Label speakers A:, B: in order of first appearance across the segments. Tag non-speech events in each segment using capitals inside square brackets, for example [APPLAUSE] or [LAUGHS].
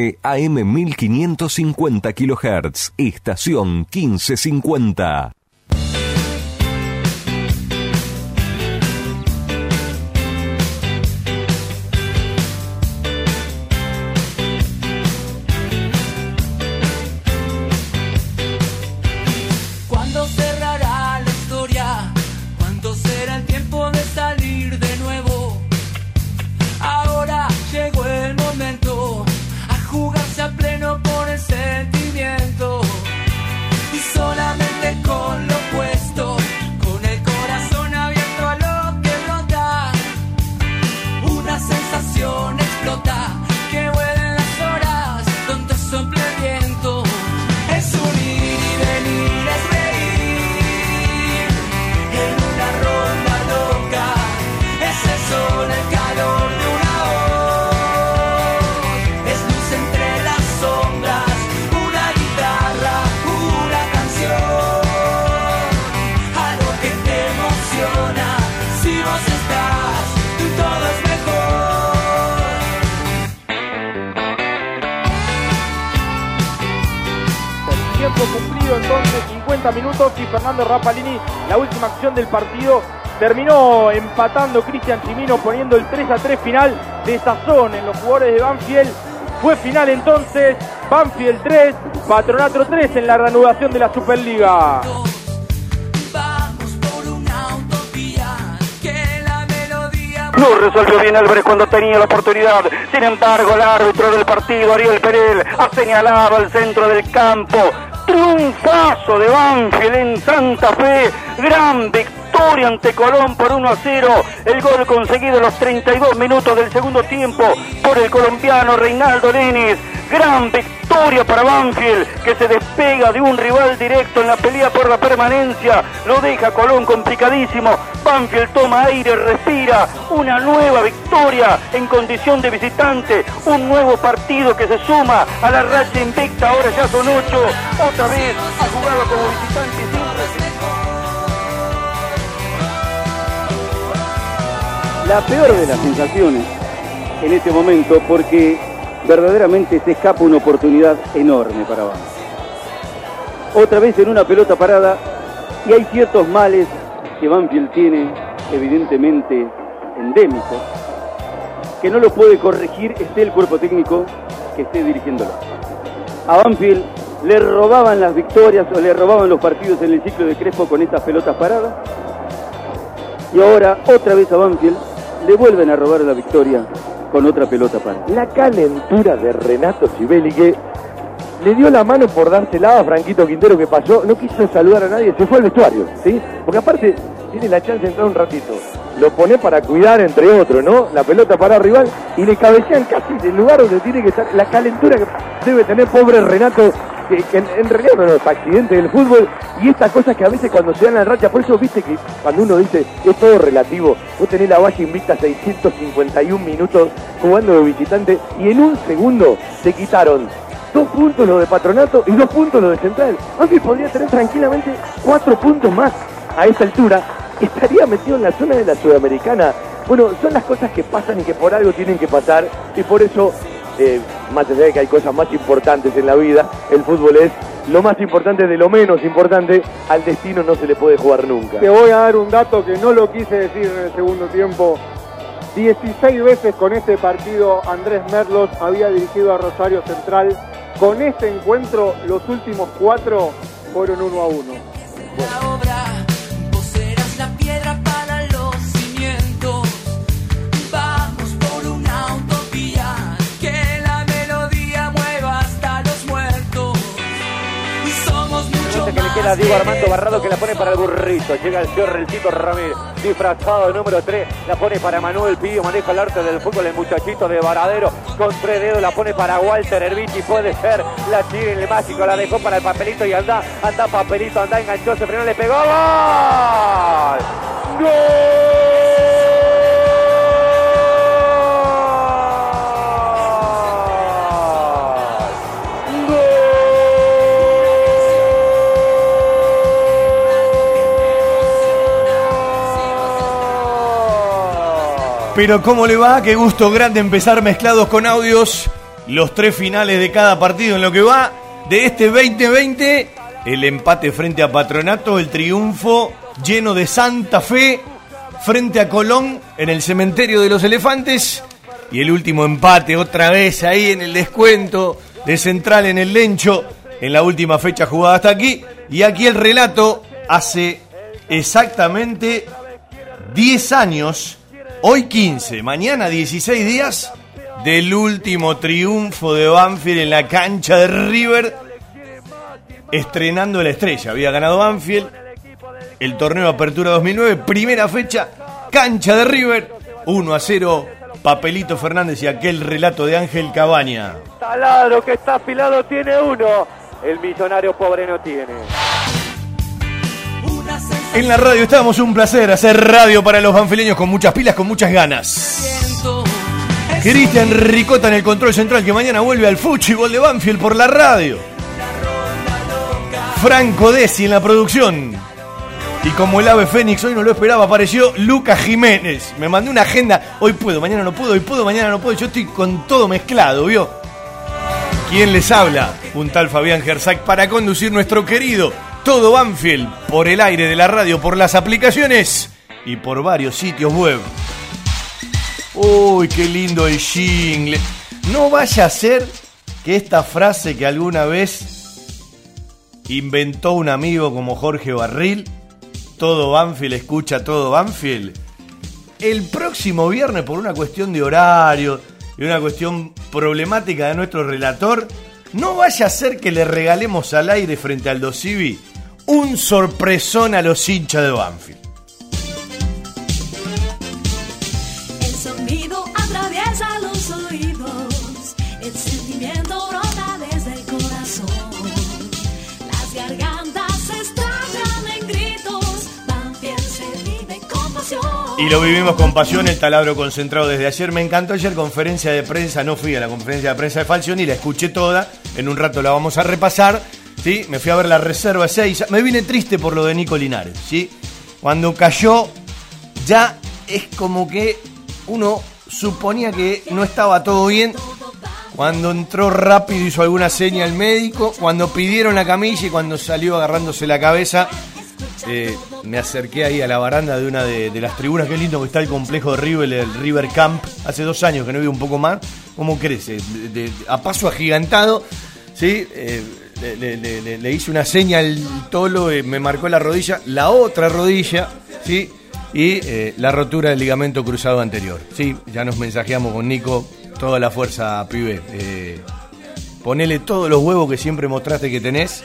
A: AM 1550 kHz, estación 1550.
B: Rapalini, la última acción del partido, terminó empatando Cristian Chimino poniendo el 3 a 3 final de sazón en los jugadores de Banfield. Fue final entonces, Banfield 3, Patronato 3 en la reanudación de la Superliga.
C: No resolvió bien Álvarez cuando tenía la oportunidad. Sin embargo, el árbitro del partido, Ariel Perel, ha señalado al centro del campo Triunfazo de Banfield en Santa Fe. Gran victoria ante Colón por 1 a 0. El gol conseguido en los 32 minutos del segundo tiempo por el colombiano Reinaldo Lenis. Gran victoria para Banfield que se despega de un rival directo en la pelea por la permanencia. Lo deja Colón complicadísimo. Banfield toma aire, respira. Una nueva victoria en condición de visitante. Un nuevo partido que se suma a la racha invicta. Ahora ya son ocho. Otra vez ha jugado como visitante
D: La peor de las sensaciones en este momento porque verdaderamente se escapa una oportunidad enorme para Banfield. Otra vez en una pelota parada y hay ciertos males que Banfield tiene evidentemente endémicos que no lo puede corregir esté el cuerpo técnico que esté dirigiéndolo. A Banfield le robaban las victorias o le robaban los partidos en el ciclo de Crespo con estas pelotas paradas y ahora otra vez a Banfield le vuelven a robar la victoria con otra pelota para.
E: La calentura de Renato Sibeli que le dio la mano por dársela a Franquito Quintero que pasó, no quiso saludar a nadie, se fue al vestuario, ¿sí? Porque aparte tiene la chance de entrar un ratito. Lo pone para cuidar, entre otros, ¿no? La pelota para rival y le cabecean casi del lugar donde tiene que estar. La calentura que debe tener pobre Renato en, realidad no es accidente del fútbol y estas cosas que a veces cuando se dan la racha, por eso viste que cuando uno dice es todo relativo, vos tenés la valla invicta 651 minutos jugando de visitante y en un segundo se quitaron dos puntos los de Patronato y dos puntos los de Central. Aunque podría tener tranquilamente cuatro puntos más a esta altura, estaría metido en la zona de la Sudamericana. Bueno, son las cosas que pasan y que por algo tienen que pasar y por eso eh, más allá de que hay cosas más importantes en la vida, el fútbol es lo más importante de lo menos importante, al destino no se le puede jugar nunca.
F: Te voy a dar un dato que no lo quise decir en el segundo tiempo. 16 veces con este partido Andrés Merlos había dirigido a Rosario Central. Con este encuentro los últimos cuatro fueron uno a uno.
G: Queda Diego Armando Barrado que la pone para el burrito. Llega el señor Relcito Ramírez, disfrazado número 3. La pone para Manuel Pío, maneja el arte del fútbol, el muchachito de Varadero. Con tres dedos la pone para Walter Herbiti. Puede ser la chile, el mágico. La dejó para el papelito y anda, anda papelito, anda enganchó, se frenó, le pegó. ¡Gol! ¡Gol!
H: Pero ¿cómo le va? Qué gusto grande empezar mezclados con audios los tres finales de cada partido en lo que va de este 2020. El empate frente a Patronato, el triunfo lleno de Santa Fe frente a Colón en el cementerio de los elefantes. Y el último empate otra vez ahí en el descuento de Central en el Lencho en la última fecha jugada hasta aquí. Y aquí el relato hace exactamente 10 años, hoy 15, mañana 16 días del último triunfo de Banfield en la cancha de River, estrenando la estrella. Había ganado Banfield el torneo Apertura 2009, primera fecha, cancha de River, 1 a 0, Papelito Fernández y aquel relato de Ángel Cabaña.
E: Taladro que está afilado tiene uno, el millonario pobre no tiene.
H: En la radio estamos, un placer hacer radio para los banfileños con muchas pilas, con muchas ganas. Cristian Ricota en el control central que mañana vuelve al fútbol de Banfield por la radio. Franco Desi en la producción. Y como el ave Fénix hoy no lo esperaba, apareció Lucas Jiménez. Me mandó una agenda. Hoy puedo, mañana no puedo, hoy puedo, mañana no puedo. Yo estoy con todo mezclado, ¿vio? ¿Quién les habla? Un tal Fabián Gersac para conducir nuestro querido Todo Banfield por el aire de la radio, por las aplicaciones y por varios sitios web. Uy, qué lindo el jingle. No vaya a ser que esta frase que alguna vez inventó un amigo como Jorge Barril, todo Banfield escucha todo Banfield, el próximo viernes por una cuestión de horario y una cuestión problemática de nuestro relator, no vaya a ser que le regalemos al aire frente al Dosivi un sorpresón a los hinchas de Banfield.
I: El sonido atraviesa los oídos, el sentimiento brota desde el corazón. Las gargantas estallan en gritos, Banfield se vive con pasión.
H: Y lo vivimos con pasión, el taladro concentrado desde ayer. Me encantó ayer conferencia de prensa, no fui a la conferencia de prensa de Falcioni, la escuché toda, en un rato la vamos a repasar. ¿Sí? Me fui a ver la reserva 6, me vine triste por lo de Nico Linares. ¿sí? Cuando cayó, ya es como que uno suponía que no estaba todo bien. Cuando entró rápido hizo alguna seña al médico, cuando pidieron la camilla y cuando salió agarrándose la cabeza, eh, me acerqué ahí a la baranda de una de, las tribunas. Qué lindo que está el complejo de River, el River Camp. Hace dos años que no vi un poco más. ¿Cómo crece? De- a paso agigantado. ¿sí? Eh, le, hice una seña al tolo, eh, me marcó la rodilla, la otra rodilla, ¿sí? Y eh, la rotura del ligamento cruzado anterior. Sí, ya nos mensajeamos con Nico. Toda la fuerza, pibe. Eh, ponele todos los huevos que siempre mostraste que tenés.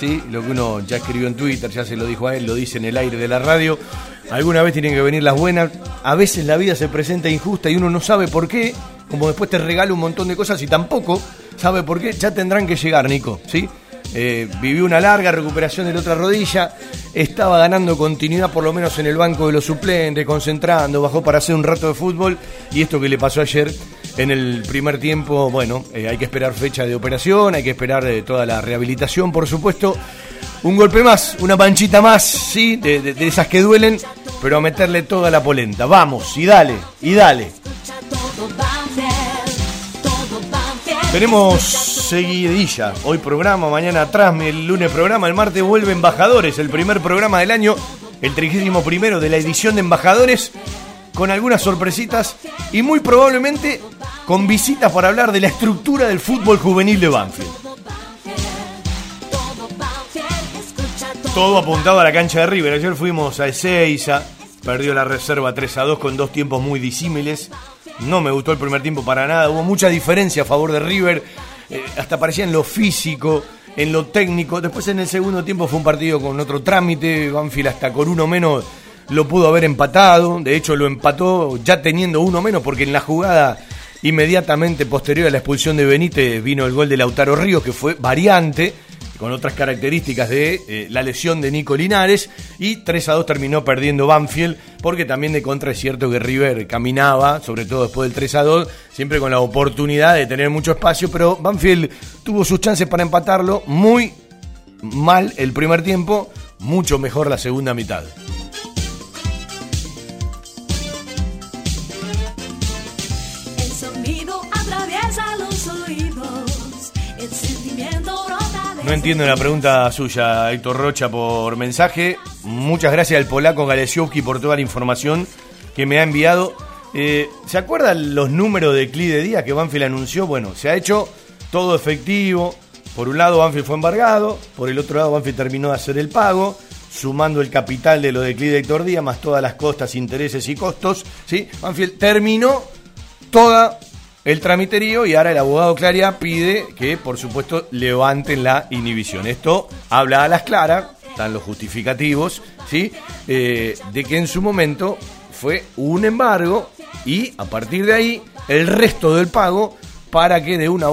H: ¿sí? Lo que uno ya escribió en Twitter, ya se lo dijo a él, lo dice en el aire de la radio. Alguna vez tienen que venir las buenas. A veces la vida se presenta injusta y uno no sabe por qué. Como después te regala un montón de cosas y tampoco sabe por qué. Ya tendrán que llegar, Nico. ¿sí? Eh, vivió una larga recuperación de la otra rodilla. Estaba ganando continuidad, por lo menos en el banco de los suplentes, concentrando, bajó para hacer un rato de fútbol. Y esto que le pasó ayer en el primer tiempo, bueno, eh, hay que esperar fecha de operación, hay que esperar eh, toda la rehabilitación, por supuesto. Un golpe más, una panchita más, sí, de, esas que duelen, pero a meterle toda la polenta. Vamos, y dale, y dale. Tenemos seguidilla. Hoy programa, mañana atrás, el lunes programa, el martes vuelve Embajadores, el primer programa del año, el 31 primero de la edición de Embajadores, con algunas sorpresitas y muy probablemente con visitas para hablar de la estructura del fútbol juvenil de Banfield.
I: Todo
H: apuntado a la cancha de River. Ayer fuimos a Ezeiza, perdió la reserva 3 a 2 con dos tiempos muy disímiles. No me gustó el primer tiempo para nada, hubo mucha diferencia a favor de River, eh, hasta parecía en lo físico, en lo técnico. Después en el segundo tiempo fue un partido con otro trámite, Banfield hasta con uno menos lo pudo haber empatado, de hecho lo empató ya teniendo uno menos porque en la jugada inmediatamente posterior a la expulsión de Benítez vino el gol de Lautaro Ríos que fue variante con otras características de eh, la lesión de Nico Linares y 3 a 2 terminó perdiendo Banfield porque también de contra es cierto que River caminaba, sobre todo después del 3 a 2, siempre con la oportunidad de tener mucho espacio, pero Banfield tuvo sus chances para empatarlo, muy mal el primer tiempo, mucho mejor la segunda mitad. Entiendo la pregunta suya, Héctor Rocha, por mensaje. Muchas gracias al polaco Galesiowski por toda la información que me ha enviado. Eh, ¿Se acuerdan los números de CLI de día que Banfield anunció? Bueno, se ha hecho todo efectivo. Por un lado, Banfield fue embargado. Por el otro lado, Banfield terminó de hacer el pago. Sumando el capital de lo de CLI de Héctor Díaz, más todas las costas, intereses y costos. ¿sí? Banfield terminó toda el tramiterío y ahora el abogado Claria pide que, por supuesto, levanten la inhibición. Esto habla a las claras, están los justificativos, ¿sí? Eh, de que en su momento fue un embargo y a partir de ahí el resto del pago para que de una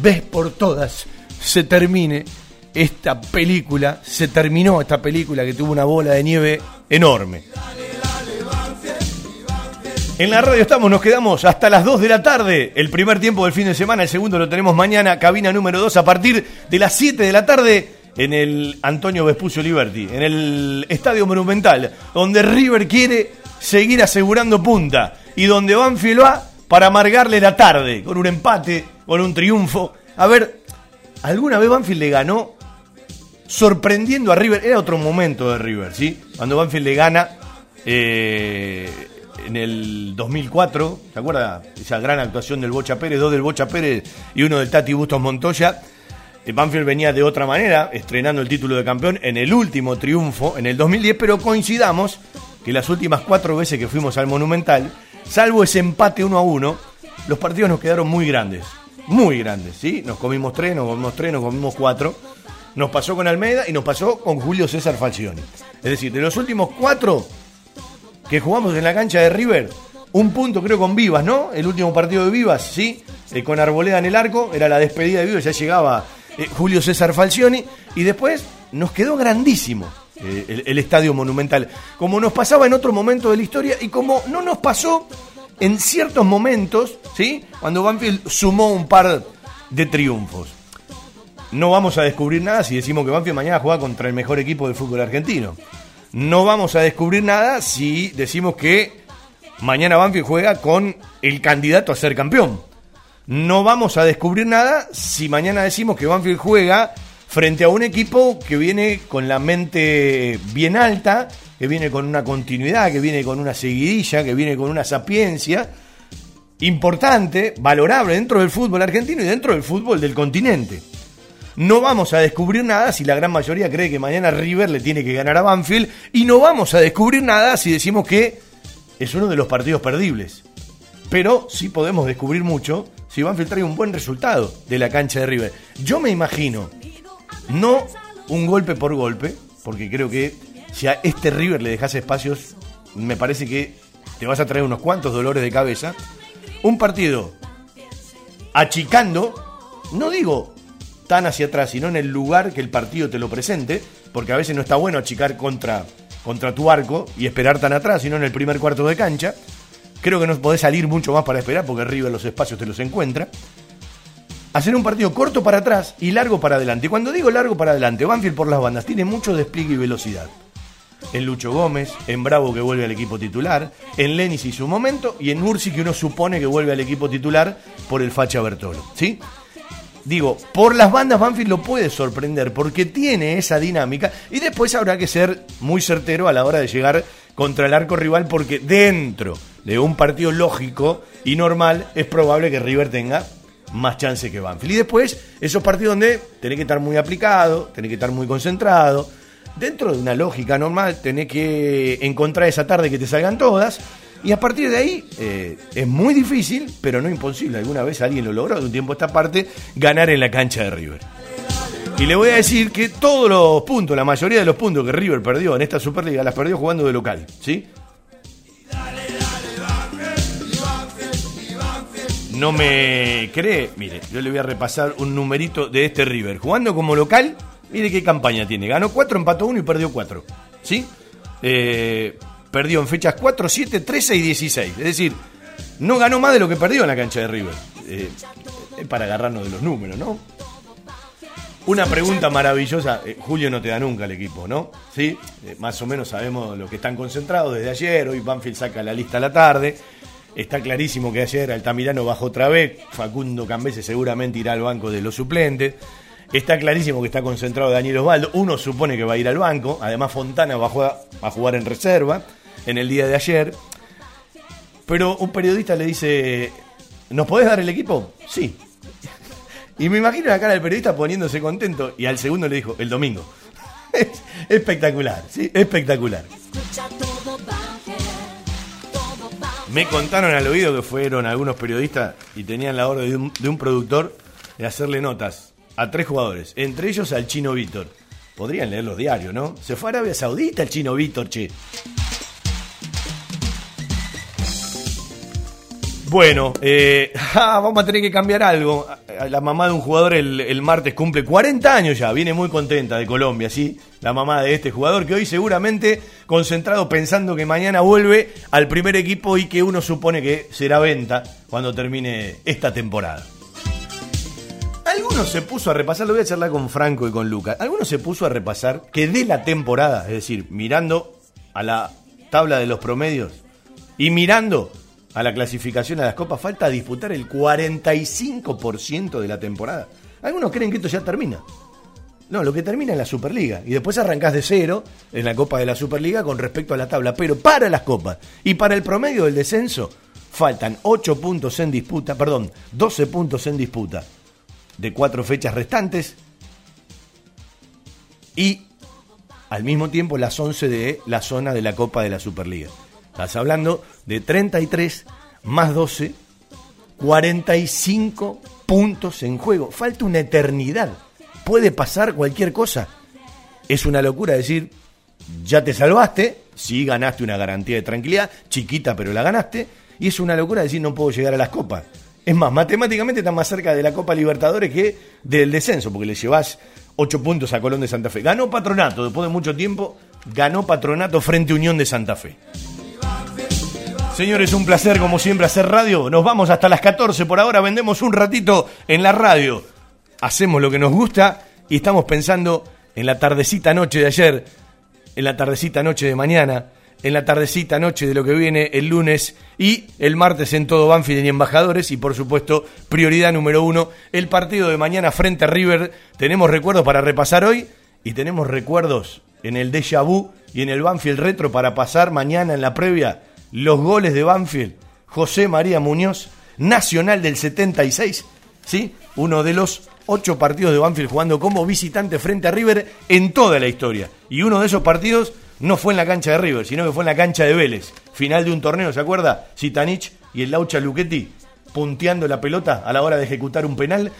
H: vez por todas se termine esta película, se terminó esta película que tuvo una bola de nieve enorme. En la radio estamos, nos quedamos hasta las 2 de la tarde. El primer tiempo del fin de semana, el segundo lo tenemos mañana, cabina número 2 a partir de las 7 de la tarde en el Antonio Vespucio Liberty, en el Estadio Monumental, donde River quiere seguir asegurando punta y donde Banfield va para amargarle la tarde con un empate, con un triunfo. A ver, ¿alguna vez Banfield le ganó sorprendiendo a River? Era otro momento de River, ¿sí? Cuando Banfield le gana eh, en el 2004, ¿se acuerda? Esa gran actuación del Bocha Pérez, dos del Bocha Pérez y uno del Tati Bustos Montoya. Eh, Banfield venía de otra manera, estrenando el título de campeón en el último triunfo, en el 2010, pero coincidamos que las últimas cuatro veces que fuimos al Monumental, salvo ese empate uno a uno, los partidos nos quedaron muy grandes, muy grandes, ¿sí? Nos comimos tres, nos comimos tres, nos comimos cuatro. Nos pasó con Almeida y nos pasó con Julio César Falcioni. Es decir, de los últimos cuatro que jugamos en la cancha de River, un punto creo con Vivas, ¿no? El último partido de Vivas, ¿sí? Eh, con Arboleda en el arco, era la despedida de Vivas, ya llegaba eh, Julio César Falcioni y después nos quedó grandísimo eh, el, el estadio monumental, como nos pasaba en otro momento de la historia y como no nos pasó en ciertos momentos, ¿sí? Cuando Banfield sumó un par de triunfos. No vamos a descubrir nada si decimos que Banfield mañana juega contra el mejor equipo del fútbol argentino. No vamos a descubrir nada si decimos que mañana Banfield juega con el candidato a ser campeón. No vamos a descubrir nada si mañana decimos que Banfield juega frente a un equipo que viene con la mente bien alta, que viene con una continuidad, que viene con una seguidilla, que viene con una sapiencia importante, valorable dentro del fútbol argentino y dentro del fútbol del continente. No vamos a descubrir nada si la gran mayoría cree que mañana River le tiene que ganar a Banfield y no vamos a descubrir nada si decimos que es uno de los partidos perdibles. Pero sí podemos descubrir mucho si Banfield trae un buen resultado de la cancha de River. Yo me imagino, no un golpe por golpe, porque creo que si a este River le dejas espacios, me parece que te vas a traer unos cuantos dolores de cabeza. Un partido achicando, no digo tan hacia atrás, sino en el lugar que el partido te lo presente, porque a veces no está bueno achicar contra, contra tu arco y esperar tan atrás, sino en el primer cuarto de cancha. Creo que no podés salir mucho más para esperar, porque River los espacios te los encuentra. Hacer un partido corto para atrás y largo para adelante. Y cuando digo largo para adelante, Banfield por las bandas tiene mucho despliegue y velocidad. En Lucho Gómez, en Bravo que vuelve al equipo titular, en Lenis y su momento, y en Ursi que uno supone que vuelve al equipo titular por el Facha Bertolo. ¿Sí? Digo, por las bandas Banfield lo puede sorprender porque tiene esa dinámica y después habrá que ser muy certero a la hora de llegar contra el arco rival porque dentro de un partido lógico y normal es probable que River tenga más chance que Banfield. Y después esos partidos donde tenés que estar muy aplicado, tenés que estar muy concentrado. Dentro de una lógica normal tenés que encontrar esa tarde que te salgan todas y a partir de ahí eh, es muy difícil, pero no imposible. Alguna vez alguien lo logró de un tiempo a esta parte, ganar en la cancha de River. Y le voy a decir que todos los puntos, la mayoría de los puntos que River perdió en esta Superliga, las perdió jugando de local. ¿Sí? No me cree, mire, yo le voy a repasar un numerito de este River. Jugando como local, mire qué campaña tiene. Ganó 4, empató 1 y perdió 4. ¿Sí? Eh, perdió en fechas 4, 7, 13 y 16. Es decir, no ganó más de lo que perdió en la cancha de River. Eh, para agarrarnos de los números, ¿no? Una pregunta maravillosa. eh, Julio no te da nunca el equipo, ¿no? Sí, Eh, más o menos sabemos lo que están concentrados desde ayer. Hoy Banfield saca la lista a la tarde. Está clarísimo que ayer Altamirano bajó otra vez. Facundo Cambese seguramente irá al banco de los suplentes. Está clarísimo que está concentrado Daniel Osvaldo. Uno supone que va a ir al banco. Además, Fontana va a jugar en reserva en el día de ayer. Pero un periodista le dice: ¿Nos podés dar el equipo? Sí. Y me imagino la cara del periodista poniéndose contento. Y al segundo le dijo: El domingo. [LAUGHS] Es espectacular, ¿sí? Espectacular. Me contaron al oído que fueron algunos periodistas y tenían la orden de un, de un productor de hacerle notas a tres jugadores, entre ellos al chino Víctor. Podrían leer los diarios, ¿no? Se fue a Arabia Saudita el chino Víctor, che. Bueno, eh, [LAUGHS] ah, vamos a tener que cambiar algo. La mamá de un jugador el, el martes cumple 40 años ya, viene muy contenta de Colombia, ¿sí? La mamá de este jugador que hoy seguramente concentrado pensando que mañana vuelve al primer equipo y que uno supone que será venta cuando termine esta temporada. Algunos se puso a repasar, lo voy a charlar con Franco y con Lucas. Algunos se puso a repasar que de la temporada, es decir, mirando a la tabla de los promedios y mirando a la clasificación a las copas, falta disputar el 45% de la temporada. Algunos creen que esto ya termina. No, lo que termina es la Superliga. Y después arrancás de cero en la Copa de la Superliga con respecto a la tabla. Pero para las copas y para el promedio del descenso, faltan 8 puntos en disputa, perdón, 12 puntos en disputa de cuatro fechas restantes. Y al mismo tiempo las 11 de la zona de la Copa de la Superliga. Estás hablando de 33 más 12, 45 puntos en juego. Falta una eternidad. Puede pasar cualquier cosa. Es una locura decir, ya te salvaste, sí ganaste una garantía de tranquilidad, chiquita pero la ganaste, y es una locura decir no puedo llegar a las copas. Es más, matemáticamente estás más cerca de la Copa Libertadores que del descenso, porque le llevas 8 puntos a Colón de Santa Fe. Ganó Patronato, después de mucho tiempo, ganó Patronato frente Unión de Santa Fe. Señores, un placer como siempre hacer radio. Nos vamos hasta las 14. Por ahora vendemos un ratito en la radio. Hacemos lo que nos gusta y estamos pensando en la tardecita noche de ayer, en la tardecita noche de mañana, en la tardecita noche de lo que viene el lunes y el martes en todo Banfield y Embajadores y por supuesto prioridad número uno, el partido de mañana frente a River. Tenemos recuerdos para repasar hoy y tenemos recuerdos en el Deja y en el Banfield Retro para pasar mañana en la previa los goles de Banfield. José María Muñoz, Nacional del 76, ¿sí? Uno de los ocho partidos de Banfield jugando como visitante frente a River en toda la historia. Y uno de esos partidos no fue en la cancha de River, sino que fue en la cancha de Vélez. Final de un torneo, ¿se acuerda? Zitanich y el Laucha Luchetti punteando la pelota a la hora de ejecutar un penal.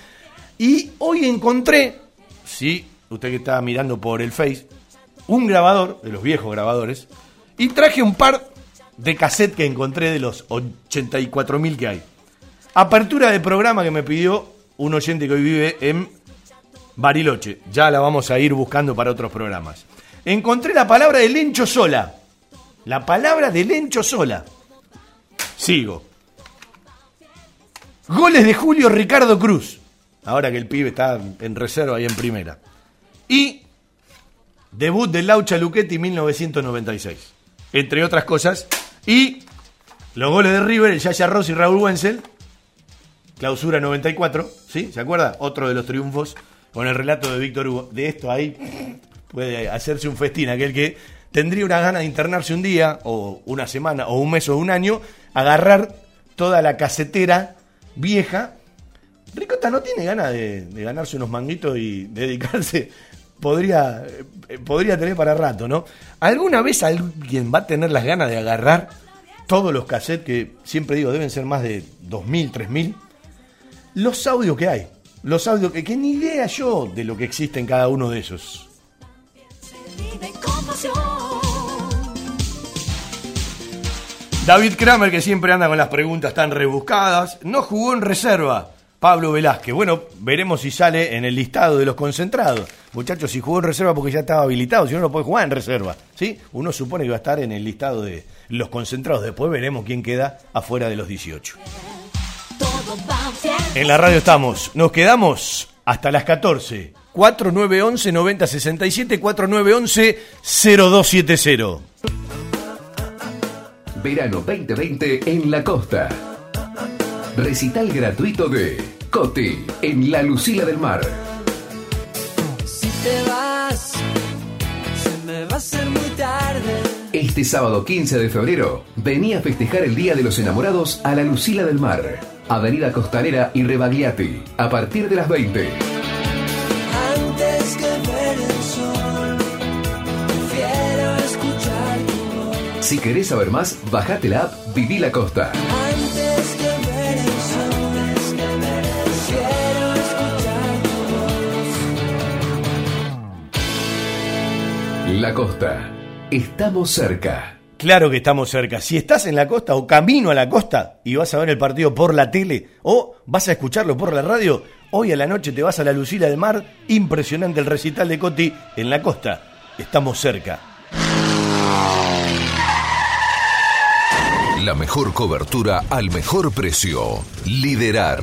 H: Y hoy encontré, sí, usted que está mirando por el Face, un grabador, de los viejos grabadores, y traje un par de cassette que encontré de los 84.000 que hay. Apertura de programa que me pidió un oyente que hoy vive en Bariloche. Ya la vamos a ir buscando para otros programas. Encontré la palabra de Lencho Sola. La palabra de Lencho Sola. Sigo. Goles de Julio Ricardo Cruz. Ahora que el pibe está en reserva y en primera. Y debut de Laucha Luchetti 1996. Entre otras cosas. Y los goles de River, el Yaya Ross y Raúl Wenzel. Clausura 94, ¿sí? ¿Se acuerda? Otro de los triunfos con el relato de Víctor Hugo. De esto ahí puede hacerse un festín. Aquel que tendría una gana de internarse un día, o una semana, o un mes o un año, agarrar toda la casetera vieja. Ricota no tiene ganas de, de ganarse unos manguitos y dedicarse. Podría, eh, podría tener para rato, ¿no? ¿Alguna vez alguien va a tener las ganas de agarrar todos los cassettes que siempre digo deben ser más de 2.000, 3.000? Los audios que hay. Los audios que, que ni idea yo de lo que existe en cada uno de esos. David Kramer, que siempre anda con las preguntas tan rebuscadas, no jugó en reserva. Pablo Velázquez. Bueno, veremos si sale en el listado de los concentrados. Muchachos, si jugó en reserva porque ya estaba habilitado, si no, no puede jugar en reserva. ¿sí? Uno supone que va a estar en el listado de los concentrados. Después veremos quién queda afuera de los 18.
I: Todo Banfield.
H: En la radio estamos. Nos quedamos hasta las 14. 4911 9067 4911 0270.
J: Verano 2020 en la costa. Recital gratuito de Coti en la Lucila del Mar.
A: te vas, se me va a hacer muy tarde.
J: Este sábado 15 de febrero, vení a festejar el Día de los Enamorados a la Lucila del Mar. Avenida Costanera y Rebagliati, a partir de las 20.
A: Antes que ver el sol, prefiero escuchar tu voz.
J: Si querés saber más, bajate la app Viví la Costa. La Costa. Estamos cerca.
H: Claro que estamos cerca. Si estás en la costa o camino a la costa y vas a ver el partido por la tele o vas a escucharlo por la radio, hoy a la noche te vas a la Lucila del Mar. Impresionante el recital de Coti en la costa. Estamos cerca.
K: La mejor cobertura al mejor precio. Liderar.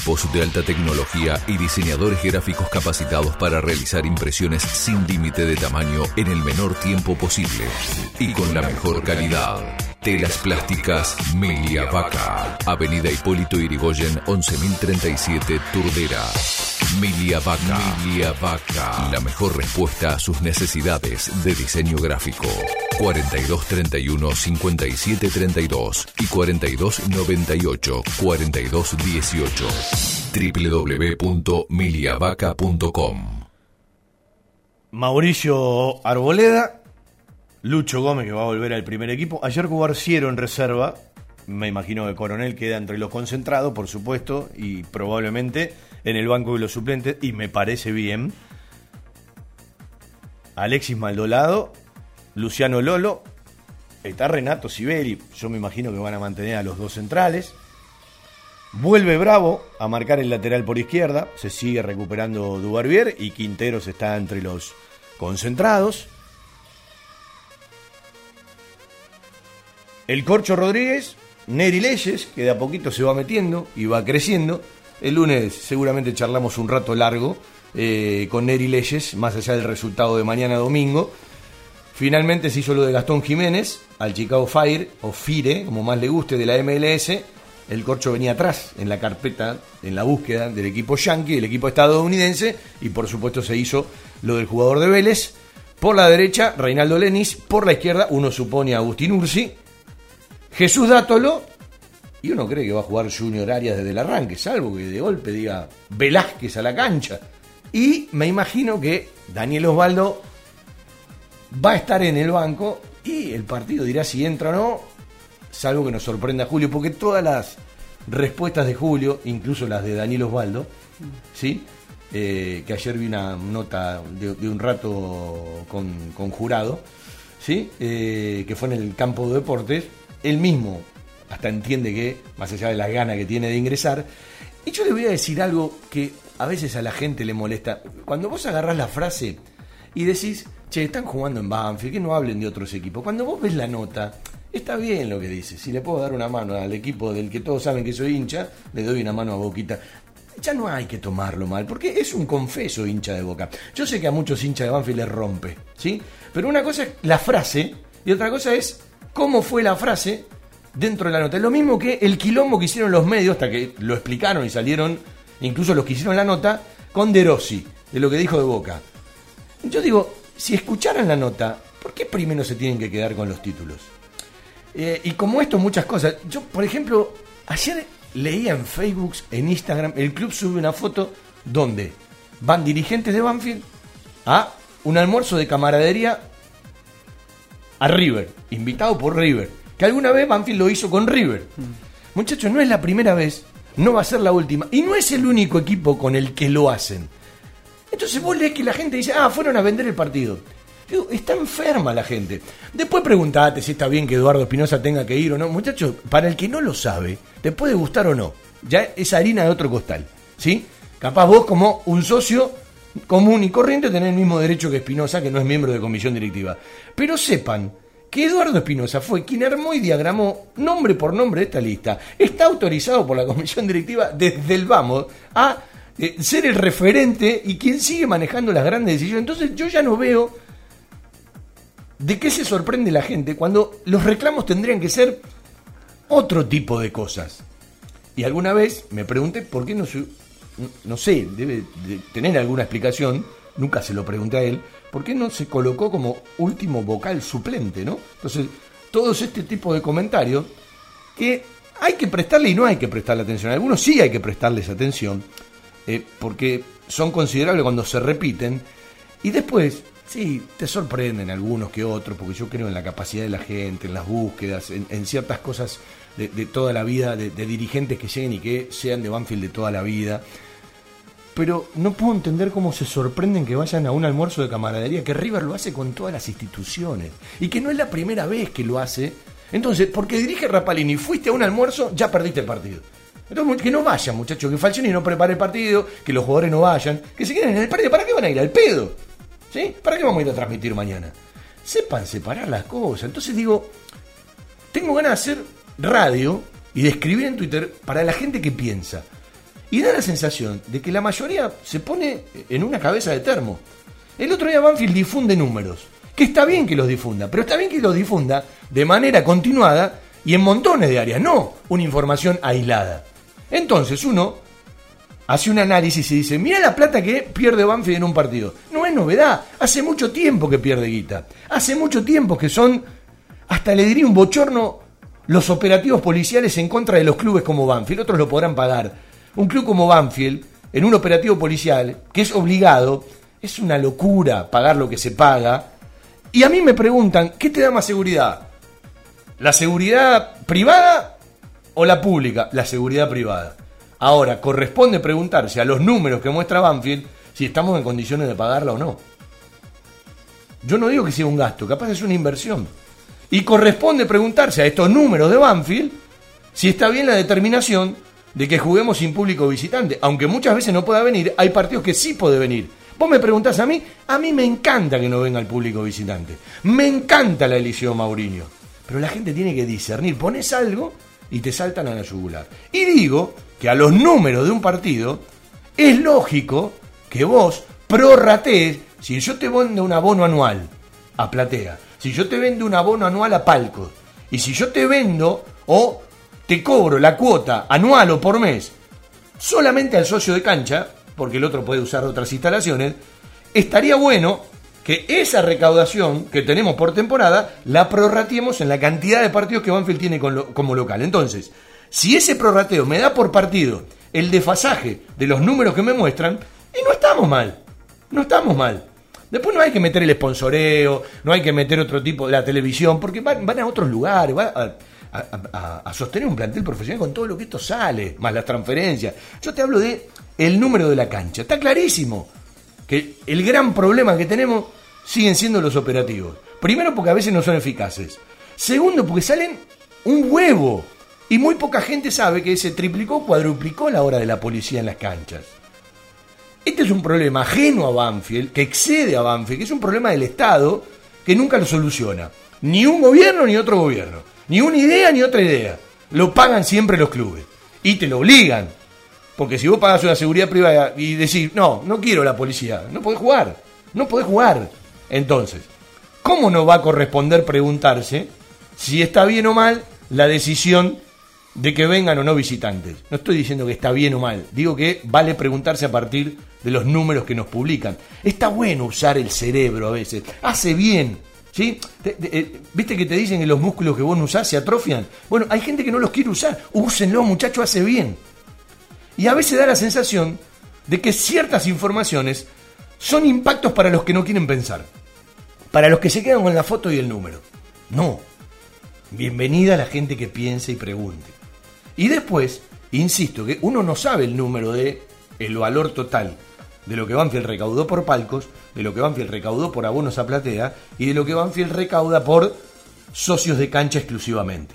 K: Equipos de alta tecnología y diseñadores gráficos capacitados para realizar impresiones sin límite de tamaño en el menor tiempo posible y con la mejor calidad. Telas plásticas Milia Vaca. Avenida Hipólito Irigoyen 11037 Turdera. Milia Vaca. Milia Vaca. La mejor respuesta a sus necesidades de diseño gráfico. 4231 5732 y 4298 4218 www.miliavaca.com
H: Mauricio Arboleda, Lucho Gómez que va a volver al primer equipo. Ayer jugó Arciero en reserva. Me imagino que Coronel queda entre los concentrados, por supuesto, y probablemente en el banco de los suplentes, y me parece bien. Alexis Maldolado, Luciano Lolo, está Renato Siberi, yo me imagino que van a mantener a los dos centrales. Vuelve Bravo a marcar el lateral por izquierda, se sigue recuperando Dubarbier y Quinteros está entre los concentrados. El Corcho Rodríguez, Neri Leyes, que de a poquito se va metiendo y va creciendo. El lunes seguramente charlamos un rato largo eh, con Neri Leyes, más allá del resultado de mañana domingo. Finalmente se hizo lo de Gastón Jiménez al Chicago Fire, o Fire, como más le guste, de la MLS. El Corcho venía atrás en la carpeta, en la búsqueda del equipo yankee, del equipo estadounidense, y por supuesto se hizo lo del jugador de Vélez. Por la derecha, Reinaldo Lenis. Por la izquierda, uno supone a Agustín Ursi. Jesús Dátolo. Y uno cree que va a jugar Junior Arias desde el arranque, salvo que de golpe diga Velázquez a la cancha. Y me imagino que Daniel Osvaldo va a estar en el banco y el partido dirá si entra o no, salvo que nos sorprenda Julio, porque todas las respuestas de Julio, incluso las de Daniel Osvaldo, ¿sí? Eh, que ayer vi una nota de, un rato con, con jurado, ¿sí? Eh, que fue en el campo de deportes, él mismo hasta entiende que, más allá de las ganas que tiene de ingresar, y yo le voy a decir algo que a veces a la gente le molesta. Cuando vos agarrás la frase y decís, che, están jugando en Banfield, que no hablen de otros equipos. Cuando vos ves la nota, está bien lo que dice. Si le puedo dar una mano al equipo del que todos saben que soy hincha, le doy una mano a Boquita. Ya no hay que tomarlo mal, porque es un confeso hincha de Boca. Yo sé que a muchos hinchas de Banfield les rompe, ¿sí? Pero una cosa es la frase y otra cosa es cómo fue la frase dentro de la nota. Es lo mismo que el quilombo que hicieron los medios, hasta que lo explicaron y salieron, incluso los que hicieron la nota, con De Rossi, de lo que dijo de Boca. Yo digo, si escucharan la nota, ¿por qué primero se tienen que quedar con los títulos? Eh, y como esto, muchas cosas. Yo, por ejemplo, ayer leía en Facebook, en Instagram, el club sube una foto donde van dirigentes de Banfield a un almuerzo de camaradería a River, invitado por River, que alguna vez Banfield lo hizo con River. Muchachos, no es la primera vez, no va a ser la última, y no es el único equipo con el que lo hacen. Entonces vos lees que la gente dice, ah, fueron a vender el partido. Digo, está enferma la gente. Después preguntate si está bien que Eduardo Espinosa tenga que ir o no. Muchachos, para el que no lo sabe, te puede gustar o no. Ya es harina de otro costal. ¿Sí? Capaz vos como un socio común y corriente tener el mismo derecho que Espinosa, que no es miembro de comisión directiva. Pero sepan que Eduardo Espinosa fue quien armó y diagramó nombre por nombre esta lista. Está autorizado por la comisión directiva desde el vamos a eh, ser el referente y quien sigue manejando las grandes decisiones. Entonces yo ya no veo de qué se sorprende la gente cuando los reclamos tendrían que ser otro tipo de cosas. Y alguna vez me pregunté por qué no se, no sé, debe de tener alguna explicación, nunca se lo pregunté a él, por qué no se colocó como último vocal suplente, ¿no? Entonces, todos este tipo de comentarios que hay que prestarle y no hay que prestarle atención. Algunos sí hay que prestarles atención, eh, porque son considerables cuando se repiten, y después, sí, te sorprenden algunos que otros, porque yo creo en la capacidad de la gente, en las búsquedas, en, ciertas cosas de, toda la vida, de dirigentes que lleguen y que sean de Banfield de toda la vida. Pero no puedo entender cómo se sorprenden que vayan a un almuerzo de camaradería, que River lo hace con todas las instituciones, y que no es la primera vez que lo hace. Entonces, porque dirige Rapalini, fuiste a un almuerzo, ya perdiste el partido. Entonces, que no vayan, muchachos, que Falcioni no prepare el partido, que los jugadores no vayan, que se queden en el partido. ¿Para qué van a ir? ¿Al pedo? ¿Sí? ¿Para qué vamos a ir a transmitir mañana? Sepan separar las cosas. Entonces digo, tengo ganas de hacer radio y de escribir en Twitter para la gente que piensa. Y da la sensación de que la mayoría se pone en una cabeza de termo. El otro día Banfield difunde números. Que está bien que los difunda, pero está bien que los difunda de manera continuada y en montones de áreas, no una información aislada. Entonces uno hace un análisis y dice, mira la plata que pierde Banfield en un partido. No es novedad, hace mucho tiempo que pierde guita. Hace mucho tiempo que son, hasta le diría un bochorno, los operativos policiales en contra de los clubes como Banfield. Otros lo podrán pagar. Un club como Banfield, en un operativo policial, que es obligado, es una locura pagar lo que se paga. Y a mí me preguntan, ¿qué te da más seguridad? ¿La seguridad privada o la pública? La seguridad privada. Ahora, corresponde preguntarse a los números que muestra Banfield si estamos en condiciones de pagarla o no. Yo no digo que sea un gasto, capaz es una inversión. Y corresponde preguntarse a estos números de Banfield si está bien la determinación de que juguemos sin público visitante. Aunque muchas veces no pueda venir, hay partidos que sí puede venir. Vos me preguntás a mí, a mí me encanta que no venga el público visitante. Me encanta la elección Mauriño. Pero la gente tiene que discernir. Pones algo y te saltan a la yugular. Y digo que a los números de un partido es lógico que vos prorratees. Si yo te vendo un abono anual a platea, si yo te vendo un abono anual a palcos, y si yo te vendo o te cobro la cuota anual o por mes solamente al socio de cancha, porque el otro puede usar otras instalaciones, estaría bueno que esa recaudación que tenemos por temporada la prorratiemos en la cantidad de partidos que Banfield tiene como local. Entonces, si ese prorrateo me da por partido el desfasaje de los números que me muestran, y no estamos mal, no estamos mal. Después no hay que meter el sponsoreo, no hay que meter otro tipo de la televisión, porque van, van a otros lugares, van a, a- sostener un plantel profesional con todo lo que esto sale, más las transferencias. Yo te hablo de el número de la cancha. Está clarísimo que el gran problema que tenemos siguen siendo los operativos. Primero porque a veces no son eficaces. Segundo porque salen un huevo. Y muy poca gente sabe que se triplicó, cuadruplicó la hora de la policía en las canchas. Este es un problema ajeno a Banfield, que excede a Banfield, que es un problema del Estado que nunca lo soluciona. Ni un gobierno ni otro gobierno. Ni una idea ni otra idea. Lo pagan siempre los clubes. Y te lo obligan. Porque si vos pagas una seguridad privada y decís, no, no quiero la policía, no podés jugar. No podés jugar. Entonces, ¿cómo no va a corresponder preguntarse si está bien o mal la decisión de que vengan o no visitantes? No estoy diciendo que está bien o mal, digo que vale preguntarse a partir de los números que nos publican. Está bueno usar el cerebro a veces, hace bien. ¿Sí? Eh, ¿Viste que te dicen que los músculos que vos no usás se atrofian? Bueno, hay gente que no los quiere usar. Úsenlo, muchacho, hace bien. Y a veces da la sensación de que ciertas informaciones son impactos para los que no quieren pensar. Para los que se quedan con la foto y el número. No. Bienvenida a la gente que piense y pregunte. Y después, insisto, que uno no sabe el número de el valor total de lo que Banfield recaudó por palcos, de lo que Banfield recaudó por abonos a platea y de lo que Banfield recauda por socios de cancha exclusivamente.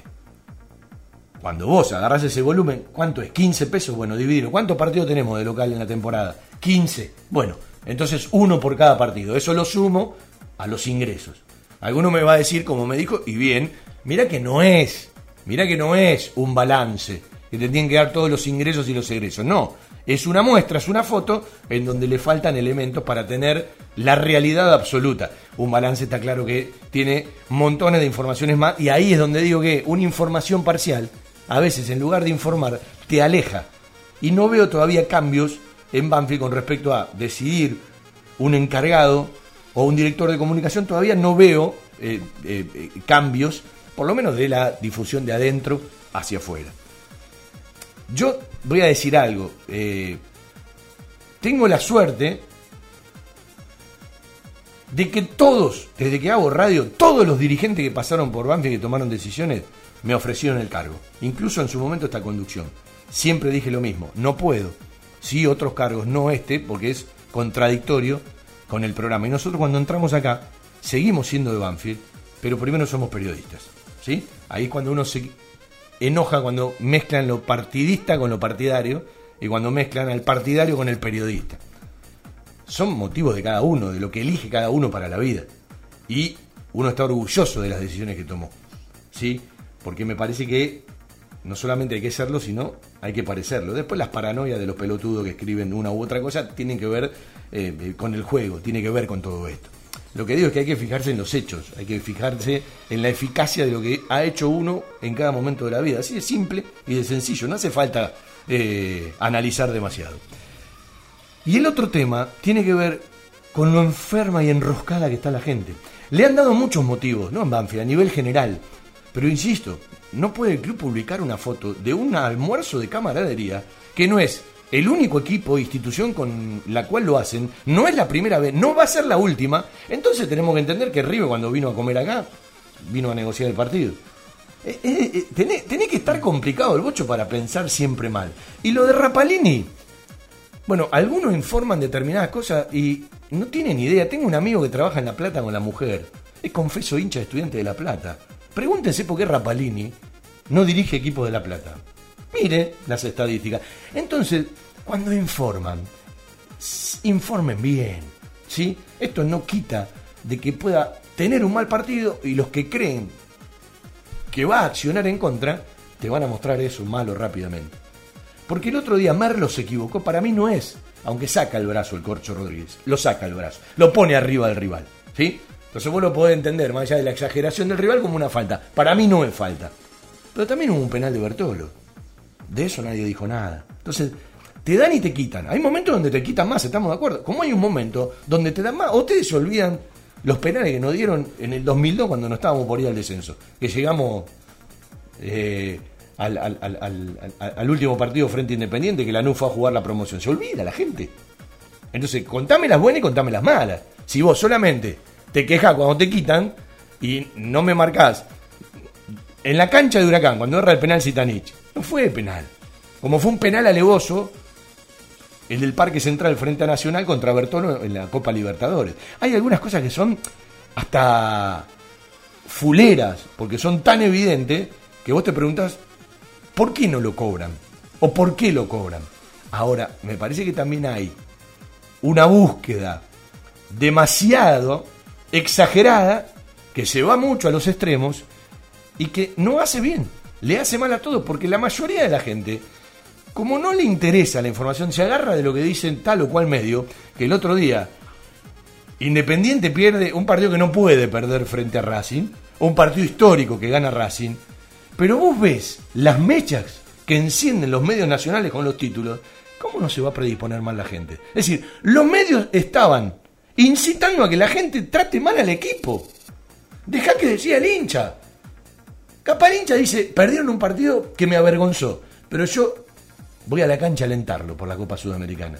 H: Cuando vos agarrás ese volumen, ¿cuánto es? ¿15 pesos? Bueno, dividirlo. ¿Cuántos partidos tenemos de local en la temporada? 15. Bueno, Entonces, uno por cada partido. Eso lo sumo a los ingresos. Alguno me va a decir, como me dijo, y bien, mira que no es, mira que no es un balance, que te tienen que dar todos los ingresos y los egresos. No, es una muestra, es una foto en donde le faltan elementos para tener la realidad absoluta. Un balance está claro que tiene montones de informaciones más, y ahí es donde digo que una información parcial, a veces en lugar de informar, te aleja. Y no veo todavía cambios en Banfield con respecto a decidir un encargado o un director de comunicación, todavía no veo eh, eh, eh, cambios, por lo menos de la difusión de adentro hacia afuera. Yo voy a decir algo. eh, tengo la suerte de que todos, desde que hago radio, todos los dirigentes que pasaron por Banfield que tomaron decisiones, me ofrecieron el cargo. Incluso en su momento esta conducción. Siempre dije lo mismo, no puedo. Sí, otros cargos, no este, porque es contradictorio con el programa. Y nosotros cuando entramos acá, seguimos siendo de Banfield, pero primero somos periodistas. ¿sí? Ahí es cuando uno se enoja cuando mezclan lo partidista con lo partidario y cuando mezclan al partidario con el periodista. Son motivos de cada uno, de lo que elige cada uno para la vida. Y uno está orgulloso de las decisiones que tomó. ¿Sí? Porque me parece que no solamente hay que serlo, sino hay que parecerlo. Después las paranoias de los pelotudos que escriben una u otra cosa tienen que ver eh, eh, con el juego, tiene que ver con todo esto. Lo que digo es que hay que fijarse en los hechos, hay que fijarse en la eficacia de lo que ha hecho uno en cada momento de la vida. Así de simple y de sencillo, no hace falta eh, analizar demasiado. Y el otro tema tiene que ver con lo enferma y enroscada que está la gente. Le han dado muchos motivos, no en Banfield, a nivel general. Pero insisto, no puede el club publicar una foto de un almuerzo de camaradería que no es el único equipo institución con la cual lo hacen, no es la primera vez, no va a ser la última. Entonces tenemos que entender que River cuando vino a comer acá, vino a negociar el partido. Eh, eh, eh, tenés, que estar complicado el bocho para pensar siempre mal. Y lo de Rapalini, bueno, algunos informan determinadas cosas y no tienen idea. Tengo un amigo que trabaja en La Plata con la mujer. Es confeso hincha estudiante de La Plata. Pregúntense por qué Rapalini no dirige equipos de La Plata. Mire las estadísticas. Entonces, cuando informan, informen bien. ¿sí? Esto no quita de que pueda tener un mal partido y los que creen que va a accionar en contra, te van a mostrar eso malo rápidamente. Porque el otro día Merlo se equivocó, para mí no es, aunque saca el brazo el Corcho Rodríguez, lo saca el brazo, lo pone arriba del rival, ¿sí? Entonces vos lo podés entender, más allá de la exageración del rival, como una falta. Para mí no es falta. Pero también hubo un penal de Bertolo. De eso nadie dijo nada. Entonces, te dan y te quitan. Hay momentos donde te quitan más, estamos de acuerdo. Como hay un momento donde te dan más, ustedes se olvidan los penales que nos dieron en el 2002 cuando no estábamos por ir al descenso. Que llegamos eh, al, último partido frente a Independiente, que la NU fue a jugar la promoción. Se olvida la gente. Entonces, contame las buenas y contame las malas. Si vos solamente te quejas cuando te quitan y no me marcás en la cancha de Huracán, cuando erra el penal Zitanich, no fue penal. Como fue un penal alevoso el del Parque Central frente Nacional contra Bertolo en la Copa Libertadores. Hay algunas cosas que son hasta fuleras, porque son tan evidentes que vos te preguntas, ¿por qué no lo cobran? ¿O por qué lo cobran? Ahora, me parece que también hay una búsqueda demasiado exagerada que se va mucho a los extremos y que no hace bien, le hace mal a todos, porque la mayoría de la gente, como no le interesa la información, se agarra de lo que dicen tal o cual medio, que el otro día Independiente pierde un partido que no puede perder frente a Racing, un partido histórico que gana Racing, pero vos ves las mechas que encienden los medios nacionales con los títulos, ¿cómo no se va a predisponer mal la gente? Es decir, los medios estaban incitando a que la gente trate mal al equipo. Deja que decía el hincha. Hincha dice, perdieron un partido que me avergonzó, pero yo voy a la cancha a alentarlo por la Copa Sudamericana.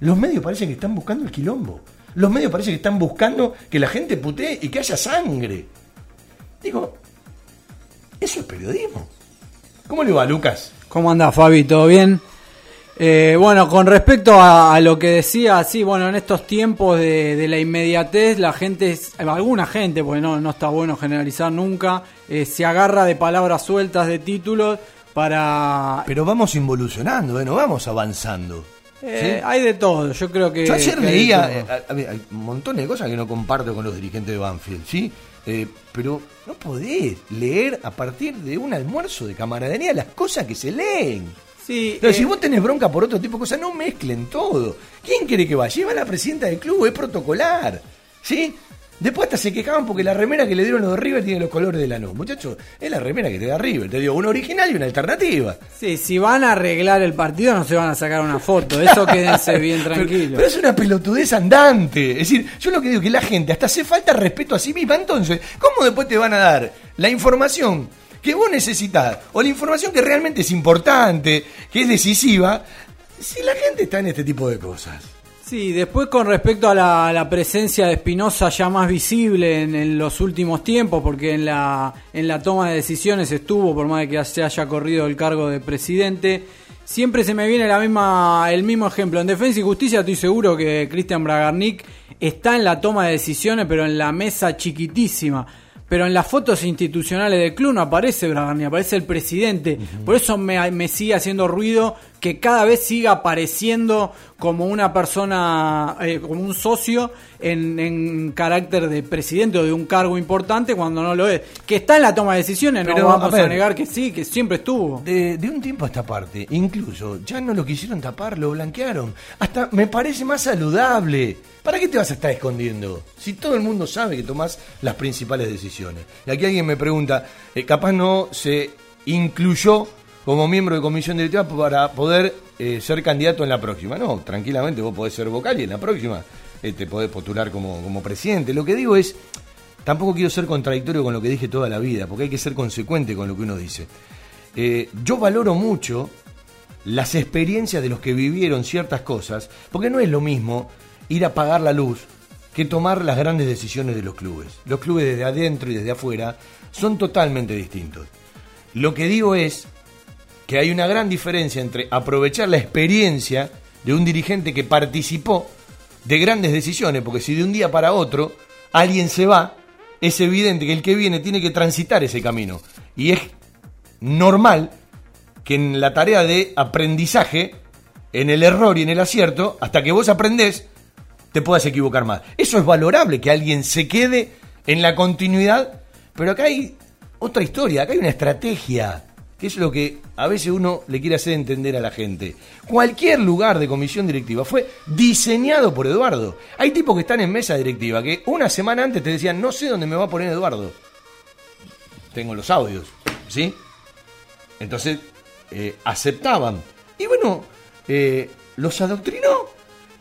H: Los medios parecen que están buscando el quilombo. Los medios parece que están buscando que la gente putee y que haya sangre. Digo, eso es periodismo. ¿Cómo le va, Lucas?
L: ¿Cómo anda, Fabi? ¿Todo bien? Eh, bueno, con respecto a, a lo que decía, sí, bueno, en estos tiempos de, de la inmediatez, la gente, es- alguna gente, porque no, no está bueno generalizar nunca, eh, se agarra de palabras sueltas de títulos para...
H: Pero vamos involucionando, ¿eh? no vamos avanzando.
L: Eh,
H: ¿Sí?
L: Hay de todo, yo creo que.
H: Yo ayer leía eh, hay un montón de cosas que no comparto con los dirigentes de Banfield, ¿sí? Pero no podés leer a partir de un almuerzo de camaradería las cosas que se leen.
L: Sí,
H: Entonces,
L: eh,
H: si vos tenés bronca por otro tipo de cosas, no mezclen todo. ¿Quién quiere que vaya? Lleva a la presidenta del club, es protocolar. ¿Sí? Después hasta se quejaban porque la remera que le dieron los de River tiene los colores de la no. Muchachos, es la remera que te da River. Te digo, una original y una alternativa.
L: Sí, si van a arreglar el partido no se van a sacar una foto, eso quédense [LAUGHS] bien
H: Pero,
L: tranquilos.
H: pero es una pelotudez andante. Es decir, yo lo que digo que la gente hasta hace falta respeto a sí misma. Entonces, ¿cómo después te van a dar la información que vos necesitas o la información que realmente es importante, que es decisiva, si la gente está en este tipo de cosas?
L: Sí, después con respecto a la, presencia de Espinosa ya más visible en, en los últimos tiempos, porque en la, en la toma de decisiones estuvo, por más de que se haya corrido el cargo de presidente, siempre se me viene la misma, el mismo ejemplo. En Defensa y Justicia estoy seguro que Cristian Bragarnik está en la toma de decisiones, pero en la mesa chiquitísima. Pero en las fotos institucionales del club no aparece Bragarnik, aparece el presidente. Por eso me, me sigue haciendo ruido que cada vez siga apareciendo como una persona, eh, como un socio en, en carácter de presidente o de un cargo importante cuando no lo es. Que está en la toma de decisiones,
H: Pero,
L: no vamos
H: a
L: negar que sí, que siempre estuvo.
H: De, de un tiempo a esta parte, incluso, ya no lo quisieron tapar, lo blanquearon. Hasta me parece más saludable. ¿Para qué te vas a estar escondiendo? Si todo el mundo sabe que tomás las principales decisiones. Y aquí alguien me pregunta, eh, capaz no se incluyó como miembro de comisión directiva para poder eh, ser candidato en la próxima. No, tranquilamente vos podés ser vocal y en la próxima eh, te podés postular como, como presidente. Lo que digo es, tampoco quiero ser contradictorio con lo que dije toda la vida, porque hay que ser consecuente con lo que uno dice. Eh, yo valoro mucho las experiencias de los que vivieron ciertas cosas, porque no es lo mismo ir a pagar la luz que tomar las grandes decisiones de los clubes. Los clubes desde adentro y desde afuera son totalmente distintos. Lo que digo es que hay una gran diferencia entre aprovechar la experiencia de un dirigente que participó de grandes decisiones, porque si de un día para otro alguien se va, es evidente que el que viene tiene que transitar ese camino. Y es normal que en la tarea de aprendizaje, en el error y en el acierto, hasta que vos aprendés, te puedas equivocar más. Eso es valorable, que alguien se quede en la continuidad, pero acá hay otra historia, acá hay una estrategia, que es lo que a veces uno le quiere hacer entender a la gente. Cualquier lugar de comisión directiva fue diseñado por Eduardo. Hay tipos que están en mesa directiva que una semana antes te decían, no sé dónde me va a poner Eduardo. Tengo los audios, ¿sí? Entonces, eh, aceptaban. Y bueno, eh, los adoctrinó.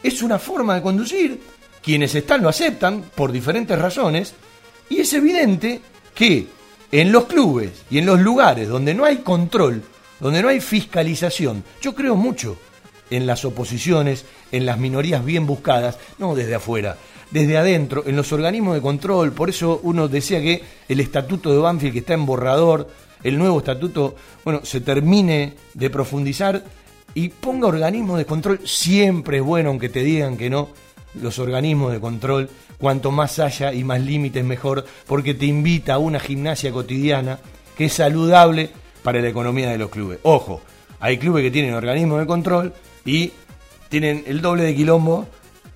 H: Es una forma de conducir. Quienes están lo aceptan por diferentes razones. Y es evidente que en los clubes y en los lugares donde no hay control, donde no hay fiscalización, yo creo mucho en las oposiciones, en las minorías bien buscadas, no desde afuera, desde adentro, en los organismos de control. Por eso uno decía que el estatuto de Banfield, que está en borrador, el nuevo estatuto, bueno, se termine de profundizar y ponga organismos de control. Siempre es bueno, aunque te digan que no, los organismos de control, cuanto más haya y más límites mejor, porque te invita a una gimnasia cotidiana que es saludable para la economía de los clubes. Ojo, hay clubes que tienen organismos de control y tienen el doble de quilombo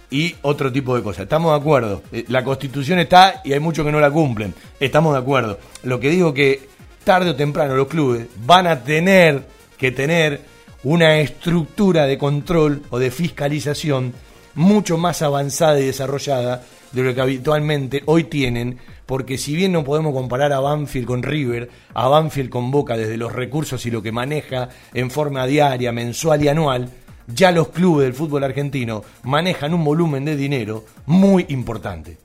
H: y otro tipo de cosas. Estamos de acuerdo. Eh, La constitución está y hay muchos que no la cumplen. Estamos de acuerdo. Lo que digo que tarde o temprano los clubes van a tener que tener una estructura de control o de fiscalización mucho más avanzada y desarrollada de lo que habitualmente hoy tienen, porque si bien no podemos comparar a Banfield con River, a Banfield con Boca desde los recursos y lo que maneja en forma diaria, mensual y anual, ya los clubes del fútbol argentino manejan un volumen de dinero muy importante.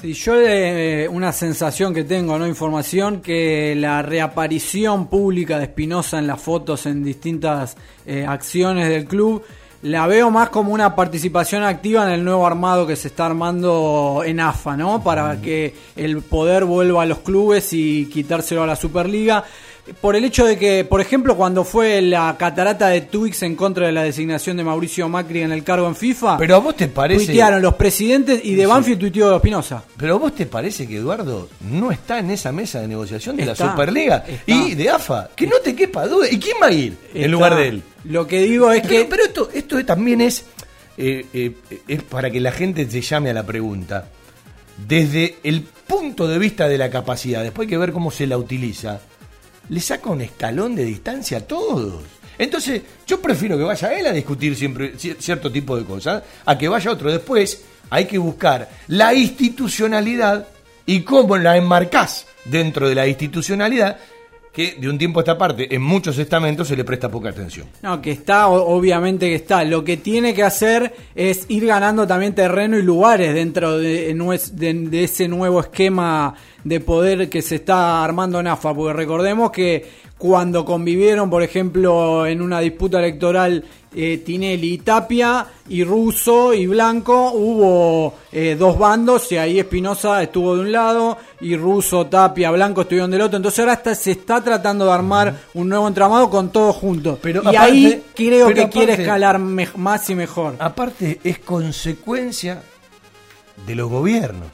L: Sí, yo eh, una sensación que tengo, no información, que la reaparición pública de Espinosa en las fotos en distintas eh, acciones del club, la veo más como una participación activa en el nuevo armado que se está armando en AFA, ¿no? Para que el poder vuelva a los clubes y quitárselo a la Superliga. Por el hecho de que, por ejemplo, cuando fue la catarata de Twix en contra de la designación de Mauricio Macri en el cargo en FIFA,
H: Pero a vos te parece.
L: tuitearon los presidentes y de
H: Sí.
L: Banfield tuiteó Espinosa.
H: Pero a vos te parece que Eduardo no está en esa mesa de negociación de
L: Está,
H: la Superliga
L: está.
H: y de AFA. Que no te quepa duda. ¿Y quién va a ir en lugar de él?
L: Lo que digo es
H: Pero,
L: que
H: pero esto, esto también es, eh, eh, es para que la gente se llame a la pregunta. Desde el punto de vista de la capacidad, después hay que ver cómo se la utiliza, le saca un escalón de distancia a todos. Entonces, yo prefiero que vaya él a discutir siempre cier- cierto tipo de cosas, a que vaya otro. Después hay que buscar la institucionalidad y cómo la enmarcás dentro de la institucionalidad, que de un tiempo a esta parte en muchos estamentos se le presta poca atención.
L: No, que está, obviamente que está. Lo que tiene que hacer es ir ganando también terreno y lugares dentro de- de ese nuevo esquema de poder que se está armando en AFA. Porque recordemos que cuando convivieron, por ejemplo, en una disputa electoral eh, Tinelli y Tapia, y Russo y Blanco, hubo eh, dos bandos, y ahí Espinosa estuvo de un lado, y Russo, Tapia, Blanco estuvieron del otro. Entonces ahora está- se está tratando de armar un nuevo entramado con todos juntos.
H: Pero
L: y
H: aparte-
L: ahí creo que quiere escalar más y mejor.
H: Aparte, es consecuencia de los gobiernos.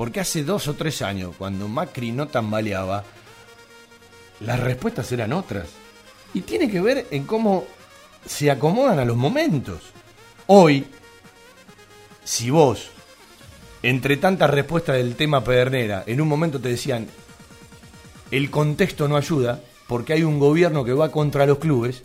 H: Porque hace dos o tres años, cuando Macri no tambaleaba, las respuestas eran otras. Y tiene que ver en cómo se acomodan a los momentos. Hoy, si vos, entre tantas respuestas del tema Pedernera, en un momento te decían, el contexto no ayuda, porque hay un gobierno que va contra los clubes,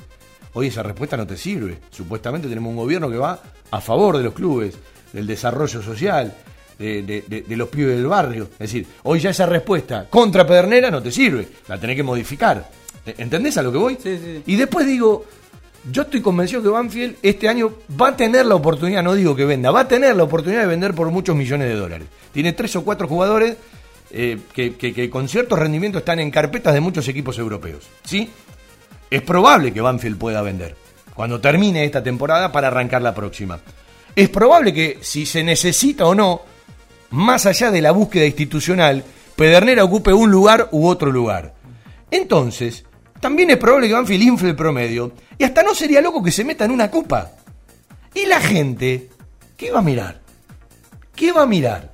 H: hoy esa respuesta no te sirve. Supuestamente tenemos un gobierno que va a favor de los clubes, del desarrollo social, de, de- de- de los pibes del barrio. Es decir, hoy ya esa respuesta contra Pedernera no te sirve, la tenés que modificar. ¿E- ¿Entendés a lo que voy? Y después digo, yo estoy convencido que Banfield este año va a tener la oportunidad, no digo que venda, va a tener la oportunidad de vender por muchos millones de dólares. Tiene tres o cuatro jugadores eh, que, que- que con cierto rendimiento están en carpetas de muchos equipos europeos. ¿Sí? Es probable que Banfield pueda vender cuando termine esta temporada para arrancar la próxima. Es probable que si se necesita o no, más allá de la búsqueda institucional, Pedernera ocupe un lugar u otro lugar. Entonces, también es probable que Banfield infle el promedio y hasta no sería loco que se meta en una copa. Y la gente, ¿qué va a mirar? ¿Qué va a mirar?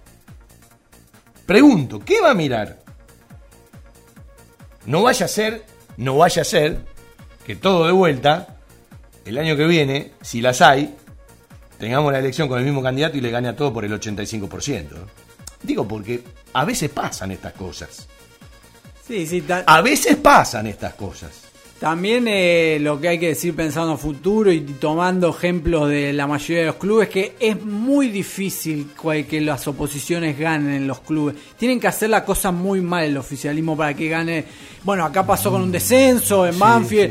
H: Pregunto, ¿qué va a mirar? No vaya a ser, no vaya a ser que todo de vuelta, el año que viene, si las hay, tengamos la elección con el mismo candidato y le gane a todo por el 85%. Digo porque a veces pasan estas cosas.
L: Sí, sí,
H: A veces pasan estas cosas.
L: También eh, lo que hay que decir pensando en futuro y tomando ejemplos de la mayoría de los clubes, que es muy difícil que las oposiciones ganen en los clubes. Tienen que hacer la cosa muy mal el oficialismo para que gane. Bueno, acá pasó con un descenso en.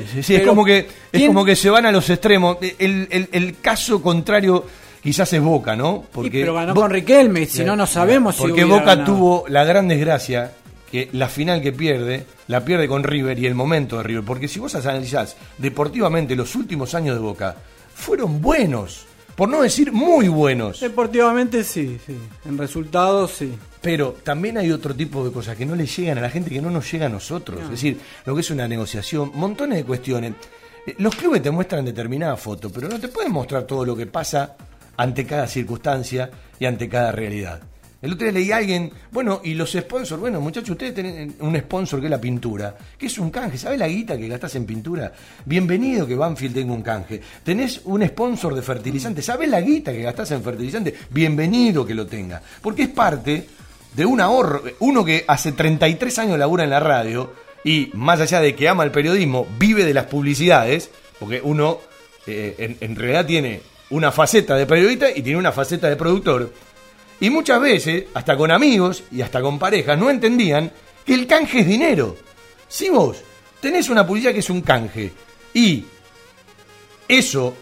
H: Sí, sí, es como que es
L: ¿quién-
H: como que se van a los extremos. El, el- el caso contrario quizás es Boca, ¿no?
L: Sí, pero ganó con Riquelme, si no, no sabemos si
H: Porque
L: hubiera
H: Boca
L: ganado.
H: tuvo la gran desgracia que la final que pierde, la pierde con River y el momento de River. Porque si vos analizás deportivamente los últimos años de Boca, fueron buenos, por no decir muy buenos.
L: Deportivamente sí, sí. En resultados sí.
H: Pero también hay otro tipo de cosas que no le llegan a la gente, que no nos llega a nosotros. Es decir, lo que es una negociación, montones de cuestiones. Eh, Los clubes te muestran determinada foto, pero no te pueden mostrar todo lo que pasa ante cada circunstancia y ante cada realidad. El otro día leí a alguien, bueno, y los sponsors, bueno, muchachos, ustedes tienen un sponsor que es la pintura, que es un canje, ¿sabes la guita que gastás en pintura? Bienvenido que Banfield tenga un canje. Tenés un sponsor de fertilizante, ¿sabes la guita que gastás en fertilizante? Bienvenido que lo tenga, porque es parte de un ahorro, uno que hace 33 años labura en la radio y más allá de que ama el periodismo, vive de las publicidades, porque uno eh, en, en realidad tiene una faceta de periodista y tiene una faceta de productor. Y muchas veces, hasta con amigos y hasta con parejas, no entendían que el canje es dinero. Si vos tenés una publicidad que es un canje y eso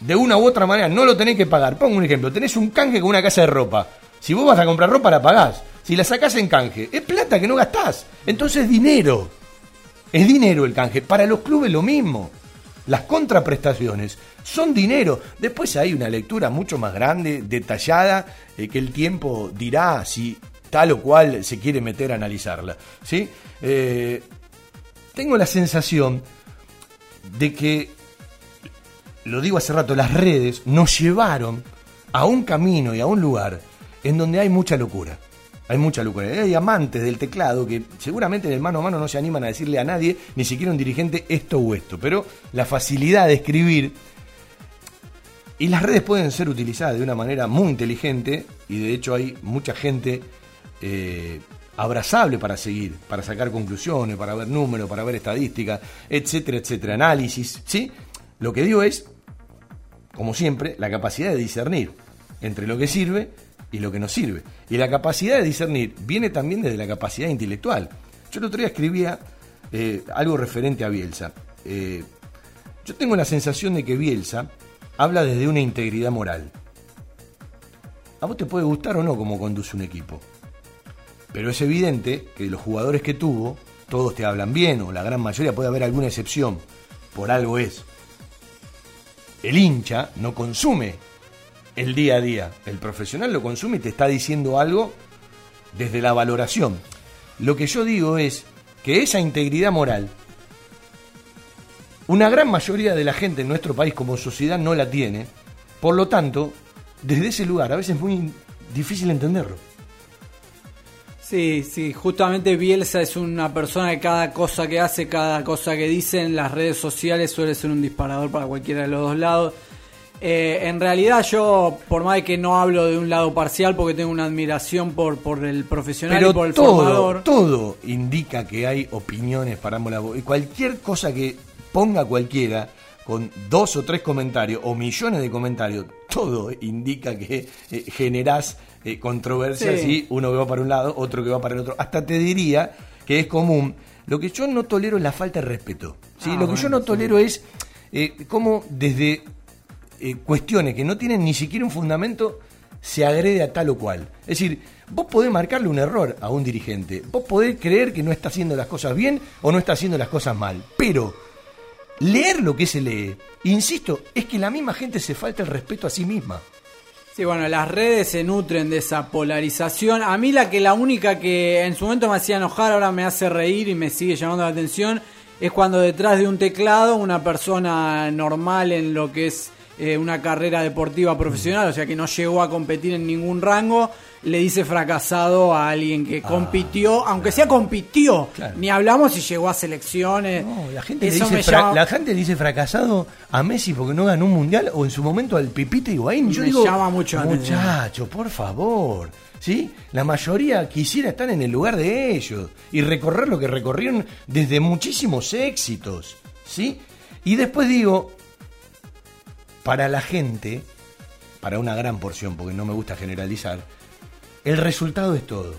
H: de una u otra manera no lo tenés que pagar. Pongo un ejemplo, tenés un canje con una casa de ropa. Si vos vas a comprar ropa la pagás. Si la sacás en canje, es plata que no gastás. Entonces es dinero. Es dinero el canje. Para los clubes lo mismo. Las contraprestaciones son dinero. Después hay una lectura mucho más grande, detallada, eh, que el tiempo dirá si tal o cual se quiere meter a analizarla. ¿sí? Eh, tengo la sensación de que, lo digo hace rato, las redes nos llevaron a un camino y a un lugar en donde hay mucha locura. Hay mucha locura. Hay amantes del teclado que seguramente en el mano a mano no se animan a decirle a nadie, ni siquiera un dirigente, esto o esto. Pero la facilidad de escribir y las redes pueden ser utilizadas de una manera muy inteligente y de hecho hay mucha gente eh, abrazable para seguir, para sacar conclusiones, para ver números, para ver estadísticas, etcétera, etcétera, análisis, ¿sí? Lo que digo es, como siempre, la capacidad de discernir entre lo que sirve y lo que no sirve. Y la capacidad de discernir viene también desde la capacidad intelectual. Yo el otro día escribía eh, algo referente a Bielsa. Eh, yo tengo la sensación de que Bielsa habla desde una integridad moral. A vos te puede gustar o no cómo conduce un equipo. Pero es evidente que los jugadores que tuvo, todos te hablan bien, o la gran mayoría puede haber alguna excepción. Por algo es. El hincha no consume el día a día. El profesional lo consume y te está diciendo algo desde la valoración. Lo que yo digo es que esa integridad moral, una gran mayoría de la gente en nuestro país como sociedad no la tiene. Por lo tanto, desde ese lugar a veces es muy difícil entenderlo.
L: Sí, sí, justamente Bielsa es una persona que cada cosa que hace, cada cosa que dice en las redes sociales suele ser un disparador para cualquiera de los dos lados. Eh, en realidad yo, por más de que no hablo de un lado parcial, porque tengo una admiración por, por el profesional
H: Pero
L: y por el
H: todo,
L: formador.
H: todo indica que hay opiniones para ambos lados. Y cualquier cosa que ponga cualquiera, con dos o tres comentarios o millones de comentarios, todo indica que eh, generás eh, controversia
L: Sí.
H: si uno que va para un lado, otro que va para el otro. Hasta te diría que es común. Lo que yo no tolero es la falta de respeto. ¿sí?
L: Ah,
H: Lo que yo no tolero es eh, cómo desde eh, cuestiones que no tienen ni siquiera un fundamento se agrede a tal o cual. Es decir, vos podés marcarle un error a un dirigente, vos podés creer que no está haciendo las cosas bien o no está haciendo las cosas mal, pero leer lo que se lee, insisto, es que la misma gente se falta el respeto a sí misma.
L: Sí, bueno, las redes se nutren de esa polarización. A mí la que la única que en su momento me hacía enojar, ahora me hace reír y me sigue llamando la atención, es cuando detrás de un teclado una persona normal en lo que es eh, una carrera deportiva profesional, o sea que no llegó a competir en ningún rango, le dice fracasado a alguien que compitió, aunque sea compitió, ni hablamos si llegó a selecciones.
H: La gente, le dice
L: llama-
H: la gente le dice fracasado a Messi porque no ganó un mundial o en su momento al Pipita Higuaín. Yo
L: Me
H: digo,
L: llama mucho
H: muchacho, por favor. ¿Sí? La mayoría quisiera estar en el lugar de ellos y recorrer lo que recorrieron desde muchísimos éxitos. ¿Sí? Y después digo, para la gente, para una gran porción, porque no me gusta generalizar, el resultado es todo.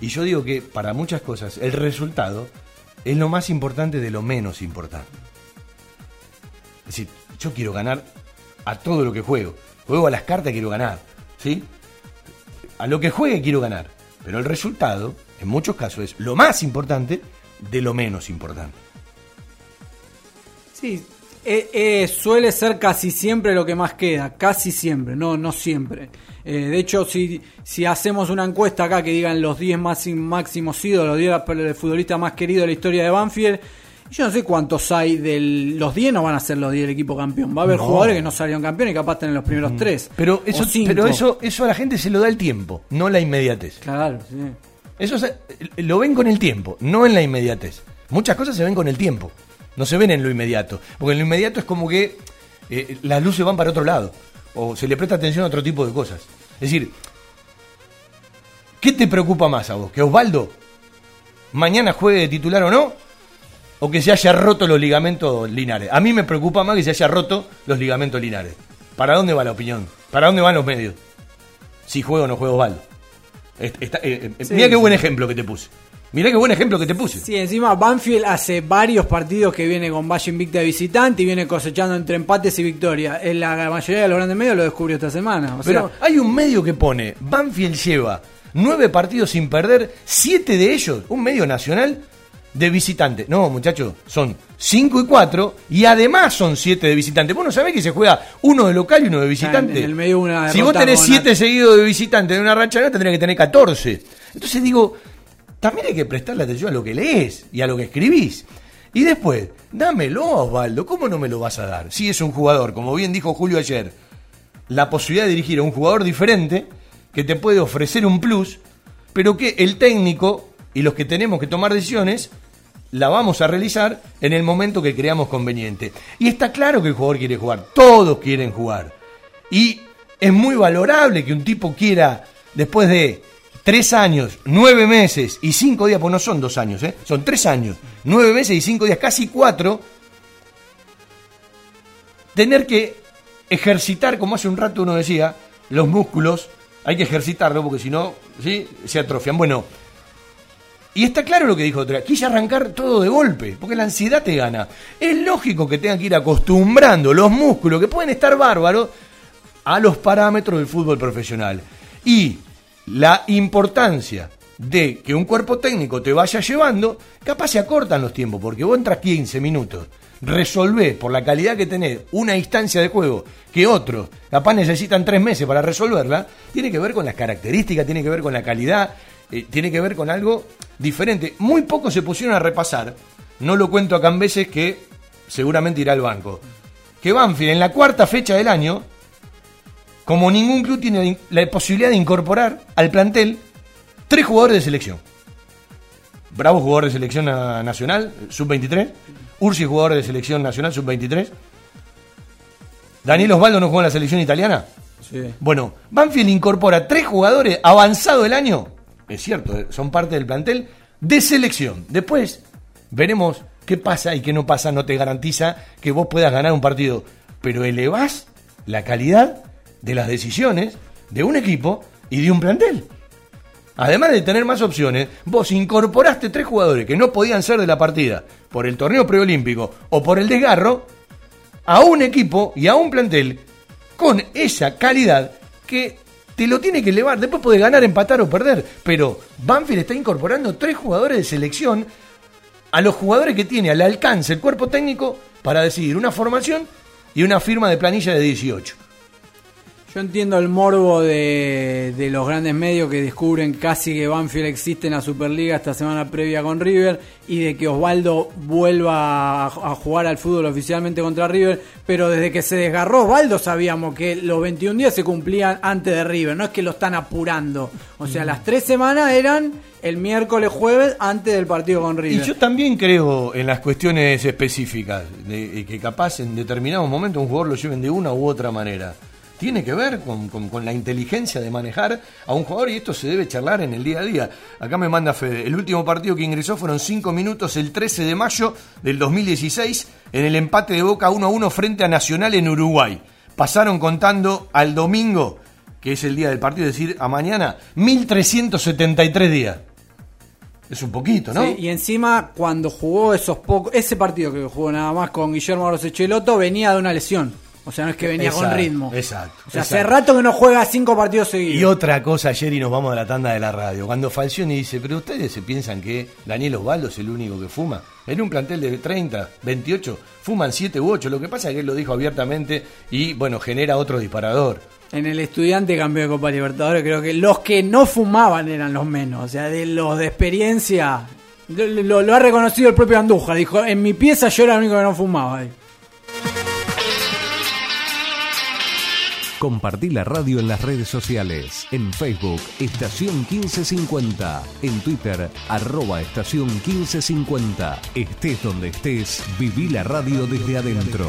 H: Y yo digo que para muchas cosas el resultado es lo más importante de lo menos importante. Es decir, yo quiero ganar a todo lo que juego. Juego a las cartas quiero ganar, ¿sí? A lo que juegue quiero ganar. Pero el resultado, en muchos casos, es lo más importante de lo menos importante.
L: Sí, eh, eh, suele ser casi siempre lo que más queda, casi siempre, no, no siempre. Eh, de hecho, si, si hacemos una encuesta acá que digan los 10 más, máximos ídolos, los 10 futbolistas más queridos de la historia de Banfield, yo no sé cuántos hay del. Los 10 no van a ser los 10 del equipo campeón. Va a haber
H: No.
L: jugadores que no salieron campeones y capaz están en los primeros 3.
H: Pero eso, pero eso, eso a la gente se lo da el tiempo, no la inmediatez.
L: Claro, sí.
H: Eso se- lo ven con el tiempo, no en la inmediatez. Muchas cosas se ven con el tiempo, no se ven en lo inmediato. Porque en lo inmediato es como que eh, las luces van para otro lado, o se le presta atención a otro tipo de cosas. Es decir, ¿qué te preocupa más a vos? ¿Que Osvaldo mañana juegue de titular o no? ¿O que se haya roto los ligamentos linares? A mí me preocupa más que se haya roto los ligamentos linares. ¿Para dónde va la opinión? ¿Para dónde van los medios? Si juega o no juega Osvaldo. Está- eh, eh,
L: Sí,
H: mirá qué
L: sí.
H: buen ejemplo que te puse. Mirá qué buen ejemplo que te puse.
L: Sí, encima Banfield hace varios partidos que viene con Valle Invicta de visitante y viene cosechando entre empates y victorias. La mayoría de los grandes medios lo descubrió esta semana. O sea,
H: Pero hay un medio que pone, Banfield lleva nueve partidos sin perder, siete de ellos, un medio nacional, de visitante. No, muchachos, son cinco y cuatro, y además son siete de visitante. Vos no sabés que se juega uno de local y uno de visitante.
L: en el medio una
H: si vos tenés
L: con
H: siete seguidos de visitante en una racha, tendría que tener 14. Entonces digo, también hay que prestarle atención a lo que lees y a lo que escribís. Y después, dámelo Osvaldo, ¿cómo no me lo vas a dar? Si es un jugador, como bien dijo Julio ayer, la posibilidad de dirigir a un jugador diferente, que te puede ofrecer un plus, pero que el técnico y los que tenemos que tomar decisiones la vamos a realizar en el momento que creamos conveniente. Y está claro que el jugador quiere jugar, todos quieren jugar. Y es muy valorable que un tipo quiera, después de tres años, nueve meses y cinco días, pues no son dos años, ¿eh? son tres años, nueve meses y cinco días, casi cuatro, tener que ejercitar, como hace un rato uno decía, los músculos, hay que ejercitarlo porque si no, ¿sí? se atrofian. Bueno, y está claro lo que dijo otra. Quise arrancar todo de golpe, porque la ansiedad te gana. Es lógico que tengan que ir acostumbrando los músculos, que pueden estar bárbaros, a los parámetros del fútbol profesional. Y la importancia de que un cuerpo técnico te vaya llevando, capaz se acortan los tiempos, porque vos entras 15 minutos, resolvés por la calidad que tenés una instancia de juego que otros capaz necesitan tres meses para resolverla, tiene que ver con las características, tiene que ver con la calidad, eh, tiene que ver con algo diferente. Muy pocos se pusieron a repasar, no lo cuento acá en veces que seguramente irá al banco, que Banfield en la cuarta fecha del año, como ningún club tiene la posibilidad de incorporar al plantel tres jugadores de selección. Bravo jugador de selección na- nacional, sub-23. Ursi jugador de selección nacional, sub-23. Daniel Osvaldo no jugó en la selección italiana.
L: Sí.
H: Bueno, Banfield incorpora tres jugadores avanzado el año, es cierto, eh, son parte del plantel, de selección. Después veremos qué pasa y qué no pasa, no te garantiza que vos puedas ganar un partido, pero elevás la calidad de las decisiones de un equipo y de un plantel. Además de tener más opciones, vos incorporaste tres jugadores que no podían ser de la partida por el torneo preolímpico o por el desgarro a un equipo y a un plantel con esa calidad que te lo tiene que elevar. Después puede ganar, empatar o perder. Pero Banfield está incorporando tres jugadores de selección a los jugadores que tiene al alcance el cuerpo técnico para decidir una formación y una firma de planilla de 18.
L: Yo entiendo el morbo de, de los grandes medios que descubren casi que Banfield existe en la Superliga esta semana previa con River y de que Osvaldo vuelva a, a jugar al fútbol oficialmente contra River, pero desde que se desgarró Osvaldo sabíamos que los 21 días se cumplían antes de River, no es que lo están apurando. O sea, las tres semanas eran el miércoles, jueves, antes del partido con River.
H: Y yo también creo en las cuestiones específicas, de, de que capaz en determinado momento un jugador lo lleven de una u otra manera. Tiene que ver con, con- la inteligencia de manejar a un jugador y esto se debe charlar en el día a día. Acá me manda Fede, el último partido que ingresó fueron 5 minutos el 13 de mayo del 2016 en el empate de Boca 1 a 1 frente a Nacional en Uruguay. Pasaron contando al domingo, que es el día del partido, es decir, a mañana, 1373 días. Es un poquito, ¿no?
L: Sí, y encima, cuando jugó esos pocos, ese partido que jugó nada más con Guillermo Rosecheloto, venía de una lesión. O sea, no es que venía con ritmo.
H: Exacto.
L: O sea, hace rato que no juega cinco partidos seguidos.
H: Y otra cosa ayer y nos vamos a la tanda de la radio. Cuando Falcioni dice, pero ustedes se piensan que Daniel Osvaldo es el único que fuma. En un plantel de 30, 28, fuman 7 u 8. Lo que pasa es que él lo dijo abiertamente y bueno, genera otro disparador.
L: En el estudiante campeón de Copa Libertadores, creo que los que no fumaban eran los menos. O sea, de los de experiencia, lo, lo- lo ha reconocido el propio Andújar. Dijo, en mi pieza yo era el único que no fumaba.
J: Compartí la radio en las redes sociales. En Facebook, Estación 1550. En Twitter, arroba Estación 1550. Estés donde estés, viví la radio desde adentro.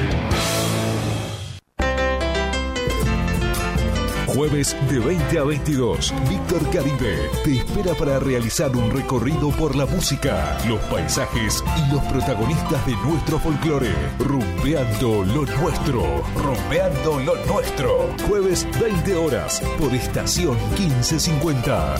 M: Jueves de 20 a 22, Víctor Caribe te espera para realizar un recorrido por la música, los paisajes y los protagonistas de nuestro folclore. Rumbeando lo nuestro, rumbeando lo nuestro. Jueves 20 horas por estación 1550.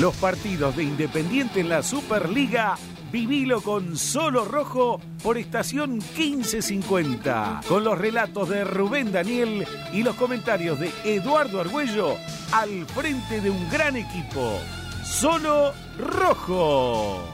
N: Los partidos de Independiente en la Superliga, vivilo con Solo Rojo por estación 1550, con los relatos de Rubén Daniel y los comentarios de Eduardo Argüello al frente de un gran equipo. Solo Rojo.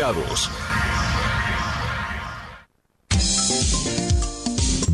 M: cuidados.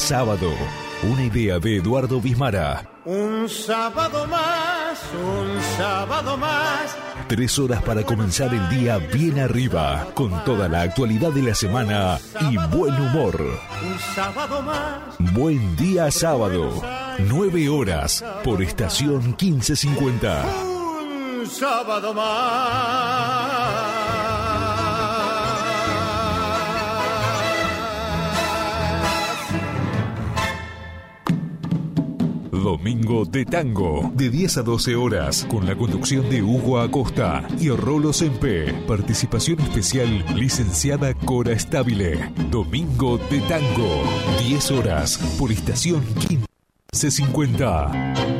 M: Sábado. Una idea de Eduardo Bismara.
O: Un sábado más, un sábado más.
M: Tres horas para comenzar el día bien arriba, con toda la actualidad de la semana y buen humor.
O: Un sábado más.
M: Buen día sábado. Nueve horas por estación 1550.
O: Un sábado más.
M: Domingo de Tango, de 10 a 12 horas, con la conducción de Hugo Acosta y Rolo Sempe. Participación especial, licenciada Cora Estabile. Domingo de Tango, 10 horas, por estación 1550.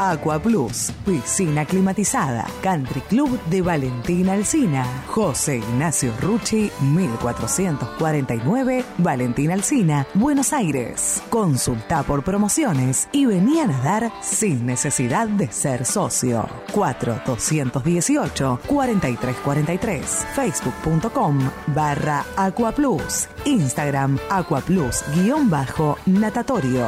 P: Aqua Plus, piscina climatizada, Country Club de Valentina Alsina, José Ignacio Rucci, 1449, Valentina Alsina, Buenos Aires. Consulta por promociones y vení a nadar sin necesidad de ser socio. 4218 4343, facebook.com barra Aqua Plus, Instagram Aqua Plus guion bajo natatorio.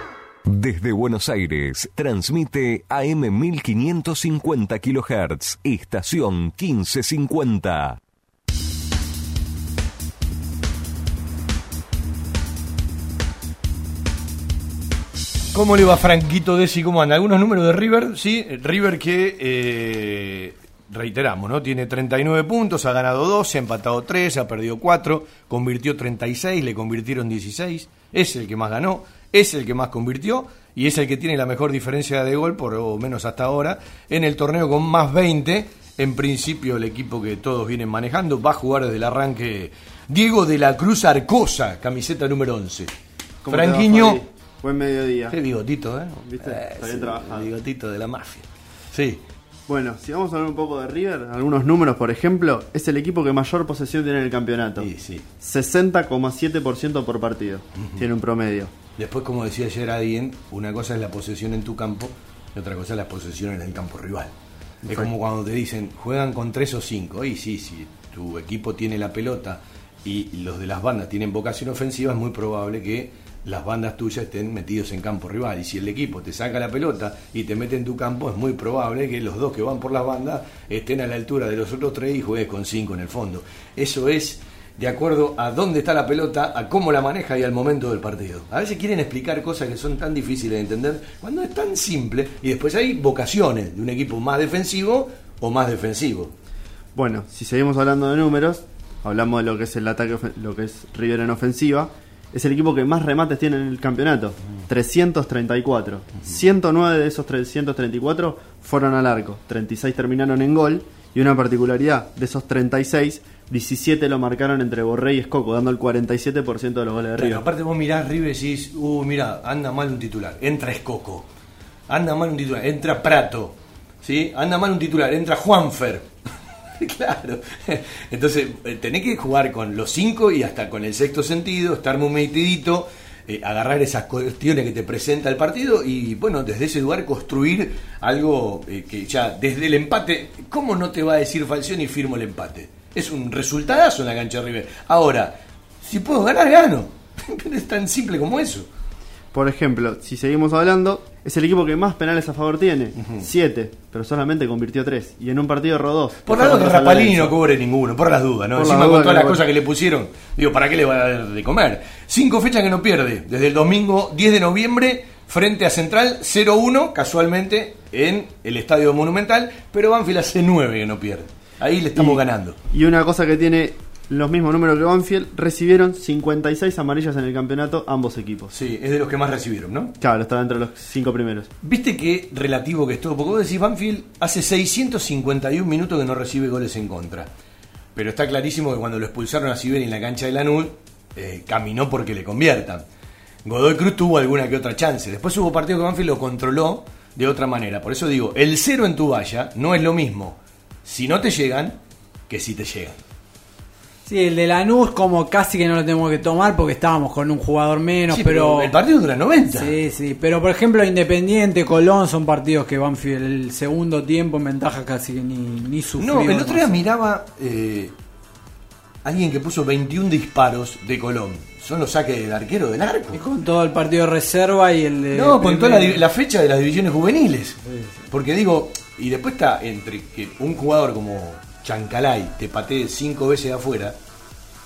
J: Desde Buenos Aires, transmite AM 1550 kHz, estación 1550.
H: ¿Cómo le va Franquito Desi? ¿Cómo anda? ¿Algunos números de River? Sí, River que, eh, reiteramos, ¿no? Tiene 39 puntos, ha ganado 12, ha empatado 3, ha perdido 4, convirtió 36, le convirtieron 16, es el que más ganó, es el que más convirtió y es el que tiene la mejor diferencia de gol, por lo menos hasta ahora, en el torneo con más 20. En principio el equipo que todos vienen manejando va a jugar desde el arranque Diego de la Cruz Arcosa, camiseta número 11.
Q: ¿Cómo te va,
H: Franquiño?
Q: Buen mediodía.
H: qué bigotito, ¿eh?
Q: ¿Viste?
H: Eh,
Q: Está bien
H: sí,
Q: trabajado.
H: bigotito de la mafia. Sí.
Q: Bueno, si vamos a hablar un poco de River, algunos números, por ejemplo, es el equipo que mayor posesión tiene en el campeonato. 60,7% por partido. Tiene un promedio.
H: Después, como decía ayer alguien, una cosa es la posesión en tu campo y otra cosa es la posesión en el campo rival. Es como cuando te dicen, juegan con tres o cinco. Y sí, si tu equipo tiene la pelota y los de las bandas tienen vocación ofensiva, es muy probable que las bandas tuyas estén metidos en campo rival. Y si el equipo te saca la pelota y te mete en tu campo, es muy probable que los dos que van por las bandas estén a la altura de los otros tres y juegues con cinco en el fondo. Eso es de acuerdo a dónde está la pelota, a cómo la maneja y al momento del partido. A veces quieren explicar cosas que son tan difíciles de entender cuando es tan simple y después hay vocaciones de un equipo más defensivo o más defensivo.
Q: Bueno, si seguimos hablando de números, hablamos de lo que es el ataque, lo que es River en ofensiva. Es el equipo que más remates tiene en el campeonato, 334. 109 de esos 334 fueron al arco, 36 terminaron en gol y una particularidad, de esos 36, 17 lo marcaron entre Borré y Escoco, dando el 47% de los goles de River.
H: Claro, aparte vos mirás River y decís, uh, mira, anda mal un titular, entra Escoco, anda mal un titular, entra Prato, ¿sí? anda mal un titular, entra Juanfer. [LAUGHS] claro, entonces eh, tenés que jugar con los cinco y hasta con el sexto sentido, estar muy metidito, eh, agarrar esas cuestiones que te presenta el partido y bueno, desde ese lugar construir algo eh, que ya desde el empate, ¿cómo no te va a decir Falcioni firmo el empate? Es un resultadazo en la cancha de River. Ahora, si puedo ganar, gano. [LAUGHS] es tan simple como eso.
Q: Por ejemplo, si seguimos hablando, es el equipo que más penales a favor tiene, 7, pero solamente convirtió 3 y en un partido erró 2.
H: Por la duda que Rapalini no cobre ninguno, por las dudas, ¿no?
Q: Por la
H: Encima
Q: duda
H: con todas las cosas que le pusieron, digo, ¿para qué le va a dar de comer? Cinco fechas que no pierde, desde el domingo 10 de noviembre, frente a Central 0-1, casualmente, en el Estadio Monumental, pero Banfield hace 9 que no pierde. Ahí le estamos
Q: Y-
H: ganando.
Q: Y una cosa que tiene los mismos números que Banfield, recibieron 56 amarillas en el campeonato ambos equipos.
H: Sí, es de los que más recibieron, ¿no?
Q: Claro, estaba entre los 5 primeros.
H: ¿Viste qué relativo que es todo? Porque vos decís, Banfield hace 651 minutos que no recibe goles en contra. Pero está clarísimo que cuando lo expulsaron a Siberi en la cancha de Lanús, eh, caminó porque le conviertan. Godoy Cruz tuvo alguna que otra chance. Después hubo partido que Banfield lo controló de otra manera. Por eso digo, el cero en tu valla no es lo mismo si no te llegan que si te llegan.
L: Sí, el de Lanús como casi que no lo tenemos que tomar porque estábamos con un jugador menos,
H: Sí,
L: pero...
H: pero el partido dura 90.
L: Sí, sí, pero por ejemplo Independiente, Colón son partidos que Banfield el segundo tiempo en ventaja casi que ni, ni sufrió.
H: No, el otro día miraba eh, alguien que puso 21 disparos de Colón. Son los saques del arquero del arco.
L: Con todo el partido de reserva y el de...
H: No, con toda la fecha de las divisiones juveniles. Porque digo, y después está entre que un jugador como Chancalay te patee cinco veces de afuera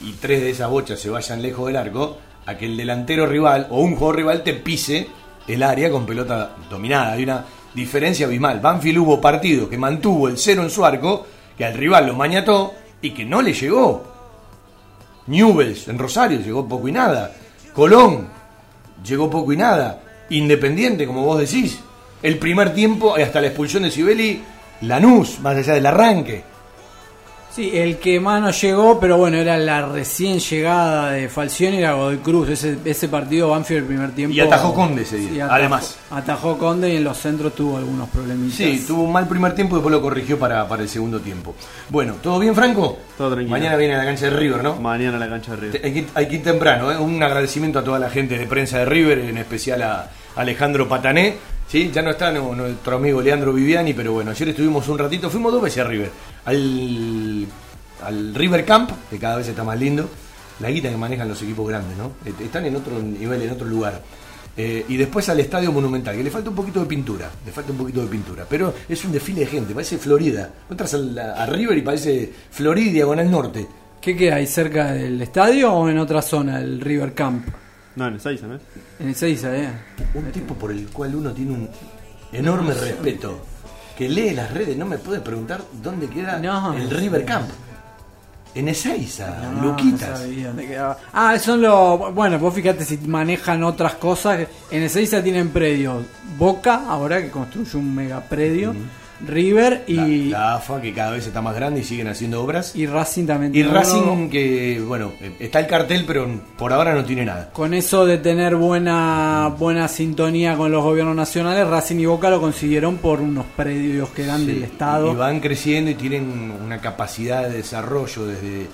H: y tres de esas bochas se vayan lejos del arco, a que el delantero rival o un jugador rival te pise el área con pelota dominada. Hay una diferencia abismal. Banfield hubo partido que mantuvo el cero en su arco, que al rival lo mañató y que no le llegó. Newells en Rosario llegó poco y nada. Colón llegó poco y nada. Independiente, como vos decís. El primer tiempo, hasta la expulsión de Sibeli, Lanús, más allá del arranque.
L: Sí, el que más nos llegó, pero bueno, era la recién llegada de Falcioni, era Godoy Cruz. Ese, ese partido, Banfield, el primer tiempo.
H: Y atajó Conde ese día,
L: Sí, atajó-
H: además.
L: Atajó Conde y en los centros tuvo algunos problemitas.
H: Sí, tuvo un mal primer tiempo y después lo corrigió para, para el segundo tiempo. Bueno, ¿todo bien, Franco?
Q: Todo tranquilo.
H: Mañana viene a la cancha de River, ¿no?
Q: Mañana a la cancha de River.
H: Te- Hay que, ir- hay que ir temprano, ¿eh? un agradecimiento a toda la gente de prensa de River, en especial a Alejandro Patané. ¿Sí? Ya no está nu- nuestro amigo Leandro Viviani, pero bueno, ayer estuvimos un ratito, fuimos dos veces a River. Al, River Camp, que cada vez está más lindo, la guita que manejan los equipos grandes, ¿no? Están en otro nivel, en otro lugar. Eh, y después al Estadio Monumental, que le falta un poquito de pintura, le falta un poquito de pintura, pero es un desfile de gente, parece Florida. Entras a, River y parece Florida y Diagonal Norte.
L: ¿Qué queda ahí cerca del estadio o en otra zona, el River Camp?
Q: No, en Ezeiza, ¿no?
L: En Ezeiza, ¿eh?
H: Un tipo por el cual uno tiene un enorme respeto. Que lee las redes, no me puede preguntar dónde queda el River Camp. En Ezeiza,
L: No,
H: Luquitas.
L: no sabía dónde quedaba. Ah, son los. Bueno, vos fíjate si manejan otras cosas. En Ezeiza tienen predios. Boca, ahora que construye un mega predio. River y.
H: La, la AFA, que cada vez está más grande y siguen haciendo obras.
L: Y Racing también
H: Y Racing, que, bueno, está el cartel, pero por ahora no tiene nada.
L: Con eso de tener buena buena sintonía con los gobiernos nacionales, Racing y Boca lo consiguieron por unos predios que dan del Estado.
H: Y van creciendo y tienen una capacidad de desarrollo desde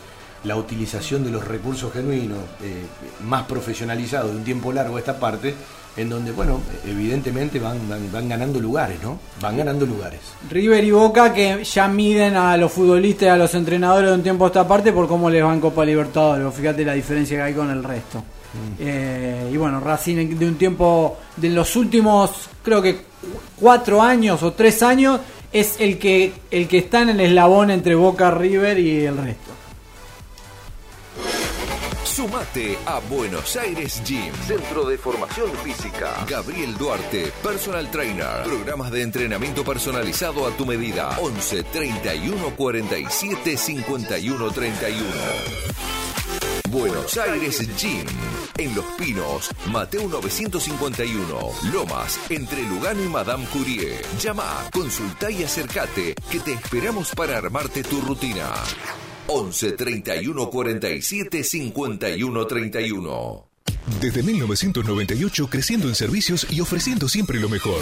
H: la utilización de los recursos genuinos eh, más profesionalizados de un tiempo largo a esta parte, en donde, bueno, evidentemente van, van, van ganando lugares, ¿no? Van ganando lugares.
L: River y Boca que ya miden a los futbolistas y a los entrenadores de un tiempo a esta parte por cómo les van Copa Libertadores. Fíjate la diferencia que hay con el resto. Eh, y bueno, Racing de un tiempo, de los últimos, creo que cuatro años o tres años, es el que, el que está en el eslabón entre Boca, River y el resto.
K: Sumate a Buenos Aires Gym, Centro de Formación Física. Gabriel Duarte, Personal Trainer. Programas de entrenamiento personalizado a tu medida. 11 31 47 51 31. Buenos Aires Gym. En Los Pinos, Mateo 951. Lomas, entre Lugano y Madame Curie. Llama, consulta y acércate, que te esperamos para armarte tu rutina. 11 31 47 51 31.
M: Desde 1998 creciendo en servicios y ofreciendo siempre lo mejor.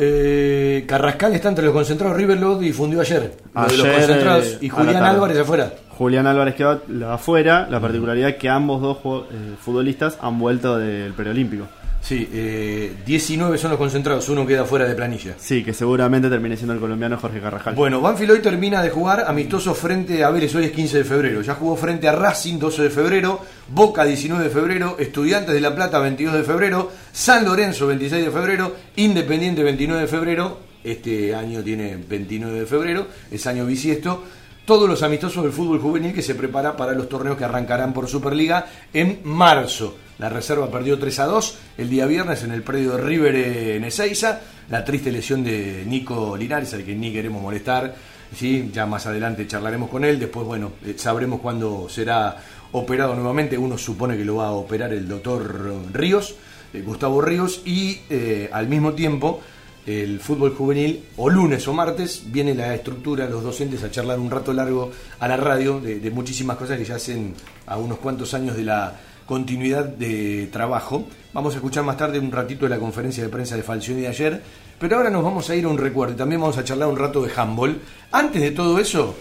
H: Eh, Carrascal está entre los concentrados. River lo difundió ayer. Lo de los
Q: Ayer,
H: concentrados.
Q: eh,
H: y Julián. Álvarez afuera.
Q: Julián Álvarez quedó afuera. La particularidad es que ambos dos eh, futbolistas han vuelto del preolímpico.
H: Sí, eh, 19 son los concentrados. Uno queda fuera de planilla.
Q: Sí, que seguramente termine siendo el colombiano Jorge Carrascal.
H: Bueno, Banfield hoy termina de jugar amistoso frente a Vélez, hoy es 15 de febrero. Ya jugó frente a Racing 12 de febrero, Boca 19 de febrero, Estudiantes de La Plata 22 de febrero, San Lorenzo 26 de febrero, Independiente 29 de febrero, este año tiene 29 de febrero, es año bisiesto. Todos los amistosos del fútbol juvenil que se prepara para los torneos que arrancarán por Superliga en marzo. La reserva perdió 3 a 2 el día viernes en el predio de River en Ezeiza. La triste lesión de Nico Linares, al que ni queremos molestar. ¿sí? Ya más adelante charlaremos con él. Después, bueno, eh, sabremos cuándo será operado nuevamente. Uno supone que lo va a operar el doctor Ríos, eh, Gustavo Ríos. Y eh, al mismo tiempo, el fútbol juvenil, o lunes o martes, viene la estructura, los docentes a charlar un rato largo a la radio de, de muchísimas cosas que ya hacen a unos cuantos años de la continuidad de trabajo. Vamos a escuchar más tarde un ratito de la conferencia de prensa de Falcioni de ayer, pero ahora nos vamos a ir a un recuerdo y también vamos a charlar un rato de handball. Antes de todo eso,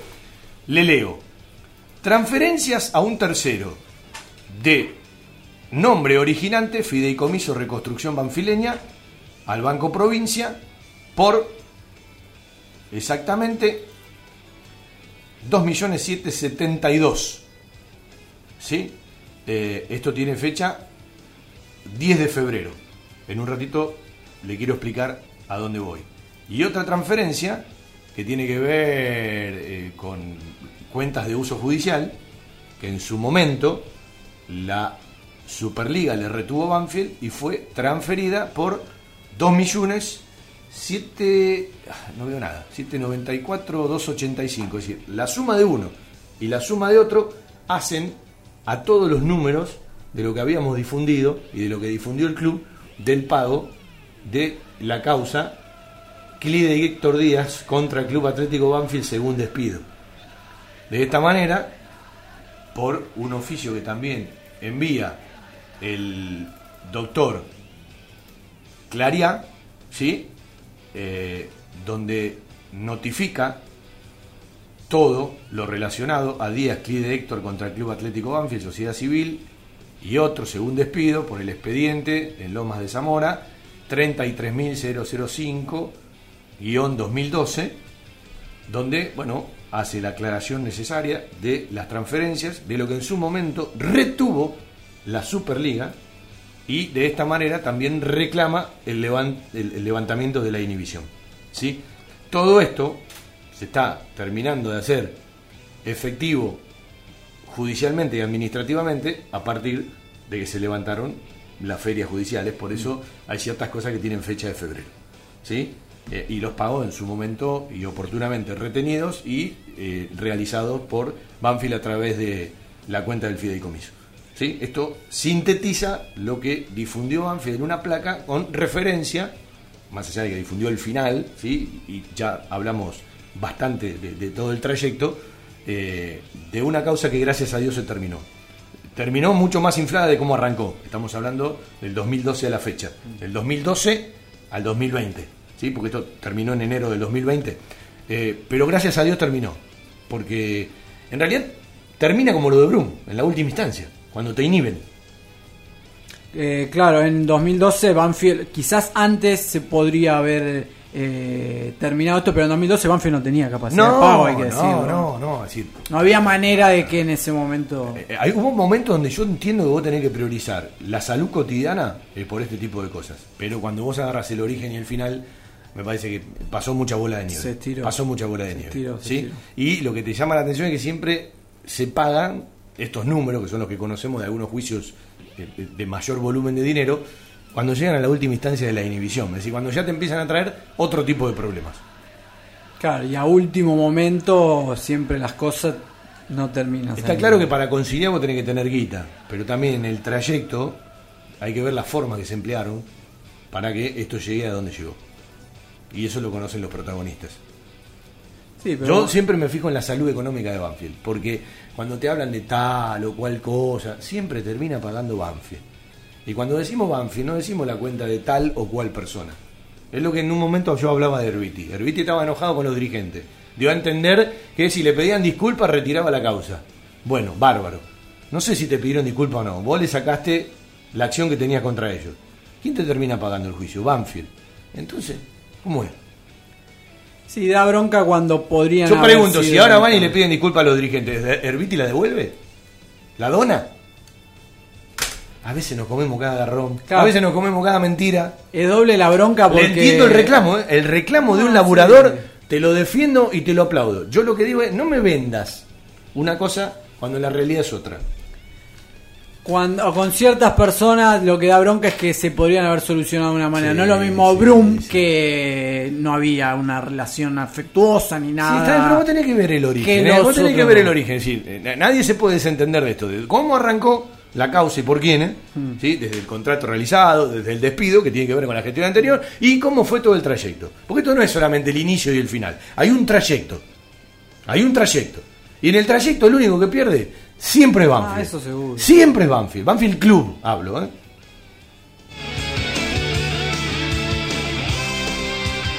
H: le leo. Transferencias a un tercero de nombre originante, Fideicomiso Reconstrucción Banfileña, al Banco Provincia, por exactamente 2.772.000. ¿Sí? Eh, esto tiene fecha 10 de febrero. En un ratito le quiero explicar a dónde voy. Y otra transferencia que tiene que ver eh, con cuentas de uso judicial, que en su momento la Superliga le retuvo a Banfield y fue transferida por 2 millones 7 ah, no veo nada 794 285 es decir la suma de uno y la suma de otro hacen a todos los números de lo que habíamos difundido y de lo que difundió el club del pago de la causa Clide y Héctor Díaz contra el Club Atlético Banfield según despido. De esta manera, por un oficio que también envía el doctor Clariá, ¿sí? Eh, donde notifica todo lo relacionado a Díaz Clide Héctor contra el Club Atlético Banfield, Sociedad Civil, y otro según despido por el expediente en Lomas de Zamora 33.005-2012, donde, bueno, hace la aclaración necesaria de las transferencias, de lo que en su momento retuvo la Superliga y de esta manera también reclama el, el levantamiento de la inhibición. ¿sí? Todo esto se está terminando de hacer efectivo judicialmente y administrativamente a partir de que se levantaron las ferias judiciales, por eso hay ciertas cosas que tienen fecha de febrero. ¿sí? Eh, y los pagos en su momento y oportunamente retenidos y eh, realizados por Banfield a través de la cuenta del fideicomiso. ¿sí? Esto sintetiza lo que difundió Banfield en una placa con referencia, más allá de que difundió el final, ¿sí? y ya hablamos bastante de, todo el trayecto, eh, de una causa que gracias a Dios se terminó. Terminó mucho más inflada de cómo arrancó. Estamos hablando del 2012 a la fecha. Del 2012 al 2020. ¿sí? Porque esto terminó en enero del 2020. Eh, pero gracias a Dios terminó. Porque en realidad termina como lo de Brum, en la última instancia. Cuando te inhiben.
L: Eh, claro, en 2012 Banfield, quizás antes se podría haber eh, terminado esto, pero en 2012 Banfield no tenía capacidad de pago, hay que
H: no,
L: decirlo.
H: no, no, decir,
L: No había manera de que en ese momento...
H: Eh, hay- hubo un momento donde yo entiendo que vos tenés que priorizar la salud cotidiana eh, por este tipo de cosas. Pero cuando vos agarras el origen y el final, me parece que pasó mucha bola de nieve.
L: Se.
H: Pasó mucha bola de
L: Se
H: nieve.
L: se
H: ¿sí? Y lo que te llama la atención es que siempre se pagan estos números, que son los que conocemos de algunos juicios de- de mayor volumen de dinero, cuando llegan a la última instancia de la inhibición. Es decir, cuando ya te empiezan a traer otro tipo de problemas.
L: Claro, y a último momento siempre las cosas no terminan.
H: Está
L: saliendo.
H: claro que para conciliar vos tenés que tener guita, pero también en el trayecto hay que ver la forma que se emplearon para que esto llegue a donde llegó. Y eso lo conocen los protagonistas.
L: Sí, pero-
H: Yo siempre me fijo en la salud económica de Banfield, porque cuando te hablan de tal o cual cosa, siempre termina pagando Banfield. Y cuando decimos Banfield, no decimos la cuenta de tal o cual persona. Es lo que en un momento yo hablaba de Herbiti. Herbiti estaba enojado con los dirigentes. Dio a entender que si le pedían disculpas retiraba la causa. Bueno, bárbaro. No sé si te pidieron disculpas o no. Vos le sacaste la acción que tenías contra ellos. ¿Quién te termina pagando el juicio? Banfield. Entonces, ¿cómo es?
L: Sí, da bronca cuando podrían.
H: Yo pregunto, si ahora van y le piden disculpas a los dirigentes, ¿Herbiti la devuelve? ¿La dona? A veces nos comemos cada garrón,
L: Claro.
H: a veces nos comemos cada mentira.
L: Es doble la bronca porque.
H: Le entiendo el reclamo, ¿eh? el reclamo de un
L: Ah,
H: laburador, te lo defiendo y te lo aplaudo. Yo lo que digo es, no me vendas una cosa cuando la realidad es otra.
L: Cuando con ciertas personas lo que da bronca es que se podrían haber solucionado de una manera.
H: Sí,
L: no es lo mismo
H: sí,
L: Brum que no había una relación afectuosa ni nada.
H: está bien, pero vos tenés que ver el origen.
L: que
H: ¿eh? Vos tenés que ver el origen. Nadie se puede desentender de esto. De cómo arrancó la causa y por quiénes.
L: Mm.
H: ¿sí? Desde el contrato realizado, desde el despido, que tiene que ver con la gestión anterior, y cómo fue todo el trayecto. Porque esto no es solamente el inicio y el final. Hay un trayecto. Hay un trayecto. Y en el trayecto el único que pierde siempre es Banfield.
L: Ah, eso seguro.
H: Siempre es Banfield. Banfield Club, hablo. ¿eh?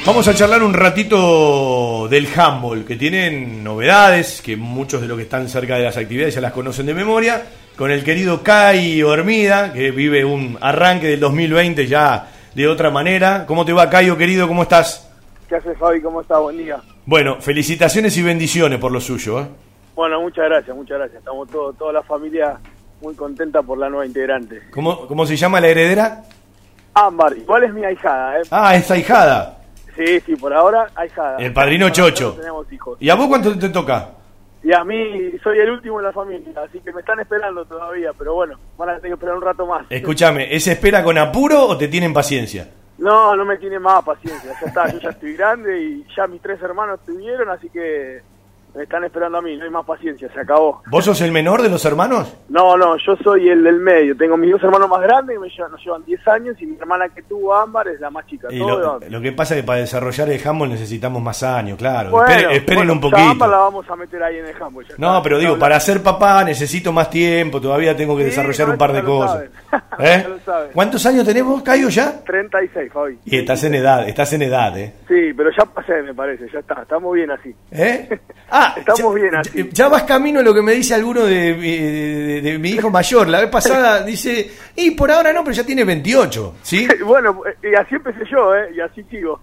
H: Vamos a charlar un ratito del handball, que tienen novedades, que muchos de los que están cerca de las actividades ya las conocen de memoria, con el querido Kai Hormida, que vive un arranque del 2020 ya de otra manera. ¿Cómo te va, Caio, querido? ¿Cómo estás?
R: ¿Qué haces, Fabi? ¿Cómo estás? Buen día.
H: Bueno, felicitaciones y bendiciones por lo suyo. ¿eh?
S: Bueno, muchas gracias, muchas gracias. Estamos todo, toda la familia muy contenta por la nueva integrante.
H: ¿Cómo, ¿Cómo se llama la heredera?
S: Ámbar, igual es mi ahijada, ¿eh?
H: Ah, es ahijada.
S: Sí, sí, por ahora ahijada.
H: El padrino Chocho.
S: Tenemos hijos.
H: ¿Y a vos cuánto te toca?
S: Y a mí soy el último en la familia, así que me están esperando todavía, pero bueno, van a tener que esperar un rato más.
H: Escúchame, ¿es espera con apuro o te tienen paciencia?
S: No, no me tiene más paciencia, ya está, yo ya estoy grande y ya mis tres hermanos estuvieron, así que me están esperando a mí, no hay más paciencia, se acabó.
H: ¿Vos sos el menor de los hermanos?
S: No, no, yo soy el del medio, tengo mis dos hermanos más grandes que me llevan, nos llevan 10 años y mi hermana que tuvo Ámbar es la más chica.
H: Y lo, que pasa es que para desarrollar el handball necesitamos más años, claro.
S: Bueno,
H: esperen esperen
S: bueno,
H: un
S: ya
H: poquito.
S: Ámbar la vamos a meter ahí en el handball. ya
H: No, pero digo, para ser papá necesito más tiempo, todavía tengo que
S: Sí,
H: desarrollar un par de cosas.
S: saben. [LAUGHS]
H: ¿Eh?
S: Ya lo saben.
H: ¿Cuántos años tenés vos, Cayo, ya?
S: 36, Fabi.
H: Y estás en edad, estás en edad, ¿eh?
S: Sí, pero ya pasé, me parece, ya está, estamos bien así.
H: ¿Eh? [LAUGHS] Ah,
S: estamos bien así.
H: Ya vas camino a lo que me dice alguno de, de- de mi hijo mayor. La vez pasada [LAUGHS] dice, y por ahora no, pero ya tiene 28, ¿sí?
S: bueno, y así empecé yo, ¿eh? Y así sigo.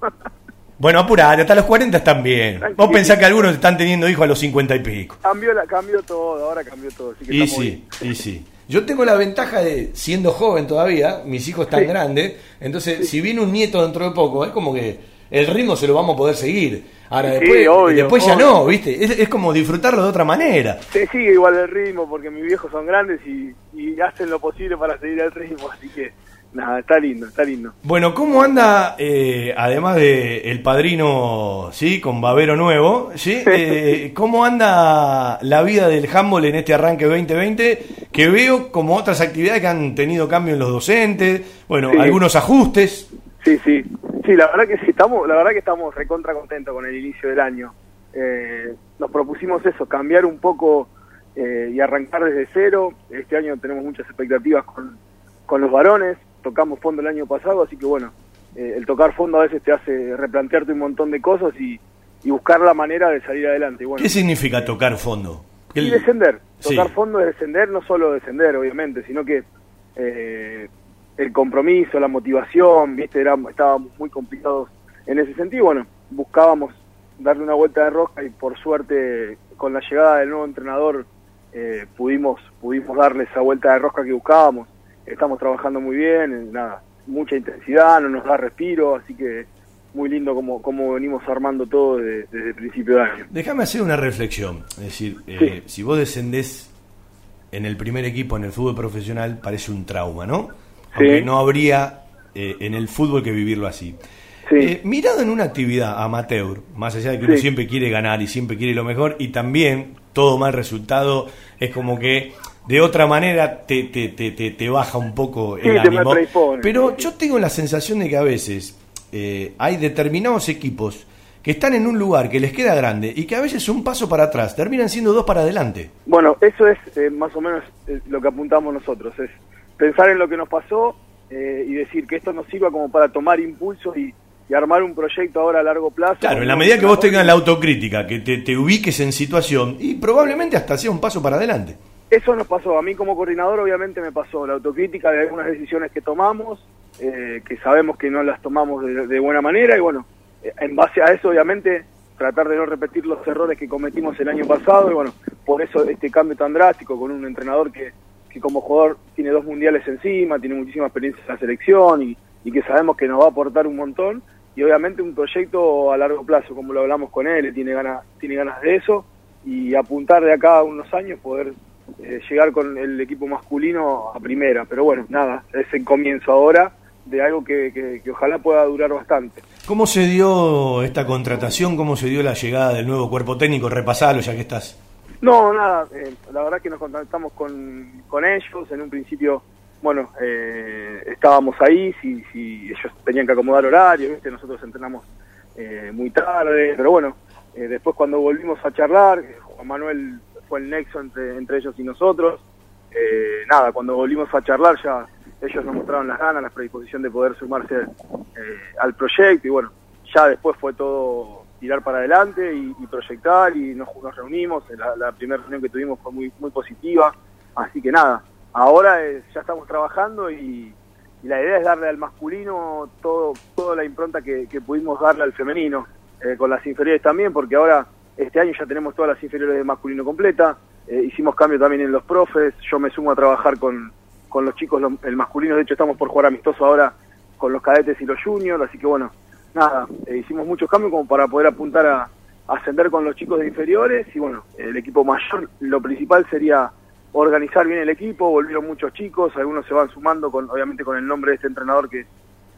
H: Bueno, apurate, hasta los 40 están bien. Vos pensás que algunos están teniendo hijos a los 50 y pico.
S: cambió, la, cambió todo, ahora cambió todo. Así que
H: Y sí, y sí. Yo tengo la ventaja de, siendo joven todavía, mis hijos están
S: Sí.
H: grandes, entonces si viene un nieto dentro de poco, es como que el ritmo se lo vamos a poder seguir. Ahora
S: Sí,
H: después,
S: obvio,
H: después ya no, ¿viste? Es, es como disfrutarlo de otra manera.
S: Se sigue igual el ritmo porque mis viejos son grandes y, y hacen lo posible para seguir el ritmo, así que nada, está lindo, está lindo.
H: Bueno, ¿cómo anda, eh, además de el padrino, sí, con Babero Nuevo, sí? [LAUGHS] Eh, ¿Cómo anda la vida del handball en este arranque 2020? Que veo como otras actividades que han tenido cambio en los docentes, bueno,
S: Sí.
H: algunos ajustes.
S: Sí, sí, sí, la verdad que sí, estamos, la verdad que estamos recontra contentos con el inicio del año. Eh, nos propusimos eso, cambiar un poco eh, y arrancar desde cero. Este año tenemos muchas expectativas con, con los varones, tocamos fondo el año pasado, así que bueno, eh, el tocar fondo a veces te hace replantearte un montón de cosas y, y buscar la manera de salir adelante. Y bueno,
H: ¿Qué significa tocar fondo?
S: y descender.
H: Sí.
S: Tocar fondo es descender, no solo descender, obviamente, sino que eh, el compromiso, la motivación, viste, era, estábamos muy complicados en ese sentido. Bueno, buscábamos darle una vuelta de rosca y por suerte con la llegada del nuevo entrenador eh, pudimos pudimos darle esa vuelta de rosca que buscábamos. Estamos trabajando muy bien, nada, mucha intensidad, no nos da respiro, así que muy lindo como, como venimos armando todo desde, desde el principio de año.
H: Déjame hacer una reflexión. Es decir, eh, si vos descendés en el primer equipo en el fútbol profesional, parece un trauma, ¿no? Aunque no habría eh, en el fútbol que vivirlo así. Eh, mirado en una actividad amateur, más allá de que uno
S: Sí.
H: siempre quiere ganar y siempre quiere lo mejor, y también todo mal resultado es como que de otra manera te, te, te, te, te baja un poco
S: Sí,
H: el
S: me
H: ánimo. Pero yo tengo la sensación de que a veces eh, hay determinados equipos que están en un lugar que les queda grande y que a veces un paso para atrás terminan siendo dos para adelante.
S: Bueno, eso es eh, más o menos eh, lo que apuntamos nosotros, es pensar en lo que nos pasó eh, y decir que esto nos sirva como para tomar impulso y, y armar un proyecto ahora a largo plazo.
H: Claro, en la medida que vos tengas la autocrítica, que te, te ubiques en situación y probablemente hasta sea un paso para adelante.
S: Eso nos pasó, a mí como coordinador obviamente me pasó la autocrítica de algunas decisiones que tomamos, eh, que sabemos que no las tomamos de, de buena manera y bueno, eh, en base a eso obviamente tratar de no repetir los errores que cometimos el año pasado y bueno, por eso este cambio tan drástico con un entrenador que, que como jugador tiene dos mundiales encima, tiene muchísima experiencia en la selección y, y que sabemos que nos va a aportar un montón y obviamente un proyecto a largo plazo, como lo hablamos con él, tiene ganas, tiene ganas de eso y apuntar de acá a unos años poder eh, llegar con el equipo masculino a primera. Pero bueno, nada, es el comienzo ahora de algo que, que- que ojalá pueda durar bastante.
H: ¿Cómo se dio esta contratación? ¿Cómo se dio la llegada del nuevo cuerpo técnico? Repasalo ya que estás.
S: No, nada, eh, la verdad que nos contactamos con, con ellos, en un principio, bueno, eh, estábamos ahí, si, si ellos tenían que acomodar horario, ¿viste? nosotros entrenamos eh, muy tarde, pero bueno, eh, después cuando volvimos a charlar, eh, Juan Manuel fue el nexo entre, entre ellos y nosotros, eh, nada, cuando volvimos a charlar ya ellos nos mostraron las ganas, la predisposición de poder sumarse eh, al proyecto y bueno, ya después fue todo tirar para adelante y, y proyectar y nos, nos reunimos, la, la primera reunión que tuvimos fue muy, muy positiva, así que nada, ahora eh, ya estamos trabajando y, y la idea es darle al masculino todo, toda la impronta que, que pudimos darle al femenino. eh, con las inferiores también, porque ahora este año ya tenemos todas las inferiores de masculino completa, eh, hicimos cambio también en los profes, yo me sumo a trabajar con, con los chicos, lo- el masculino, de hecho estamos por jugar amistoso ahora con los cadetes y los juniors, así que bueno, nada, eh, hicimos muchos cambios como para poder apuntar a, ascender con los chicos de inferiores y bueno, el equipo mayor, lo principal sería organizar bien el equipo, volvieron muchos chicos, algunos se van sumando con obviamente con el nombre de este entrenador que,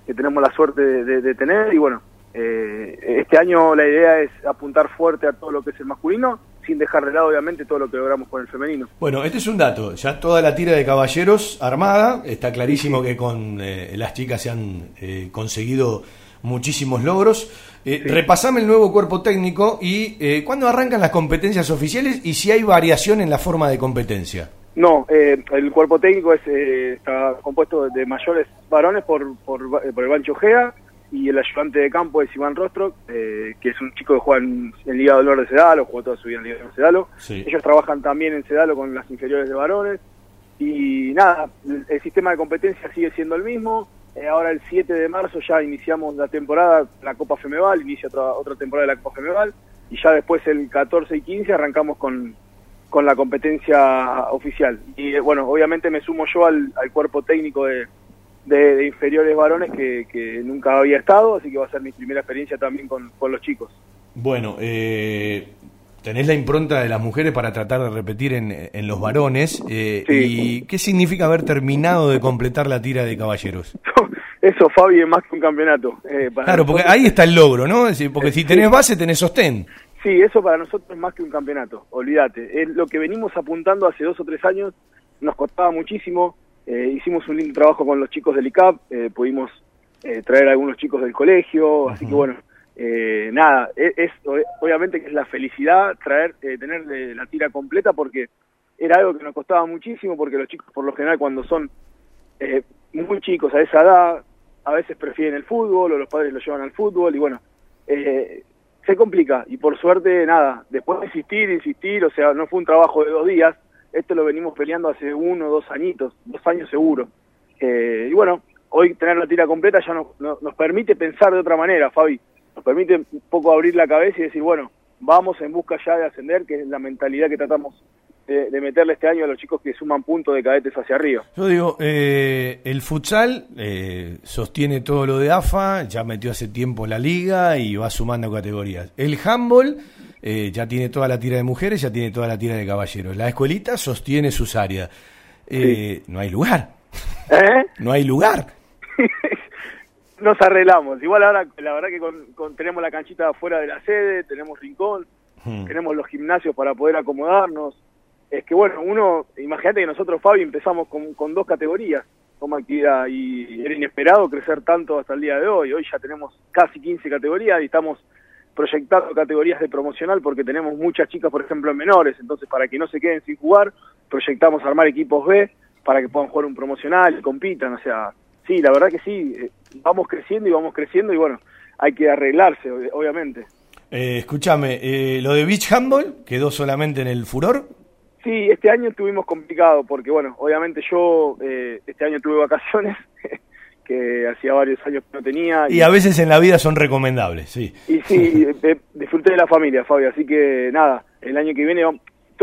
S: que tenemos la suerte de tener y bueno, eh, este año la idea es apuntar fuerte a todo lo que es el masculino, sin dejar de lado obviamente todo lo que logramos con el femenino.
H: Bueno, este es un dato. Ya toda la tira de caballeros armada. Está clarísimo que con eh, las chicas se han eh, conseguido muchísimos logros. Eh, Repasame el nuevo cuerpo técnico y eh, cuándo arrancan las competencias oficiales y si hay variación en la forma de competencia.
S: No, eh, el cuerpo técnico es, eh, está compuesto de mayores varones por, por, por el Bancho Gea y el ayudante de campo es Iván Rostro, eh, que es un chico que juega en, en Liga de Honor de Sedalo, jugó toda su vida en Liga de Honor de Sedalo.
H: Sí.
S: Ellos trabajan también en Sedalo con las inferiores de varones. Y nada, el, el sistema de competencia sigue siendo el mismo. Eh, ahora el 7 de marzo ya iniciamos la temporada, la Copa Femeval, inicia otra, otra temporada de la Copa Femeval. Y ya después el 14 y 15 arrancamos con, con la competencia oficial. Y eh, bueno, obviamente me sumo yo al, al cuerpo técnico de, de, de inferiores varones que, que nunca había estado, así que va a ser mi primera experiencia también con, con los chicos.
H: Bueno, eh, tenés la impronta de las mujeres para tratar de repetir en, en los varones. eh, ¿Y qué significa haber terminado de completar la tira de caballeros? [LAUGHS]
S: Eso, Fabi, es más que un campeonato. eh, para
H: Claro, porque ahí está el logro, ¿no? Es decir, porque si tenés base, tenés sostén.
S: Sí, eso para nosotros es más que un campeonato, olvídate. Es lo que venimos apuntando hace dos o tres años, nos costaba muchísimo. Eh, hicimos un lindo trabajo con los chicos del ICAP, eh, pudimos eh, traer a algunos chicos del colegio, así que bueno, eh, nada, es, es- obviamente que es la felicidad traer, eh, tener eh, la tira completa porque era algo que nos costaba muchísimo porque los chicos por lo general cuando son eh, muy chicos a esa edad a veces prefieren el fútbol o los padres lo llevan al fútbol y bueno, eh, se complica y por suerte nada, después de insistir, insistir, o sea, no fue un trabajo de dos días, esto lo venimos peleando hace uno o dos añitos, dos años seguro. Eh, y bueno, hoy tener la tira completa ya nos, nos, nos permite pensar de otra manera, Fabi, nos permite un poco abrir la cabeza y decir, bueno, vamos en busca ya de ascender, que es la mentalidad que tratamos de, de meterle este año a los chicos que suman puntos de cadetes hacia arriba.
H: Yo digo, eh, el futsal eh, sostiene todo lo de AFA, ya metió hace tiempo la liga y va sumando categorías. El handball eh, ya tiene toda la tira de mujeres, ya tiene toda la tira de caballeros. La escuelita sostiene sus áreas. Eh, No hay lugar.
S: ¿Eh? [LAUGHS]
H: No hay lugar. [LAUGHS]
S: nos arreglamos. Igual ahora, la verdad que con, con- tenemos la canchita afuera de la sede, tenemos rincón, tenemos los gimnasios para poder acomodarnos. Es que bueno, uno, imagínate que nosotros, Fabi, empezamos con, con dos categorías como actividad y era inesperado crecer tanto hasta el día de hoy. Hoy ya tenemos casi 15 categorías y estamos proyectando categorías de promocional porque tenemos muchas chicas, por ejemplo, en menores. Entonces, para que no se queden sin jugar, proyectamos armar equipos B para que puedan jugar un promocional y compitan. O sea, sí, la verdad que sí, eh, vamos creciendo y vamos creciendo y bueno, hay que arreglarse, ob- obviamente.
H: Eh, escúchame, eh, lo de beach handball quedó solamente en el furor.
S: Sí, este año estuvimos complicado porque, bueno, obviamente yo eh, este año tuve vacaciones [LAUGHS] que hacía varios años que no tenía.
H: Y a veces en la vida son recomendables, sí.
S: Y sí, [LAUGHS] eh, disfruté de la familia, Fabio, así que nada, el año que viene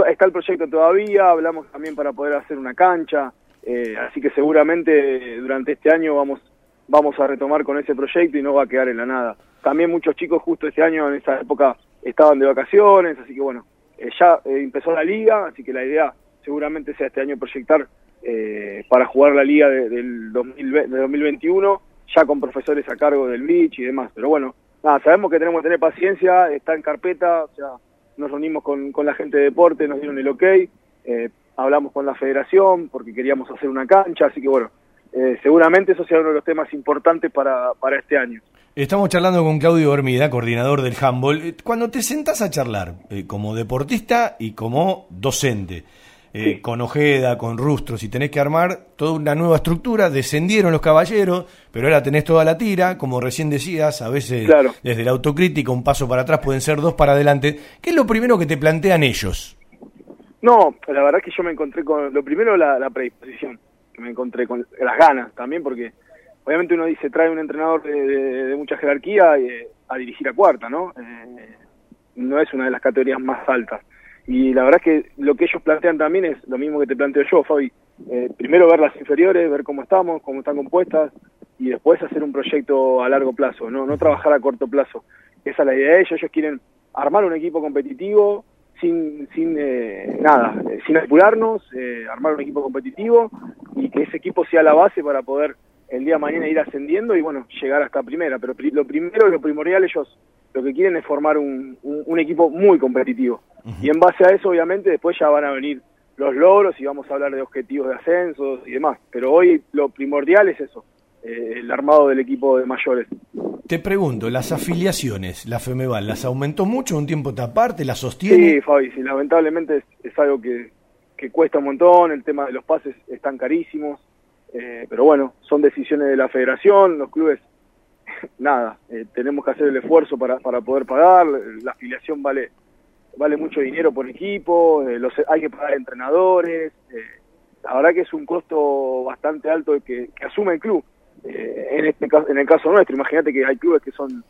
S: está el proyecto todavía, hablamos también para poder hacer una cancha, eh, así que seguramente durante este año vamos vamos a retomar con ese proyecto y no va a quedar en la nada. También muchos chicos justo este año en esa época estaban de vacaciones, así que bueno, eh, ya eh, empezó la liga, así que la idea seguramente sea este año proyectar eh, para jugar la liga de- del 2020 de 2021, ya con profesores a cargo del beach y demás. Pero bueno, nada, sabemos que tenemos que tener paciencia, está en carpeta, o sea, nos reunimos con, con la gente de deporte, nos dieron el ok, eh, hablamos con la federación porque queríamos hacer una cancha, así que bueno, eh, seguramente eso sea uno de los temas importantes para, para este año.
H: Estamos charlando con Claudio Hermida, coordinador del handball. Eh, Cuando te sentás a charlar eh, como deportista y como docente, eh, con Ojeda, con Rustros, y tenés que armar toda una nueva estructura, descendieron los caballeros, pero ahora tenés toda la tira, como recién decías, a veces
S: Claro.
H: desde la autocrítica un paso para atrás pueden ser dos para adelante. ¿Qué es lo primero que te plantean ellos?
S: No, la verdad es que yo me encontré con, lo primero la, la predisposición, que me encontré con las ganas también, porque obviamente uno dice, trae un entrenador de, de- mucha jerarquía eh, a dirigir a cuarta, ¿no? Eh, no es una de las categorías más altas. Y la verdad es que lo que ellos plantean también es lo mismo que te planteo yo, Fabi. Eh, primero ver las inferiores, ver cómo estamos, cómo están compuestas, y después hacer un proyecto a largo plazo, no, no trabajar a corto plazo. Esa es la idea de ellos, ellos quieren armar un equipo competitivo sin, sin eh, nada, eh, sin apurarnos, armar un equipo competitivo y que ese equipo sea la base para poder el día de mañana ir ascendiendo y bueno, llegar hasta primera. Pero lo primero y lo primordial ellos lo que quieren es formar un, un- un equipo muy competitivo. Y en base a eso, obviamente, después ya van a venir los logros y vamos a hablar de objetivos de ascensos y demás. Pero hoy lo primordial es eso, eh, el armado del equipo de mayores.
H: Te pregunto, las afiliaciones, la FEMEVAL, ¿las aumentó mucho un tiempo esta parte? ¿La sostiene?
S: Sí, Fabi, sí, lamentablemente es, es algo que, que cuesta un montón, el tema de los pases están carísimos, eh, pero bueno, son decisiones de la federación, los clubes, [LAUGHS] nada, eh, tenemos que hacer el esfuerzo para, para poder pagar, la afiliación vale vale mucho dinero por equipo, eh, los, hay que pagar entrenadores, eh, la verdad que es un costo bastante alto que, que asume el club. Eh, en este caso, en el caso nuestro, imagínate que hay clubes que son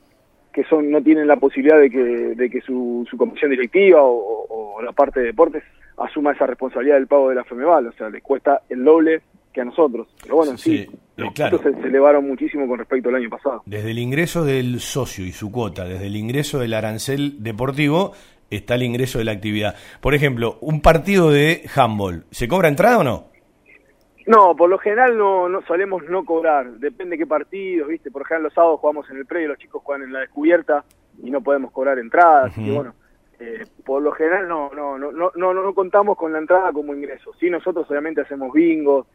S: que son no tienen la posibilidad de que, de que su, su comisión directiva o, o- la parte de deportes asuma esa responsabilidad del pago de la FEMEVAL, o sea, les cuesta el doble que a nosotros. Pero bueno, sí, los
H: claro.
S: costos se, elevaron muchísimo con respecto al año pasado.
H: Desde el ingreso del socio y su cuota, desde el ingreso del arancel deportivo, está el ingreso de la actividad. Por ejemplo, un partido de handball, ¿se cobra entrada o no?
S: No, por lo general no, no solemos no cobrar, depende qué partidos, ¿viste? Por ejemplo, los sábados jugamos en el predio, los chicos juegan en la descubierta y no podemos cobrar entradas,
H: Ujú.
S: bueno, eh, por lo general no, no, no, no, no, no contamos con la entrada como ingreso. Sí, nosotros obviamente hacemos bingos,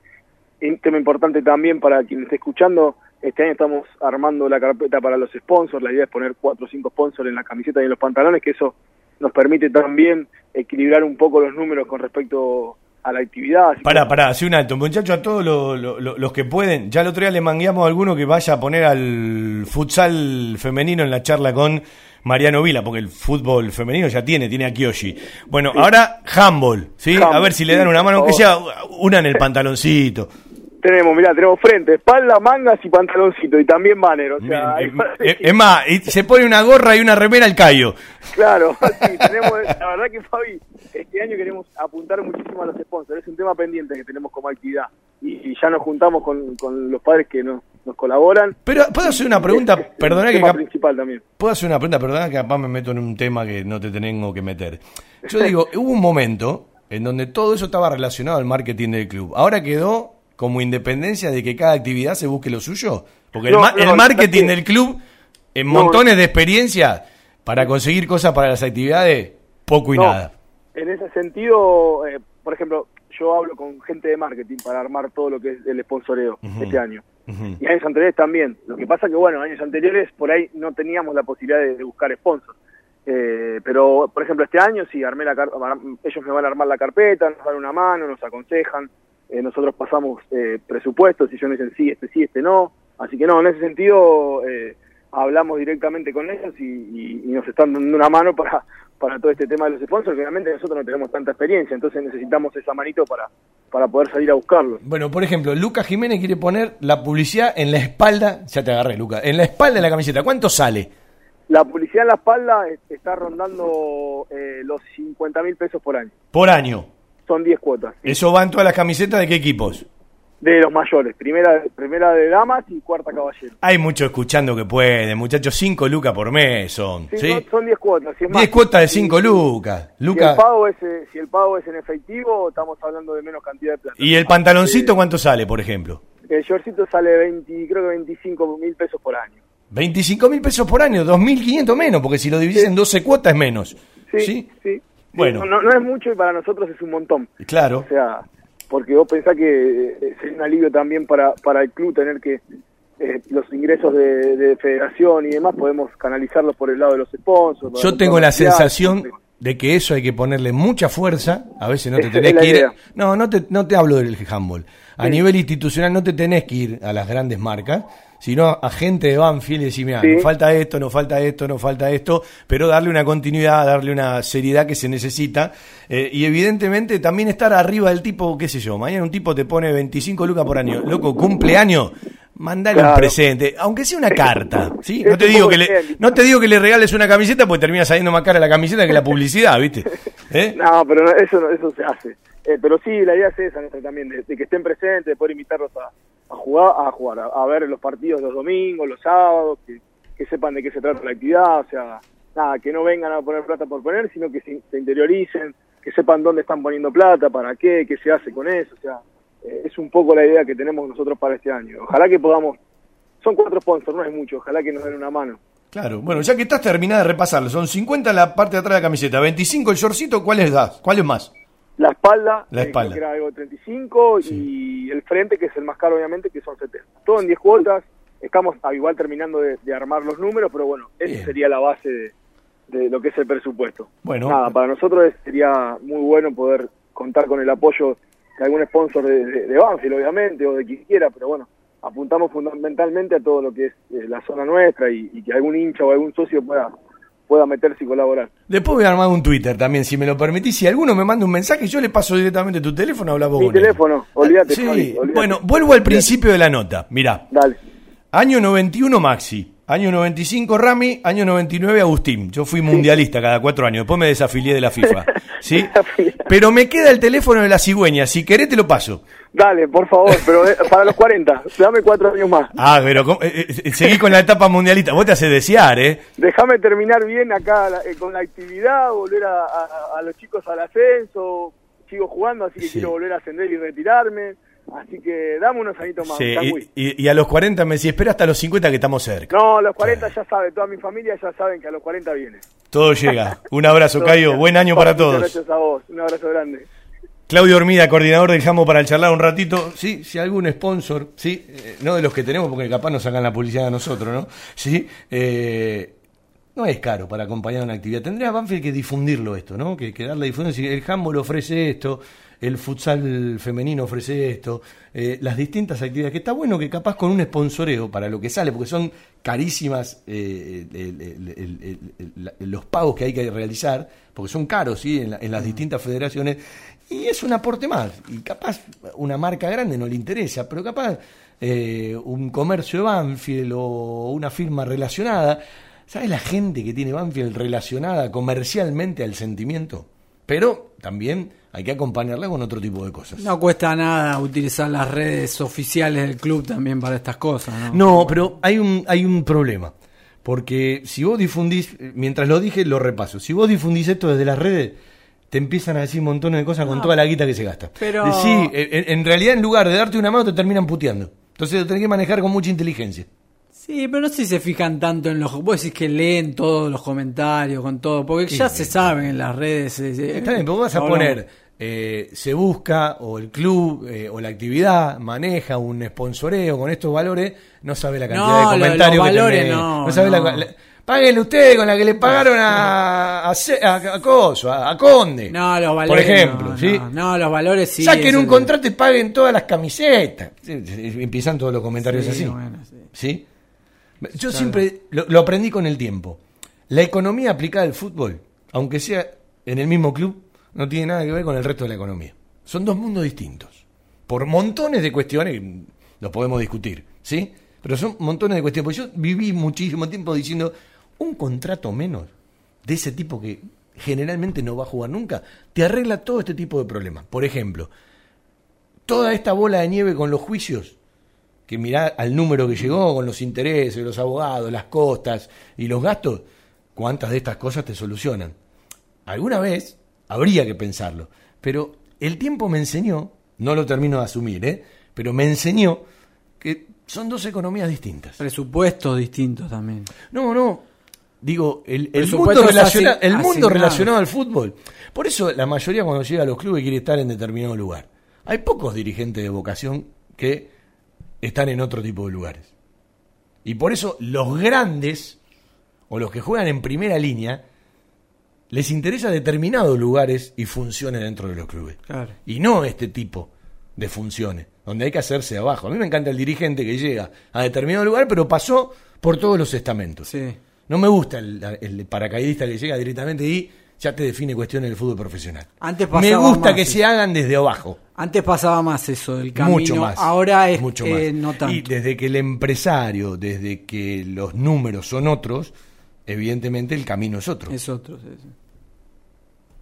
S: un tema importante también para quien esté escuchando, este año estamos armando la carpeta para los sponsors, la idea es poner cuatro o cinco sponsors en la camiseta y en los pantalones, que eso nos permite también equilibrar un poco los números con respecto a la actividad. Así
H: Pará, pará, hace un alto. Muchachos, a todos lo- lo- lo- los que pueden. Ya el otro día le mangueamos a alguno que vaya a poner al futsal femenino en la charla con Mariano Vila, porque el fútbol femenino ya tiene, tiene a Kyoshi. Bueno, ahora handball, ¿sí? a
S: Handball,
H: ver si le dan una mano, aunque sea una en el pantaloncito.
S: Tenemos, mirá, tenemos frente, espalda, mangas y pantaloncito y también banner, o sea, hay-
H: Eh, Es más, y se pone una gorra y una remera al callo.
S: claro, [LAUGHS] sí, tenemos, la verdad que Fabi, este año queremos apuntar muchísimo a los sponsors, es un tema pendiente que tenemos como actividad y, y ya nos juntamos con, con los padres que nos, nos colaboran.
H: Pero, ¿puedo hacer una pregunta?
S: Es- es
H: Perdona que cap-
S: principal también.
H: Puedo hacer una pregunta, perdona que capaz me meto en un tema que no te tengo que meter. Yo digo, [LAUGHS] hubo un momento en donde todo eso estaba relacionado al marketing del club. Ahora quedó como independencia de que cada actividad se busque lo suyo. Porque el, ma-
S: no,
H: el marketing del club, en
S: No,
H: montones de experiencia para conseguir cosas para las actividades, poco y nada.
S: En ese sentido, eh, por ejemplo, yo hablo con gente de marketing para armar todo lo que es el sponsoreo este año. Y años anteriores también. Lo que pasa que, bueno, años anteriores por ahí no teníamos la posibilidad de, de buscar sponsors. Eh, pero, por ejemplo, este año sí, armé la ellos me van a armar la carpeta, nos dan una mano, nos aconsejan. Eh, nosotros pasamos eh, presupuestos, si yo dicen sí, este sí, este no. Así que no, en ese sentido eh, hablamos directamente con ellos y, y- y nos están dando una mano para, para todo este tema de los sponsors, que obviamente nosotros no tenemos tanta experiencia, entonces necesitamos esa manito para, para poder salir a buscarlos.
H: Bueno, por ejemplo, Lucas Jiménez quiere poner la publicidad en la espalda, ya te agarré, Lucas, en la espalda de la camiseta. ¿Cuánto sale?
S: La publicidad en la espalda está rondando eh, los 50 mil pesos por año.
H: Por año.
S: Son 10 cuotas.
H: ¿Eso va en todas las camisetas de qué equipos?
S: De los mayores. Primera, primera de damas y cuarta caballero.
H: Hay muchos escuchando que pueden, muchachos, 5 lucas por mes son.
S: Sí,
H: ¿sí?
S: son- son 10 cuotas. Si es
H: 10
S: más,
H: cuotas de
S: si-
H: 5 lucas.
S: Si
H: Lucas.
S: el, pago es, eh, si el pago es en efectivo, estamos hablando de menos cantidad de plata.
H: ¿Y el pantaloncito cuánto sale, por ejemplo?
S: El shortcito sale 20, creo que 25 mil pesos por año.
H: 25 mil pesos por año, 2.500 menos, porque si lo divides en 12 cuotas es menos.
S: Sí, sí.
H: Bueno.
S: No, no es mucho y para nosotros es un montón.
H: Claro.
S: O sea, porque vos pensás que eh, sería un alivio también para, para el club tener que eh, los ingresos de, de federación y demás podemos canalizarlos por el lado de los sponsors.
H: Yo tengo la sensación de que eso hay que ponerle mucha fuerza. A veces no te tenés
S: es
H: que ir.
S: idea.
H: No, no te, no te hablo del handball. A
S: Sí.
H: nivel institucional no te tenés que ir a las grandes marcas, sino a gente de Banfield y decir, mira,
S: Sí.
H: nos falta esto, nos falta esto, nos falta esto, pero darle una continuidad, darle una seriedad que se necesita. eh, y evidentemente también estar arriba del tipo, qué sé yo, mañana un tipo te pone 25 lucas por año. Loco, cumpleaños. Mandale un presente, aunque sea una carta, ¿sí? No te digo que le, no te digo que le regales una camiseta porque termina saliendo más cara la camiseta que la publicidad, ¿viste? [LAUGHS] ¿Eh?
S: No, pero eso, no- eso se hace. Eh, pero sí, la idea es esa también, de, de que estén presentes, de poder invitarlos a, a jugar, a jugar, a, ver los partidos los domingos, los sábados, que, que sepan de qué se trata la actividad, o sea, nada, que no vengan a poner plata por poner, sino que se, se interioricen, que sepan dónde están poniendo plata, para qué, qué se hace con eso, o sea, eh, es un poco la idea que tenemos nosotros para este año. Ojalá que podamos, son cuatro sponsors, no es mucho, ojalá que nos den una mano.
H: Claro, bueno, ya que estás terminada de repasarlo, son 50 la parte de atrás de la camiseta, 25 el shortcito, ¿cuáles das? ¿Cuáles más?
S: La espalda,
H: La
S: eh,
H: espalda.
S: creo que era algo de 35 y el frente, que es el más caro obviamente, que son 70. Todo en 10 cuotas, estamos ah, igual terminando de, de armar los números, pero bueno, esa
H: Bien.
S: sería la base de, de lo que es el presupuesto.
H: Bueno.
S: Nada, para nosotros sería muy bueno poder contar con el apoyo de algún sponsor de, de, de Banfield, obviamente, o de quien quiera, pero bueno, apuntamos fundamentalmente a todo lo que es eh, la zona nuestra y, y que algún hincha o algún socio pueda, pueda meterse y colaborar.
H: Después voy a armar un Twitter también, si me lo permitís. Si alguno me manda un mensaje, yo le paso directamente tu teléfono, hablamos
S: Mi
H: con él.
S: teléfono, olvídate.
H: Sí,
S: Javi, olvídate.
H: bueno, vuelvo al principio de la nota. Mirá.
S: Dale.
H: Año 91 Maxi, año 95 Rami, año 99 Agustín. Yo fui mundialista cada cuatro años, después me desafilié de la FIFA. [LAUGHS] ¿sí? Pero me queda el teléfono de la cigüeña, si querés te lo paso.
S: Dale, por favor, pero eh, para los 40, dame cuatro años más.
H: Ah, pero ¿cómo? Eh, eh, seguí con la etapa mundialista, vos te haces desear, ¿eh?
S: Déjame terminar bien acá eh, con la actividad, volver a, a- a los chicos al ascenso, sigo jugando, así que
H: Sí.
S: quiero volver a ascender y retirarme. Así que dame unos añitos más.
H: Sí, y, y- y a los 40 me decís, espera hasta los 50 que estamos cerca.
S: No, a los 40 ya sabe, toda mi familia ya saben que a los 40 viene.
H: Todo llega. Un abrazo, [LAUGHS] Cayo. Buen año para
S: Muchas
H: todos.
S: Gracias a vos, un abrazo grande.
H: Claudio Hormida, coordinador del Jambo para el charlar un ratito. Sí, si algún sponsor, sí, eh, no de los que tenemos, porque capaz nos sacan la publicidad a nosotros, ¿no? Sí, eh, no es caro para acompañar una actividad. Tendría Banfield que difundirlo esto, ¿no? Que, que darle difusión. Si el handball ofrece esto, el futsal femenino ofrece esto, eh, las distintas actividades. Que está bueno que capaz con un sponsoreo para lo que sale, porque son carísimas eh, el- el- el- el- el- los pagos que hay que realizar, porque son caros, ¿sí? En, la- en las distintas federaciones. Y es un aporte más. Y capaz una marca grande no le interesa, pero capaz eh, un comercio de Banfield o una firma relacionada. ¿Sabes la gente que tiene Banfield relacionada comercialmente al sentimiento? Pero también hay que acompañarla con otro tipo de cosas.
L: No cuesta nada utilizar las redes oficiales del club también para estas cosas, ¿no?
H: No, pero hay un, hay un problema. Porque si vos difundís, mientras lo dije, lo repaso. Si vos difundís esto desde las redes, te empiezan a decir montones de cosas con toda la guita que se gasta.
L: pero-
H: Sí, en, en realidad en lugar de darte una mano te terminan puteando. Entonces lo tenés que manejar con mucha inteligencia.
L: Sí, pero no sé si se fijan tanto en los... Vos decís que leen todos los comentarios, con todo, porque
H: Sí,
L: ya
H: sí.
L: se saben en las redes. eh, eh,
H: Está bien, pero vos vas a poner, eh, se busca, o el club, eh, o la actividad, maneja un sponsoreo con estos valores, no sabe la cantidad
L: No,
H: de
L: lo-
H: comentarios
L: los
H: que
L: valores
H: tenés.
L: no,
H: sabe
L: no.
H: la- páguenle ustedes con la que le pagaron a, a, Ce- a- a Coso, a, a Conde.
L: No, los valores.
H: Por ejemplo,
L: no,
H: ¿sí?
L: No, no, los valores sí.
H: Saquen un contrato y paguen todas las camisetas. Sí, sí, Empiezan todos los comentarios
L: Sí,
H: así.
L: bueno,
H: ¿Sí? Yo
L: Claro.
H: siempre lo, lo aprendí con el tiempo. La economía aplicada al fútbol, aunque sea en el mismo club, no tiene nada que ver con el resto de la economía. Son dos mundos distintos. Por montones de cuestiones, los podemos discutir, ¿sí? Pero son montones de cuestiones. Porque yo viví muchísimo tiempo diciendo, un contrato menos de ese tipo que generalmente no va a jugar nunca, te arregla todo este tipo de problemas. Por ejemplo, toda esta bola de nieve con los juicios, que mirá al número que llegó, con los intereses, los abogados, las costas y los gastos, cuántas de estas cosas te solucionan. Alguna vez habría que pensarlo, pero el tiempo me enseñó, no lo termino de asumir, ¿eh? pero me enseñó que son dos economías distintas.
L: Presupuestos distintos también.
H: No, no. Digo, el, mundo, relaciona- el mundo relacionado al fútbol. Por eso la mayoría cuando llega a los clubes quiere estar en determinado lugar. Hay pocos dirigentes de vocación que están en otro tipo de lugares. Y por eso los grandes, o los que juegan en primera línea, les interesa determinados lugares y funciones dentro de los clubes.
L: Claro.
H: Y no este tipo de funciones, donde hay que hacerse abajo. A mí me encanta el dirigente que llega a determinado lugar, pero pasó por todos los estamentos. No me gusta el, el paracaidista que llega directamente y ya te define cuestiones del fútbol profesional.
L: Antes
H: Me gusta
L: más
H: que se hagan desde abajo.
L: Antes pasaba más eso del camino,
H: Mucho más.
L: ahora es
H: mucho
L: eh,
H: más.
L: no tanto.
H: Y desde que el empresario, desde que los números son otros, evidentemente el camino es otro.
L: Es otro. sí, sí.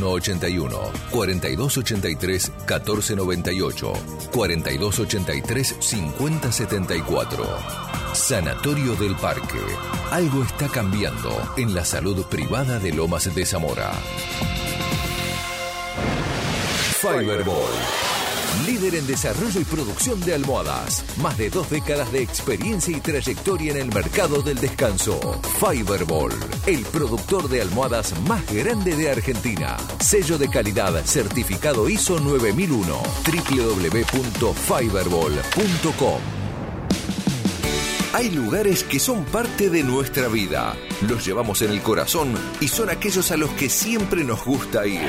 K: 4283-5181, 4283-1498, 4283-5074. Sanatorio del Parque. Algo está cambiando en la salud privada de Lomas de Zamora. Fiberball. Líder en desarrollo y producción de almohadas. Más de dos décadas de experiencia y trayectoria en el mercado del descanso. Fiberball, el productor de almohadas más grande de Argentina. Sello de calidad certificado ISO 9001. www.fiberball.com hay lugares que son parte de nuestra vida. Los llevamos en el corazón y son aquellos a los que siempre nos gusta ir.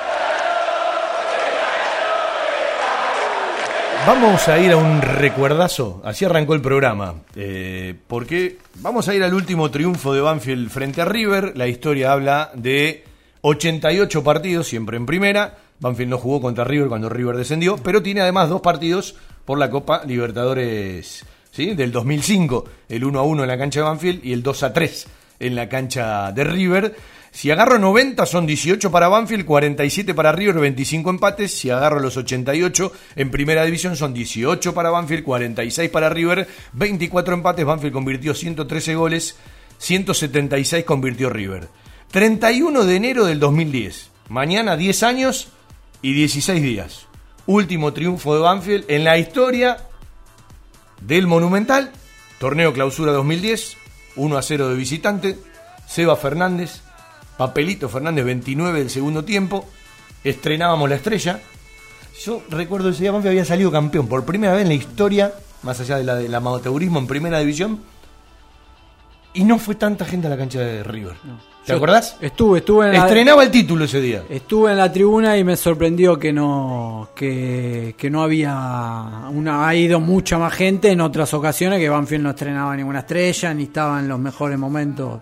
H: Vamos a ir a un recuerdazo, así arrancó el programa, eh, porque vamos a ir al último triunfo de Banfield frente a River, la historia habla de 88 partidos, siempre en primera, Banfield no jugó contra River cuando River descendió, pero tiene además dos partidos por la Copa Libertadores ¿sí? del 2005, el 1 a 1 en la cancha de Banfield y el 2 a 3 en la cancha de River. Si agarro 90 son 18 para Banfield, 47 para River, 25 empates. Si agarro los 88 en primera división son 18 para Banfield, 46 para River, 24 empates. Banfield convirtió 113 goles, 176 convirtió River. 31 de enero del 2010. Mañana 10 años y 16 días. Último triunfo de Banfield en la historia del Monumental. Torneo Clausura 2010. 1 a 0 de visitante. Seba Fernández. Papelito Fernández, 29 del segundo tiempo. Estrenábamos la estrella. Yo recuerdo ese día Banfield había salido campeón por primera vez en la historia, más allá de la del amateurismo en primera división. Y no fue tanta gente a la cancha de River. ¿Te
L: Yo
H: acordás?
L: Estuve, estuve en la-
H: Estrenaba el título ese día.
L: Estuve en la tribuna y me sorprendió que no que, que no había una ha ido mucha más gente en otras ocasiones que Banfield no estrenaba ninguna estrella ni estaba en los mejores momentos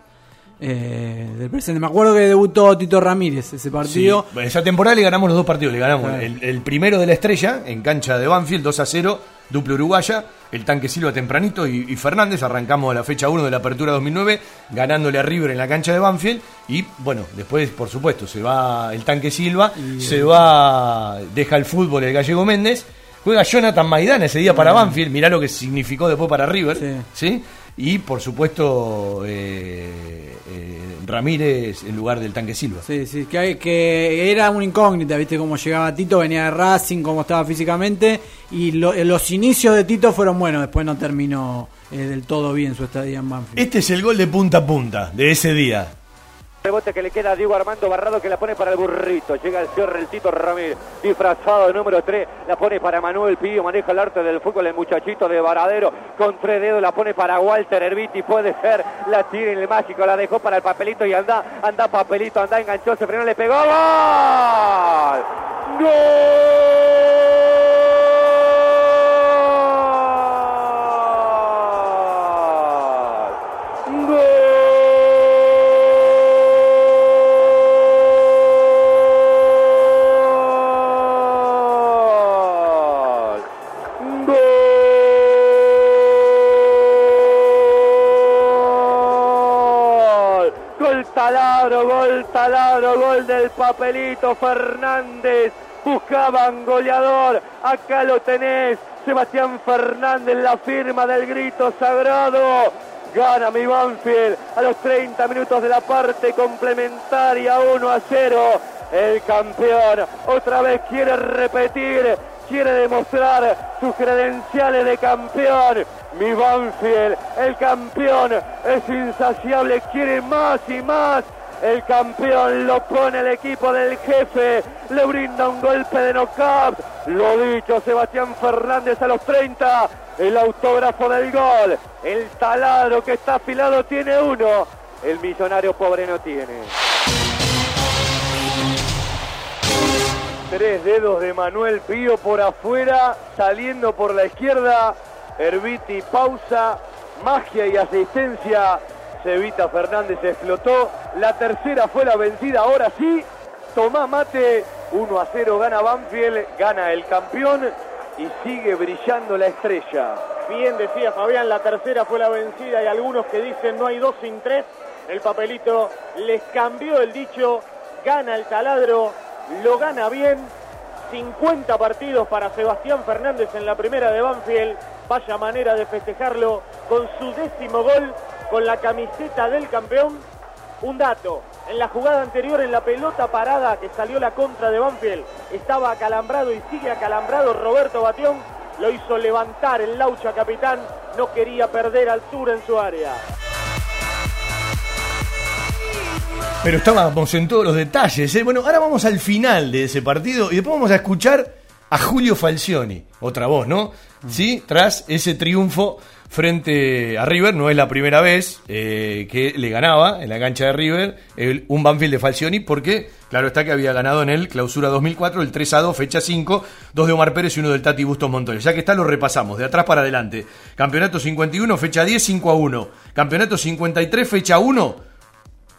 L: eh, del presente. Me acuerdo que debutó Tito Ramírez ese partido.
H: Sí, esa temporada le ganamos los dos partidos. Le ganamos
L: Claro.
H: el, el primero de la estrella en cancha de Banfield, 2 a 0, duplo uruguaya. El tanque Silva tempranito y, y Fernández. Arrancamos a la fecha 1 de la apertura 2009, ganándole a River en la cancha de Banfield. Y bueno, después, por supuesto, se va el tanque Silva, se va, deja el fútbol el gallego Méndez. Juega Jonathan Maidana ese día para Banfield. Mirá lo que significó después para River. ¿sí? Y por supuesto, eh, eh, Ramírez en lugar del tanque Silva.
L: Sí, sí, que, hay- que era una incógnita, viste cómo llegaba Tito, venía de Racing, cómo estaba físicamente, y lo- eh, los inicios de Tito fueron buenos, después no terminó eh, del todo bien su estadía en Banfield.
H: Este es el gol de punta a punta de ese día.
E: Rebote que le queda a Diego Armando Barrado que la pone para el burrito. Llega el señor el Tito Ramírez, disfrazado de número 3. La pone para Manuel Pío, maneja el arte del fútbol el muchachito de Varadero. Con tres dedos la pone para Walter Herbiti. Puede ser, la tira en el mágico, la dejó para el papelito y anda, anda papelito, anda, enganchó, se frenó, le pegó. ¡Gol! ¡Gol! Taladro, gol taladro, gol del papelito Fernández. buscaban goleador. Acá lo tenés. Sebastián Fernández, la firma del grito sagrado. Gana mi Banfield a los 30 minutos de la parte complementaria 1 a 0. El campeón otra vez quiere repetir, quiere demostrar sus credenciales de campeón. Mi Banfield, el campeón, es insaciable, quiere más y más. El campeón lo pone el equipo del jefe, le brinda un golpe de knockout. Lo dicho, Sebastián Fernández a los 30, el autógrafo del gol. El taladro que está afilado tiene uno, el millonario pobre no tiene. Tres dedos de Manuel Pío por afuera, saliendo por la izquierda. Herbiti pausa, magia y asistencia. Cevita Fernández explotó. La tercera fue la vencida. Ahora sí, Tomás Mate. 1 a 0 gana Banfield, gana el campeón y sigue brillando la estrella.
S: Bien decía Fabián, la tercera fue la vencida y algunos que dicen no hay dos sin tres. El papelito les cambió el dicho, gana el taladro, lo gana bien. 50 partidos para Sebastián Fernández en la primera de Banfield. Vaya manera de festejarlo con su décimo gol con la camiseta del campeón. Un dato, en la jugada anterior en la pelota parada que salió la contra de Banfield, estaba acalambrado y sigue acalambrado Roberto Batión, lo hizo levantar el Laucha capitán, no quería perder altura en su área.
H: Pero estábamos en todos los detalles. ¿eh? Bueno, ahora vamos al final de ese partido y después vamos a escuchar a Julio Falcioni, otra voz, ¿no? Sí, tras ese triunfo frente a River, no es la primera vez eh, que le ganaba en la cancha de River el- un Banfield de Falcioni, porque claro está que había ganado en el clausura 2004 el 3 a 2, fecha 5, dos de Omar Pérez y uno del Tati Bustos Montoya. Ya que está, lo repasamos, de atrás para adelante. Campeonato 51, fecha 10, 5 a 1. Campeonato 53, fecha 1,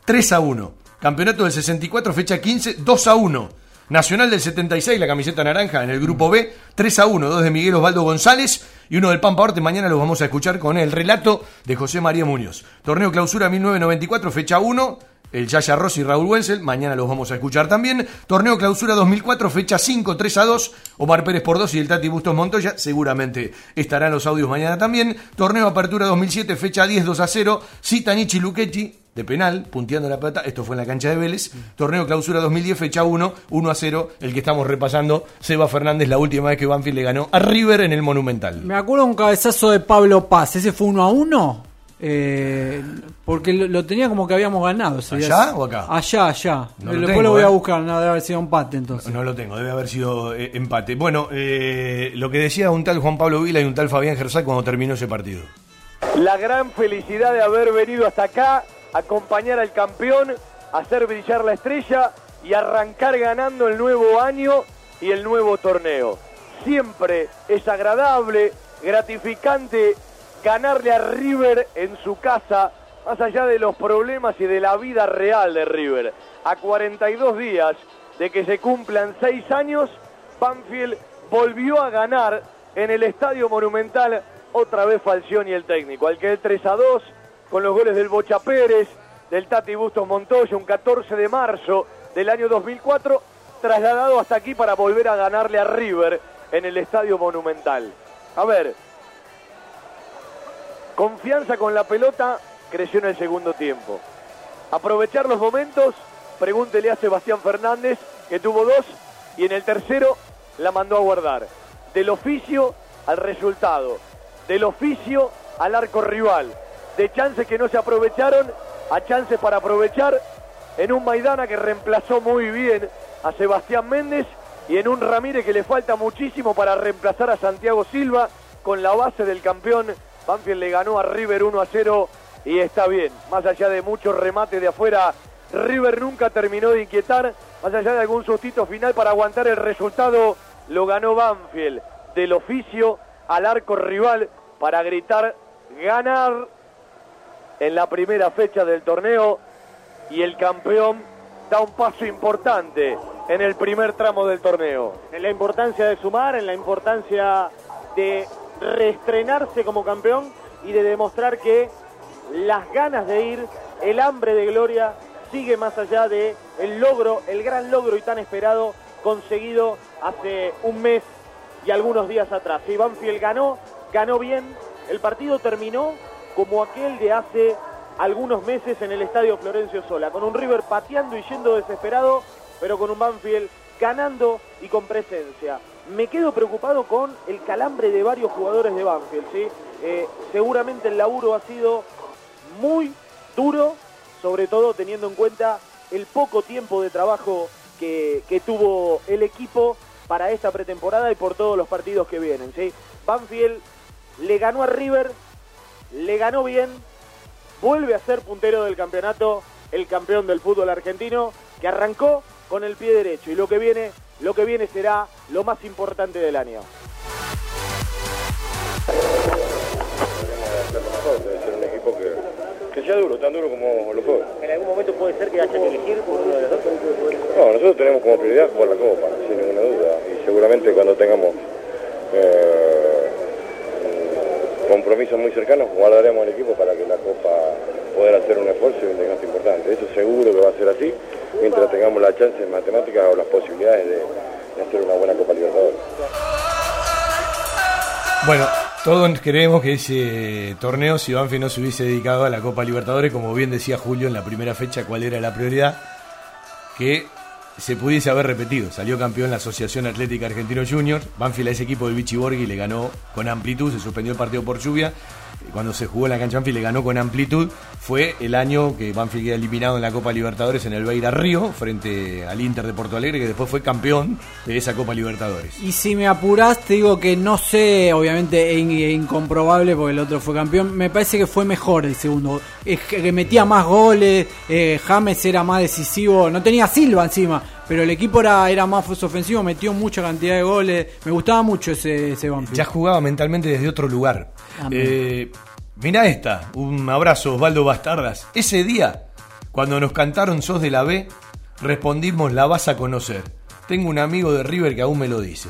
H: 3 a 1. Campeonato del 64, fecha 15, 2 a 1. Nacional del 76, la camiseta naranja en el grupo B, 3 a 1. Dos de Miguel Osvaldo González y uno del Pampa Orte. Mañana los vamos a escuchar con el relato de José María Muñoz. Torneo Clausura 1994, fecha 1. El Yaya Rossi y Raúl Wenzel, mañana los vamos a escuchar también. Torneo Clausura 2004, fecha 5, 3 a 2. Omar Pérez por 2 y el Tati Bustos Montoya, seguramente estarán los audios mañana también. Torneo Apertura 2007, fecha 10, 2 a 0. Citanichi Luchetti, de penal, punteando la pelota. Esto fue en la cancha de Vélez. Torneo Clausura 2010, fecha 1, 1 a 0. El que estamos repasando, Seba Fernández, la última vez que Banfield le ganó a River en el Monumental.
L: Me acuerdo un cabezazo de Pablo Paz. ¿Ese fue uno a uno? Eh, porque lo, lo tenía como que habíamos ganado. ese día.
H: ¿Allá o acá?
L: Allá, allá.
H: No lo
L: Después
H: tengo,
L: lo voy a
H: eh.
L: buscar, no debe haber sido empate entonces.
H: No lo tengo, debe haber sido eh, empate. Bueno, eh, lo que decía un tal Juan Pablo Vila y un tal Fabián Gersal cuando terminó ese partido.
E: La gran felicidad de haber venido hasta acá, acompañar al campeón, hacer brillar la estrella y arrancar ganando el nuevo año y el nuevo torneo. Siempre es agradable, gratificante ganarle a River en su casa, más allá de los problemas y de la vida real de River. A 42 días de que se cumplan seis años, Banfield volvió a ganar en el Estadio Monumental otra vez Falcioni el técnico. Al que el 3 a 2 con los goles del Bocha Pérez, del Tati Bustos Montoya, un 14 de marzo del año 2004, trasladado hasta aquí para volver a ganarle a River en el Estadio Monumental. A ver, confianza con la pelota creció en el segundo tiempo. Aprovechar los momentos, pregúntele a Sebastián Fernández, que tuvo dos, y en el tercero la mandó a guardar. Del oficio al resultado, del oficio al arco rival, de chances que no se aprovecharon a chances para aprovechar, en un Maidana que reemplazó muy bien a Sebastián Méndez y en un Ramírez que le falta muchísimo para reemplazar a Santiago Silva con la base del campeón. Banfield le ganó a River 1 a 0 y está bien. Más allá de muchos remates de afuera, River nunca terminó de inquietar. Más allá de algún sustito final para aguantar el resultado, lo ganó Banfield. Del oficio al arco rival para gritar ganar en la primera fecha del torneo y el campeón da un paso importante en el primer tramo del torneo.
S: En la importancia de sumar, en la importancia de reestrenarse como campeón y de demostrar que las ganas de ir, el hambre de gloria sigue más allá de el logro, el gran logro y tan esperado
G: conseguido hace un mes y algunos días atrás. Y Banfield ganó, ganó bien. El partido terminó como aquel de hace algunos meses en el estadio Florencio Sola, con un River pateando y yendo desesperado, pero con un Banfield ganando y con presencia. Me quedo preocupado con el calambre de varios jugadores de Banfield, ¿sí? Eh, seguramente el laburo ha sido muy duro, sobre todo teniendo en cuenta el poco tiempo de trabajo que, que tuvo el equipo para esta pretemporada y por todos los partidos que vienen. ¿sí? Banfield le ganó a River, le ganó bien, vuelve a ser puntero del campeonato, el campeón del fútbol argentino, que arrancó con el pie derecho y lo que viene, lo que viene será lo más importante del año.
R: Debe ser un equipo que, que sea duro, tan duro como lo fue.
T: ¿En algún momento puede ser que haya que elegir por uno de los dos?
R: No, nosotros tenemos como prioridad jugar la Copa, sin ninguna duda. Y seguramente cuando tengamos eh, compromisos muy cercanos, guardaremos el equipo para que la Copa poder hacer un esfuerzo y un desgaste importante. Eso seguro que va a ser así, mientras tengamos la chance en matemáticas o las posibilidades de, de hacer una buena Copa Libertadores.
H: Bueno, todos creemos que ese torneo, si Banfield no se hubiese dedicado a la Copa Libertadores, como bien decía Julio en la primera fecha, cuál era la prioridad, que se pudiese haber repetido. Salió campeón la Asociación Atlética Argentino Junior. Banfield a ese equipo del Vichy Borghi le ganó con amplitud, se suspendió el partido por lluvia. Cuando se jugó en la cancha Banfield le ganó con amplitud. Fue el año que Banfield queda eliminado en la Copa Libertadores en el Beira Río, frente al Inter de Porto Alegre, que después fue campeón de esa Copa Libertadores.
L: Y si me apurás, te digo que no sé, obviamente es in- es incomprobable porque el otro fue campeón. Me parece que fue mejor el segundo. Es que metía más goles, eh, James era más decisivo, no tenía Silva encima, pero el equipo era, era más ofensivo, metió mucha cantidad de goles. Me gustaba mucho ese, ese Banfield.
H: Ya jugaba mentalmente desde otro lugar. Eh, mirá esta, un abrazo Osvaldo Bastardas. Ese día, cuando nos cantaron Sos de la B, respondimos la vas a conocer. Tengo un amigo de River que aún me lo dice.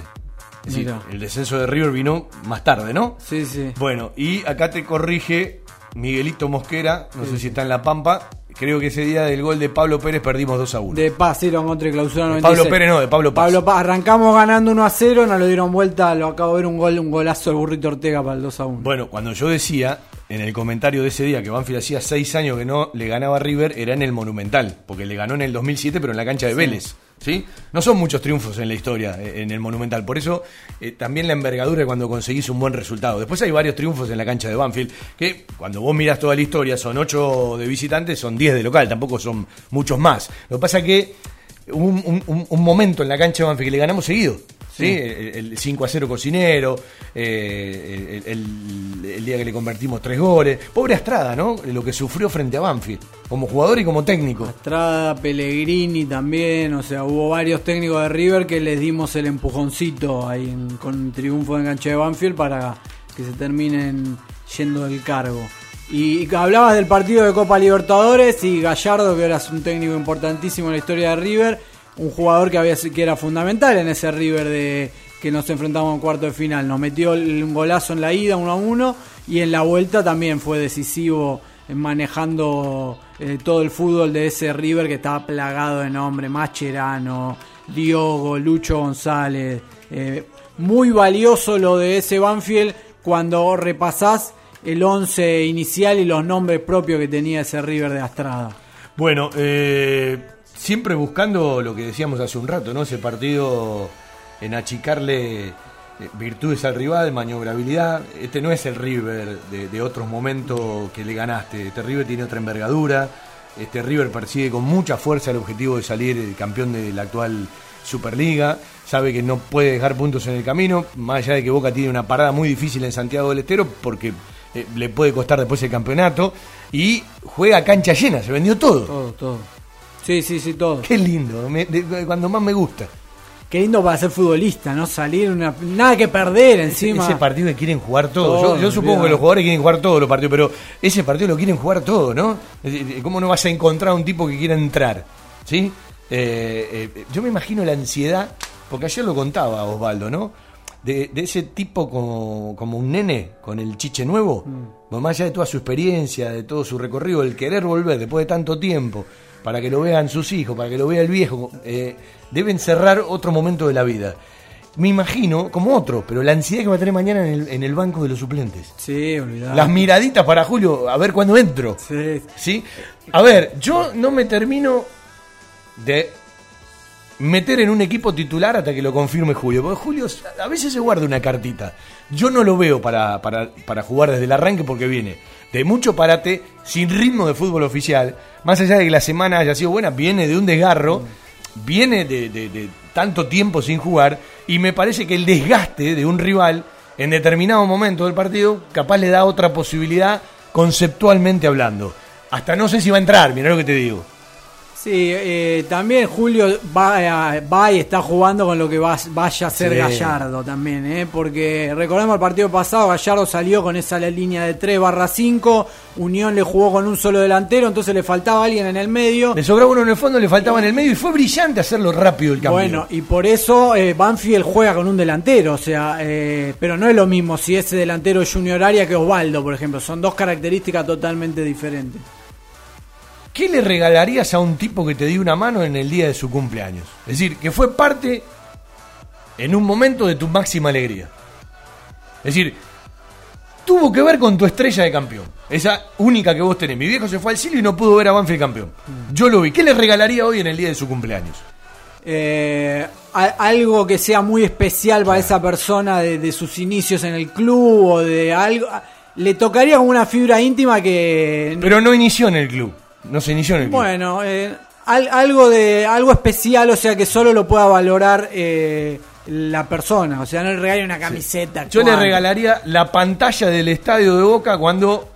H: Es decir, el descenso de River vino más tarde, ¿no?
L: Sí, sí.
H: Bueno, y acá te corrige Miguelito Mosquera, no
L: Sí.
H: sé si está en La Pampa. Creo que ese día del gol de Pablo Pérez perdimos 2 a 1.
L: De Paz, sí, lo encontré clausura
H: De
L: 96.
H: Pablo Pérez no, de Pablo Paz.
L: Pablo Paz, arrancamos ganando 1 a 0, nos lo dieron vuelta, lo acabo de ver un gol, un golazo del burrito Ortega para el 2 a 1.
H: Bueno, cuando yo decía en el comentario de ese día que Banfield hacía seis años que no le ganaba a River, era en el Monumental, porque le ganó en el 2007, pero en la cancha de
L: Sí.
H: Vélez. ¿Sí? No son muchos triunfos en la historia eh, en el Monumental, por eso eh, también la envergadura cuando conseguís un buen resultado. Después hay varios triunfos en la cancha de Banfield, que cuando vos mirás toda la historia son ocho de visitantes, son 10 de local, tampoco son muchos más. Lo que pasa que hubo un- un momento en la cancha de Banfield que le ganamos seguido. ¿Sí? El, el 5 a 0 cocinero, eh, el, día que le convertimos tres goles. Pobre Estrada, ¿no? Lo que sufrió frente a Banfield, como jugador y como técnico.
L: Estrada, Pellegrini también, o sea, hubo varios técnicos de River que les dimos el empujoncito ahí en- con triunfo en cancha de Banfield para que se terminen yendo del cargo. Y hablabas del partido de Copa Libertadores y Gallardo, que ahora es un técnico importantísimo en la historia de River, un jugador que había que era fundamental en ese River de que nos enfrentamos en cuarto de final. Nos metió un golazo en la ida, 1 a 1, y en la vuelta también fue decisivo manejando eh, todo el fútbol de ese River que estaba plagado de nombres, Macherano, Diogo, Lucho González. eh, muy valioso lo de ese Banfield cuando repasás el 11 inicial y los nombres propios que tenía ese River de Astrada.
H: Bueno, eh, siempre buscando lo que decíamos hace un rato, ¿no? Ese partido en achicarle eh, virtudes al rival, maniobrabilidad. Este no es el River de, otros momentos que le ganaste. Este River tiene otra envergadura. Este River persigue con mucha fuerza el objetivo de salir eh, campeón de la actual Superliga. Sabe que no puede dejar puntos en el camino, más allá de que Boca tiene una parada muy difícil en Santiago del Estero, porque eh, le puede costar después el campeonato. Y juega cancha llena, se vendió todo.
L: Todo, todo. Sí, sí, sí, todo.
H: Qué lindo, me- de- de- cuando más me gusta.
L: Qué lindo para ser futbolista, ¿no? Salir, una, nada que perder encima.
H: Ese partido que quieren jugar todo.
L: Todo,
H: yo, yo supongo que los jugadores quieren jugar todos los partidos, pero ese partido lo quieren jugar todo, ¿no? ¿Cómo no vas a encontrar un tipo que quiera entrar? ¿Sí? Eh, eh, yo me imagino la ansiedad, porque ayer lo contaba Osvaldo, ¿no? De, de ese tipo como, como un nene con el chiche nuevo,
L: Mm.
H: más allá de toda su experiencia, de todo su recorrido, el querer volver después de tanto tiempo, para que lo vean sus hijos, para que lo vea el viejo, eh, deben cerrar otro momento de la vida. Me imagino como otro, pero la ansiedad que va a tener mañana en el, en el banco de los suplentes.
L: Sí, olvidado.
H: Las miraditas para Julio, a ver cuándo entro.
L: Sí.
H: ¿Sí? A ver, yo no me termino de meter en un equipo titular hasta que lo confirme Julio. Porque Julio a veces se guarda una cartita. Yo no lo veo para, para, para jugar desde el arranque porque viene de mucho parate, sin ritmo de fútbol oficial. Más allá de que la semana haya sido buena, viene de un desgarro, viene de, tanto tiempo sin jugar. Y me parece que el desgaste de un rival en determinado momento del partido capaz le da otra posibilidad conceptualmente hablando. Hasta no sé si va a entrar, mira lo que te digo.
L: Sí, eh, también Julio va, a- va y está jugando con lo que va- vaya a ser
H: Sí.
L: Gallardo también, ¿eh? porque recordemos el partido pasado, Gallardo salió con esa línea de 3 barra 5, Unión le jugó con un solo delantero, entonces le faltaba alguien en el medio.
H: Le sobraba uno en el fondo, le faltaba en el medio y fue brillante hacerlo rápido el cambio.
L: Bueno, y por eso eh, Banfield juega con un delantero, o sea, eh, pero no es lo mismo si ese delantero es Junior Aria que Osvaldo, por ejemplo, son dos características totalmente diferentes.
H: ¿Qué le regalarías a un tipo que te dio una mano en el día de su cumpleaños? Es decir, que fue parte en un momento de tu máxima alegría. Es decir, tuvo que ver con tu estrella de campeón. Esa única que vos tenés. Mi viejo se fue al cielo y no pudo ver a Banfield campeón. Yo lo vi. ¿Qué le regalaría hoy en el día de su cumpleaños?
L: Eh, a- algo que sea muy especial para esa persona de, de sus inicios en el club o de algo. Le tocaría como una fibra íntima que.
H: Pero no inició en el club. No se inició en el club.
L: Bueno, eh, al- algo de algo especial, o sea que solo lo pueda valorar eh, la persona. O sea, no le regale una camiseta.
H: Yo le regalaría la pantalla del estadio de Boca cuando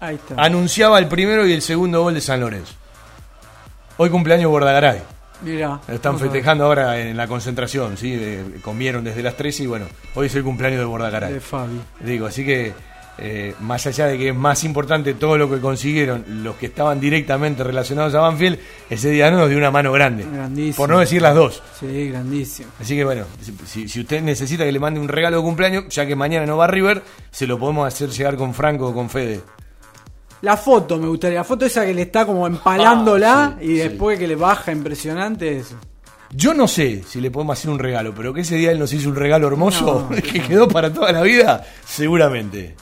L: Ahí está.
H: anunciaba el primero y el segundo gol de San Lorenzo. Hoy cumpleaños Bordagaray.
L: Mira.
H: Están festejando ahora en la concentración, ¿sí? Eh, comieron desde las 13 y bueno, hoy es el cumpleaños de Bordagaray.
L: De Fabi.
H: Digo, así que eh, más allá de que es más importante todo lo que consiguieron los que estaban directamente relacionados a Banfield, ese día nos dio una mano grande.
L: Grandísimo.
H: Por no decir las dos.
L: Sí, grandísimo.
H: Así que bueno, si, si usted necesita que le mande un regalo de cumpleaños, ya que mañana no va a River, se lo podemos hacer llegar con Franco o con Fede.
L: La foto me gustaría, la foto esa que le está como empalándola
H: Ah, sí,
L: y
H: sí.
L: después que le baja impresionante eso.
H: Yo no sé si le podemos hacer un regalo, pero que ese día él nos hizo un regalo hermoso
L: No, [LAUGHS]
H: que quedó para toda la vida, seguramente.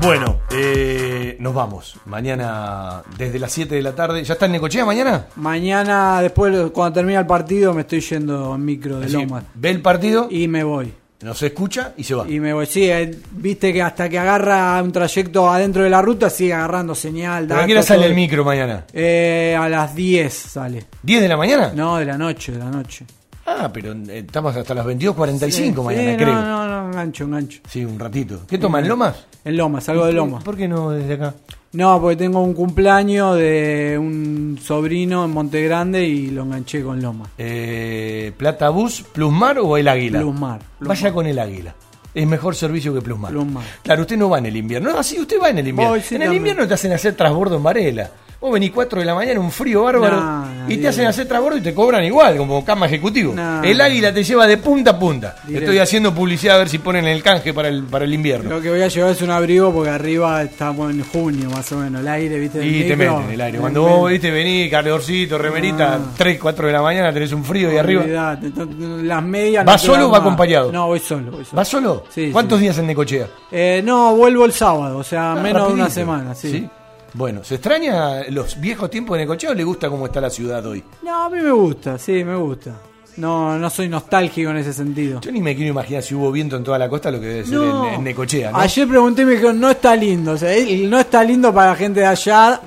H: Bueno, eh, nos vamos. Mañana desde las 7 de la tarde. ¿Ya está en Necochea mañana?
L: Mañana, después, cuando termine el partido, me estoy yendo en micro de
H: Así,
L: Lomas.
H: Ve el partido
L: y me voy.
H: Nos escucha y se va.
L: Y me voy. Sí, eh, viste que hasta que agarra un trayecto adentro de la ruta sigue agarrando señal.
H: ¿Pero a qué hora sale
L: todo.
H: el micro mañana?
L: Eh, a las 10 sale.
H: ¿10 de la mañana?
L: No, de la noche, de la noche.
H: Ah, pero estamos hasta las 22.45
L: Sí,
H: mañana,
L: sí,
H: creo.
L: No, no, no, engancho, engancho.
H: Sí, un ratito. ¿Qué toma, en Lomas?
L: En Lomas, salgo de Lomas.
H: ¿Por qué no desde acá?
L: No, porque tengo un cumpleaños de un sobrino en Monte Grande y lo enganché con Lomas.
H: Eh, ¿Plata Bus, Plusmar o el Águila?
L: Plusmar.
H: Vaya con el Águila. Es mejor servicio que Plusmar.
L: Plusmar.
H: Claro, usted no va en el invierno. No, sí, usted va en el invierno.
L: Voy, sí,
H: en el
L: también.
H: invierno te hacen hacer trasbordo en Varela. Vos venís 4 de la mañana, un frío bárbaro,
L: No, no,
H: y te hacen hacer trasbordo y te cobran igual, como cama ejecutivo.
L: No.
H: el águila te lleva de punta a punta.
L: Directo.
H: Estoy haciendo publicidad a ver si ponen el canje para el, para el invierno.
L: Lo que voy a llevar es un abrigo porque arriba estamos en junio más o menos. El aire, viste.
H: Y te meten el aire. Cuando vos viste venís, calorcito, remerita, 3, 4 de la mañana, tenés un frío y arriba.
L: Las medias.
H: ¿Va
L: no te
H: solo o va acompañado?
L: No, voy solo. Voy solo.
H: ¿Vas solo?
L: Sí,
H: ¿Cuántos
L: sí.
H: días en Necochea?
L: Eh, no, vuelvo el sábado, o sea,
H: Ah,
L: menos de una semana, sí.
H: Bueno, ¿se extraña los viejos tiempos de Necochea o le gusta cómo está la ciudad hoy?
L: No, a mí me gusta, sí, me gusta. No, no soy nostálgico en ese sentido.
H: Yo ni me quiero imaginar si hubo viento en toda la costa lo que debe ser
L: No.
H: en, en Necochea, ¿no?
L: Ayer pregunté y me dijeron, no está lindo. O sea, el no está lindo para la gente de allá.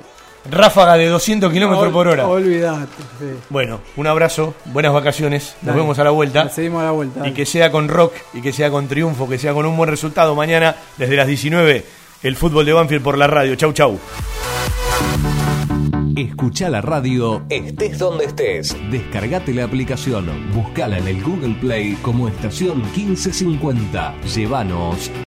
H: Ráfaga de 200 kilómetros por hora.
L: Olvidate. sí.
H: Bueno, un abrazo, buenas vacaciones, nos
L: Dale.
H: vemos a la vuelta.
L: Seguimos a la vuelta.
H: Y que sea con rock, y que sea con triunfo, que sea con un buen resultado mañana desde las 19, el fútbol de Banfield por la radio. Chau, chau.
J: Escucha la radio estés donde estés. Descargate la aplicación, buscala en el Google Play como estación 1550. Llévanos